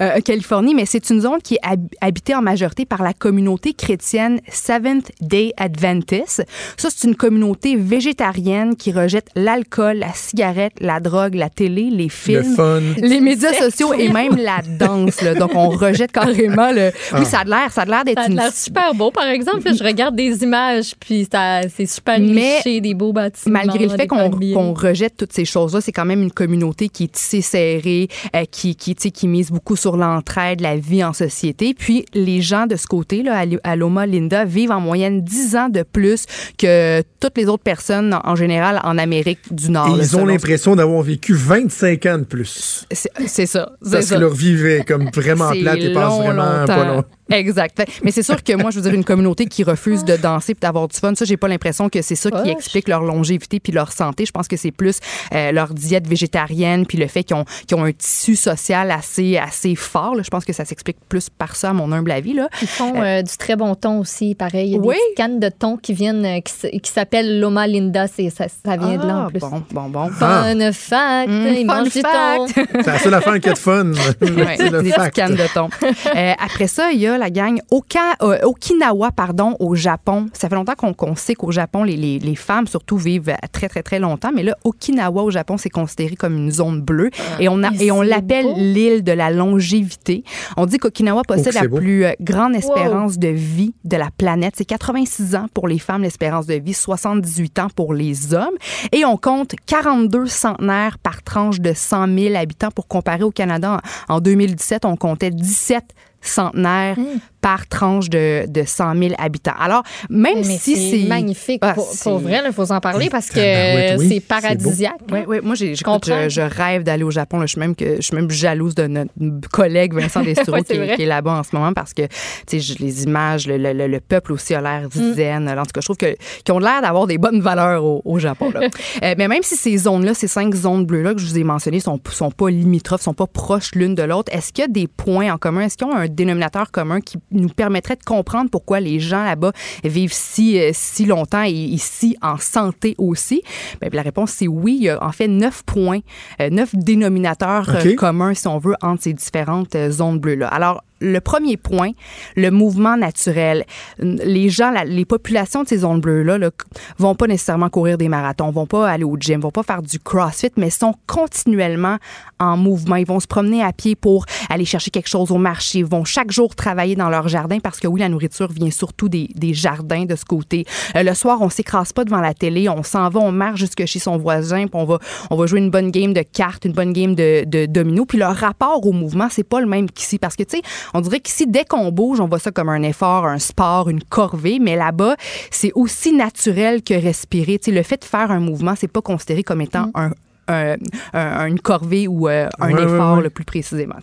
euh, Californie, mais c'est une zone qui est habitée en majorité par la communauté chrétienne Seventh Day Adventist. Ça, c'est une communauté végétarienne qui rejette l'alcool, la cigarette, la drogue, la télé, les films, les médias sociaux et même la danse. Là. Donc, on rejette carrément le. Oui, ah. ça a l'air, ça a l'air d'être une. Ça a l'air super beau, par exemple. Je regarde des images, puis c'est super niché, des beaux bâtiments. Malgré le fait qu'on rejette toutes ces choses-là, c'est quand même une communauté qui est tissée serrée, euh, qui, qui, qui mise beaucoup sur l'entraide, la vie en société. Puis les gens de ce côté-là, à Loma Linda, vivent en moyenne 10 ans de plus que toutes les autres personnes en général en Amérique du Nord. Et ils ont l'impression d'avoir vécu 25 ans de plus. C'est ça. Parce que leur vie est comme vraiment (laughs) plate et passe vraiment pas long. Exact. Mais c'est sûr que moi, je veux dire, une communauté qui refuse de danser et d'avoir du fun, ça, j'ai pas l'impression que c'est ça qui explique leur longévité puis leur santé. Je pense que c'est plus euh, leur diète végétarienne puis le fait qu'ils ont, ont, un tissu social assez, assez fort. Je pense que ça s'explique plus par ça, à mon humble avis. Là. Ils font euh, du très bon thon aussi, pareil. Il y a oui? des cannes de thon qui viennent, euh, qui, s'appellent Loma Linda. Ça, ça vient de là en ah, plus. Bon, bon, bon. Fun ah. fact. Mmh, ils mangent du thon. (laughs) C'est la seule affaire qui est de fun. ouais, des cannes de thon. après ça, il y a la gang. Euh, Okinawa, pardon, au Japon. Ça fait longtemps qu'on sait qu'au Japon, les, les, les, femmes surtout vivent très, très, très longtemps. Mais là, Okinawa au Japon, c'est considéré comme une zone bleue. Ah, et on, a, et on l'appelle l'île de la longévité. On dit qu'Okinawa oh, possède la plus euh, grande espérance de vie de la planète. C'est 86 ans pour les femmes, l'espérance de vie, 78 ans pour les hommes. Et on compte 42 centenaires par tranche de 100 000 habitants pour comparer au Canada. En 2017, on comptait 17 centenaires mmh par tranche de, de 100 000 habitants. Alors, même si c'est... magnifique. Ah, pour, vrai, il faut en parler parce que c'est paradisiaque. Oui, oui. Moi, je, je, rêve d'aller au Japon. Je, suis même que, je suis même jalouse de notre collègue Vincent (laughs) Destoureau qui, est là-bas en ce moment parce que les images, le, le, le, peuple aussi a l'air mm. zen. En tout cas, je trouve qu'ils ont l'air d'avoir des bonnes valeurs au, au Japon. Là. (laughs) euh, mais même si ces zones-là, ces cinq zones bleues-là que je vous ai mentionnées, sont, sont pas limitrophes, sont pas proches l'une de l'autre, est-ce qu'il y a des points en commun? Est-ce qu'ils ont un dénominateur commun qui nous permettrait de comprendre pourquoi les gens là-bas vivent si, euh, si longtemps et ici en santé aussi? Bien, la réponse, c'est oui. Il y a en fait neuf points, euh, neuf dénominateurs euh, communs, si on veut, entre ces différentes zones bleues-là. Alors, le premier point, le mouvement naturel. Les gens, les populations de ces zones bleues-là là, vont pas nécessairement courir des marathons, vont pas aller au gym, vont pas faire du crossfit, mais sont continuellement en mouvement. Ils vont se promener à pied pour aller chercher quelque chose au marché. Ils vont chaque jour travailler dans leur jardin parce que oui, la nourriture vient surtout des, des jardins de ce côté. Euh, le soir, on s'écrase pas devant la télé, on s'en va, on marche jusque chez son voisin, puis on va, on va jouer une bonne game de cartes, une bonne game de, de domino. Puis leur rapport au mouvement, c'est pas le même qu'ici parce que tu sais, on dirait qu'ici, dès qu'on bouge, on voit ça comme un effort, un sport, une corvée, mais là-bas, c'est aussi naturel que respirer. le fait de faire un mouvement, c'est pas considéré comme étant mm. un, une corvée ou euh, un effort le plus précisément.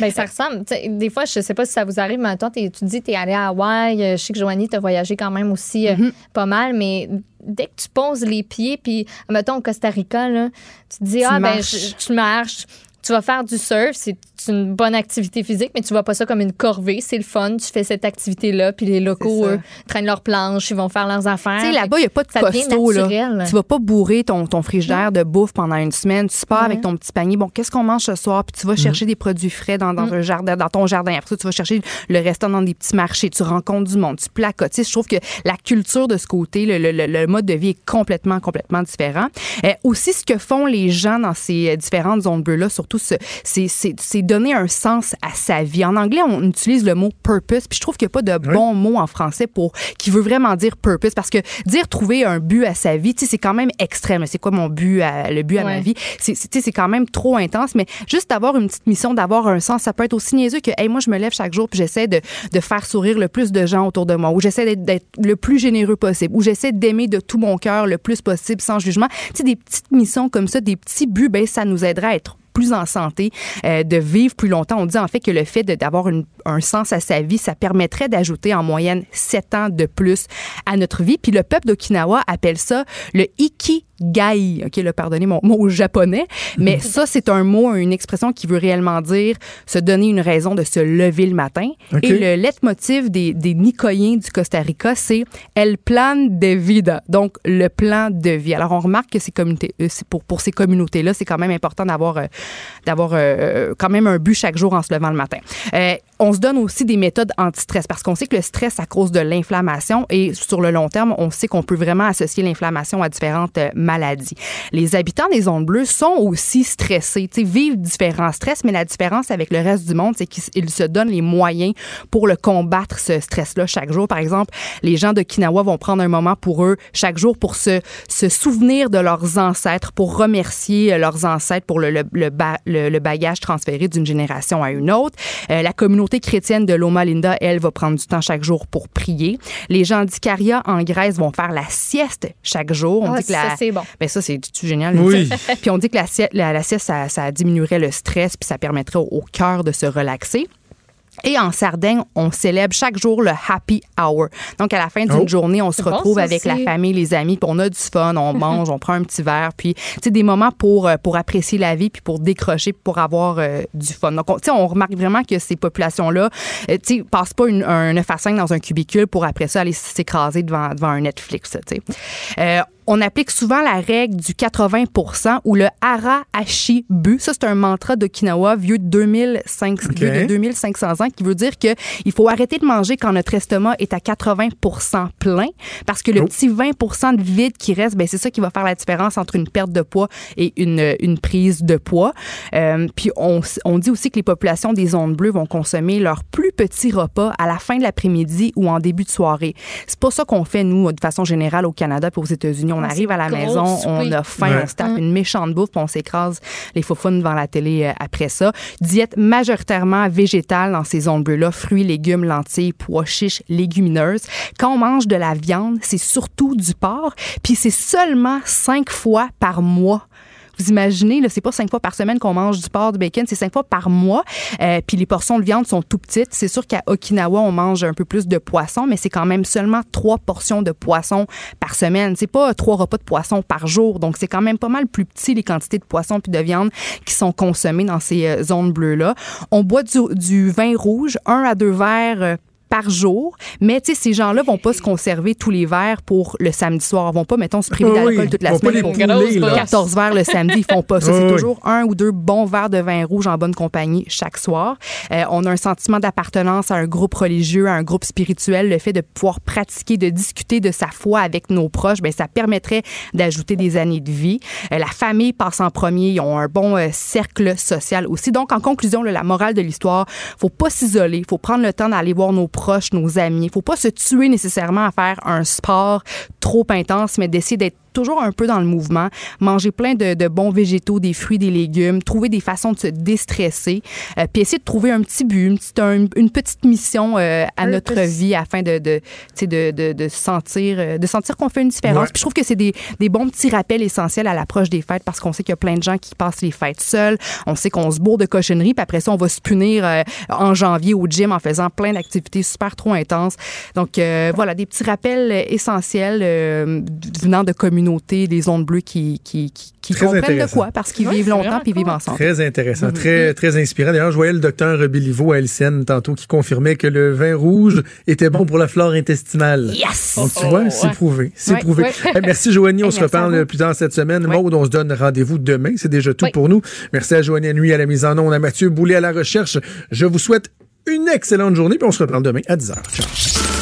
Ben, ça ressemble. Des fois, je sais pas si ça vous arrive, mais toi, tu dis que tu es allé à Hawaï. Euh, je sais que Joanie, tu as voyagé quand même aussi euh, mm-hmm. pas mal, mais dès que tu poses les pieds, puis mettons au Costa Rica, là, tu te dis, ah, ben, je marche tu vas faire du surf, c'est une bonne activité physique, mais tu vois pas ça comme une corvée. C'est le fun. Tu fais cette activité-là, puis les locaux eux, traînent leurs planches, ils vont faire leurs affaires. Tu sais, là-bas, il n'y a pas de costaud. Là. Tu vas pas bourrer ton, ton frigidaire de bouffe pendant une semaine. Tu pars avec ton petit panier. Bon, qu'est-ce qu'on mange ce soir? Puis tu vas mm. chercher des produits frais dans, dans, mm. un jardin, dans ton jardin. Après ça, tu vas chercher le restant dans des petits marchés. Tu rencontres du monde. Tu placotes. je trouve que la culture de ce côté, le, le, le, mode de vie est complètement, complètement différent. Euh, aussi, ce que font les gens dans ces différentes zones bleues-là, surtout, c'est donner un sens à sa vie. En anglais, on utilise le mot purpose, puis je trouve qu'il n'y a pas de bon mot en français pour qui veut vraiment dire purpose, parce que dire trouver un but à sa vie, c'est quand même extrême. C'est quoi mon but, à, le but à ma vie? C'est quand même trop intense, mais juste d'avoir une petite mission, d'avoir un sens, ça peut être aussi niaiseux que, hey, moi, je me lève chaque jour, puis j'essaie de, de faire sourire le plus de gens autour de moi, ou j'essaie d'être le plus généreux possible, ou j'essaie d'aimer de tout mon cœur le plus possible sans jugement. Tu sais, des petites missions comme ça, des petits buts, ben, ça nous aidera à être plus en santé, euh, de vivre plus longtemps. On dit en fait que le fait d'avoir un sens à sa vie, ça permettrait d'ajouter en moyenne sept ans de plus à notre vie. Puis le peuple d'Okinawa appelle ça le iki gai. OK, là, pardonnez mon mot japonais, mais (laughs) ça, c'est un mot, une expression qui veut réellement dire se donner une raison de se lever le matin. Et le leitmotiv des, des Nicoyens du Costa Rica, c'est El plan de vida, donc le plan de vie. Alors, on remarque que ces communautés, euh, pour, pour ces communautés-là, c'est quand même important d'avoir euh, d'avoir euh, quand même un but chaque jour en se levant le matin on se donne aussi des méthodes anti-stress parce qu'on sait que le stress à cause de l'inflammation et sur le long terme, on sait qu'on peut vraiment associer l'inflammation à différentes euh, maladies. Les habitants des zones bleues sont aussi stressés, vivent différents stress, mais la différence avec le reste du monde, c'est qu'ils se donnent les moyens pour le combattre ce stress-là chaque jour. Par exemple, les gens de Kinawa vont prendre un moment pour eux chaque jour pour se, souvenir de leurs ancêtres, pour remercier euh, leurs ancêtres pour le, bagage transféré d'une génération à une autre. Euh, la communauté chrétienne de Loma Linda, elle, va prendre du temps chaque jour pour prier. Les gens d'Icaria en Grèce vont faire la sieste chaque jour. On ah, dit que ça, la... c'est bon. Ben ça, c'est génial. Oui. puis on dit que la, la, sieste, ça, ça, diminuerait le stress puis ça permettrait au cœur de se relaxer. Et en Sardaigne, on célèbre chaque jour le happy hour. Donc, à la fin d'une oh. journée, on se retrouve avec la famille, les amis, puis on a du fun, on (laughs) mange, on prend un petit verre, puis, tu des moments pour, euh, pour apprécier la vie, puis pour décrocher, pour avoir euh, du fun. Donc, tu sais, on remarque vraiment que ces populations-là, euh, tu sais, passent pas une, un 9 à 5 dans un cubicule pour après ça aller s'écraser devant, devant un Netflix, tu sais on applique souvent la règle du 80% ou le hara ashi bu. Ça, c'est un mantra d'Okinawa vieux de, 2005, vieux de 2500 ans qui veut dire que il faut arrêter de manger quand notre estomac est à 80% plein parce que le oh. petit 20% de vide qui reste, ben, c'est ça qui va faire la différence entre une perte de poids et une, une prise de poids. Euh, puis on, on dit aussi que les populations des zones bleues vont consommer leur plus petit repas à la fin de l'après-midi ou en début de soirée. C'est pas ça qu'on fait, nous, de façon générale au Canada et aux États-Unis. On ah, arrive à la maison, on a faim, on se tape une méchante bouffe, puis on s'écrase les faufounes devant la télé euh, après ça. Diète majoritairement végétale dans ces zones bleues-là, fruits, légumes, lentilles, pois chiches, légumineuses. Quand on mange de la viande, c'est surtout du porc, puis c'est seulement cinq fois par mois imaginez, c'est pas cinq fois par semaine qu'on mange du porc, du bacon, c'est cinq fois par mois. Euh, puis les portions de viande sont tout petites. C'est sûr qu'à Okinawa, on mange un peu plus de poisson, mais c'est quand même seulement trois portions de poisson par semaine. C'est pas trois repas de poisson par jour. Donc, c'est quand même pas mal plus petit les quantités de poisson puis de viande qui sont consommées dans ces euh, zones bleues-là. On boit du, du, vin rouge, un à deux verres euh, par jour. Mais tu sais, ces gens-là vont pas se conserver tous les verres pour le samedi soir. Ils vont pas, mettons, se priver d'alcool toute la semaine pour 14 verres le samedi. Ils font pas ça. (laughs) C'est toujours un ou deux bons verres de vin rouge en bonne compagnie chaque soir. Euh, on a un sentiment d'appartenance à un groupe religieux, à un groupe spirituel. Le fait de pouvoir pratiquer, de discuter de sa foi avec nos proches, ben ça permettrait d'ajouter des années de vie. Euh, la famille passe en premier. Ils ont un bon euh, cercle social aussi. Donc, en conclusion, la morale de l'histoire, faut pas s'isoler. faut prendre le temps d'aller voir nos proches proches, nos amis. Il faut pas se tuer nécessairement à faire un sport trop intense, mais d'essayer d'être toujours un peu dans le mouvement, manger plein de, de, bons végétaux, des fruits, des légumes, trouver des façons de se déstresser, euh, puis essayer de trouver un petit but, une petite, une petite mission euh, à notre vie afin de, de, de, de, sentir, euh, de sentir qu'on fait une différence. Puis je trouve que c'est des, des bons petits rappels essentiels à l'approche des fêtes parce qu'on sait qu'il y a plein de gens qui passent les fêtes seuls. On sait qu'on se bourre de cochonneries, puis après ça, on va se punir en janvier au gym en faisant plein d'activités super trop intenses. Donc voilà, des petits rappels essentiels venant de communautés communauté des ondes bleues qui, qui, qui, qui comprennent de quoi? Parce qu'ils vivent longtemps puis vivent ensemble. Très intéressant, mm-hmm. très, très inspirant. D'ailleurs, je voyais le docteur Biliveau à LCN tantôt qui confirmait que le vin rouge était bon pour la flore intestinale. Yes! Donc, tu vois, c'est prouvé. C'est prouvé. merci, Joanie. (laughs) On se reparle plus tard cette semaine. Maude, on se donne rendez-vous demain. C'est déjà tout pour nous. Merci à Joanie Nuit à la mise en onde, à Mathieu Boulet à la recherche. Je vous souhaite une excellente journée puis on se reparle demain à 10h. Ciao.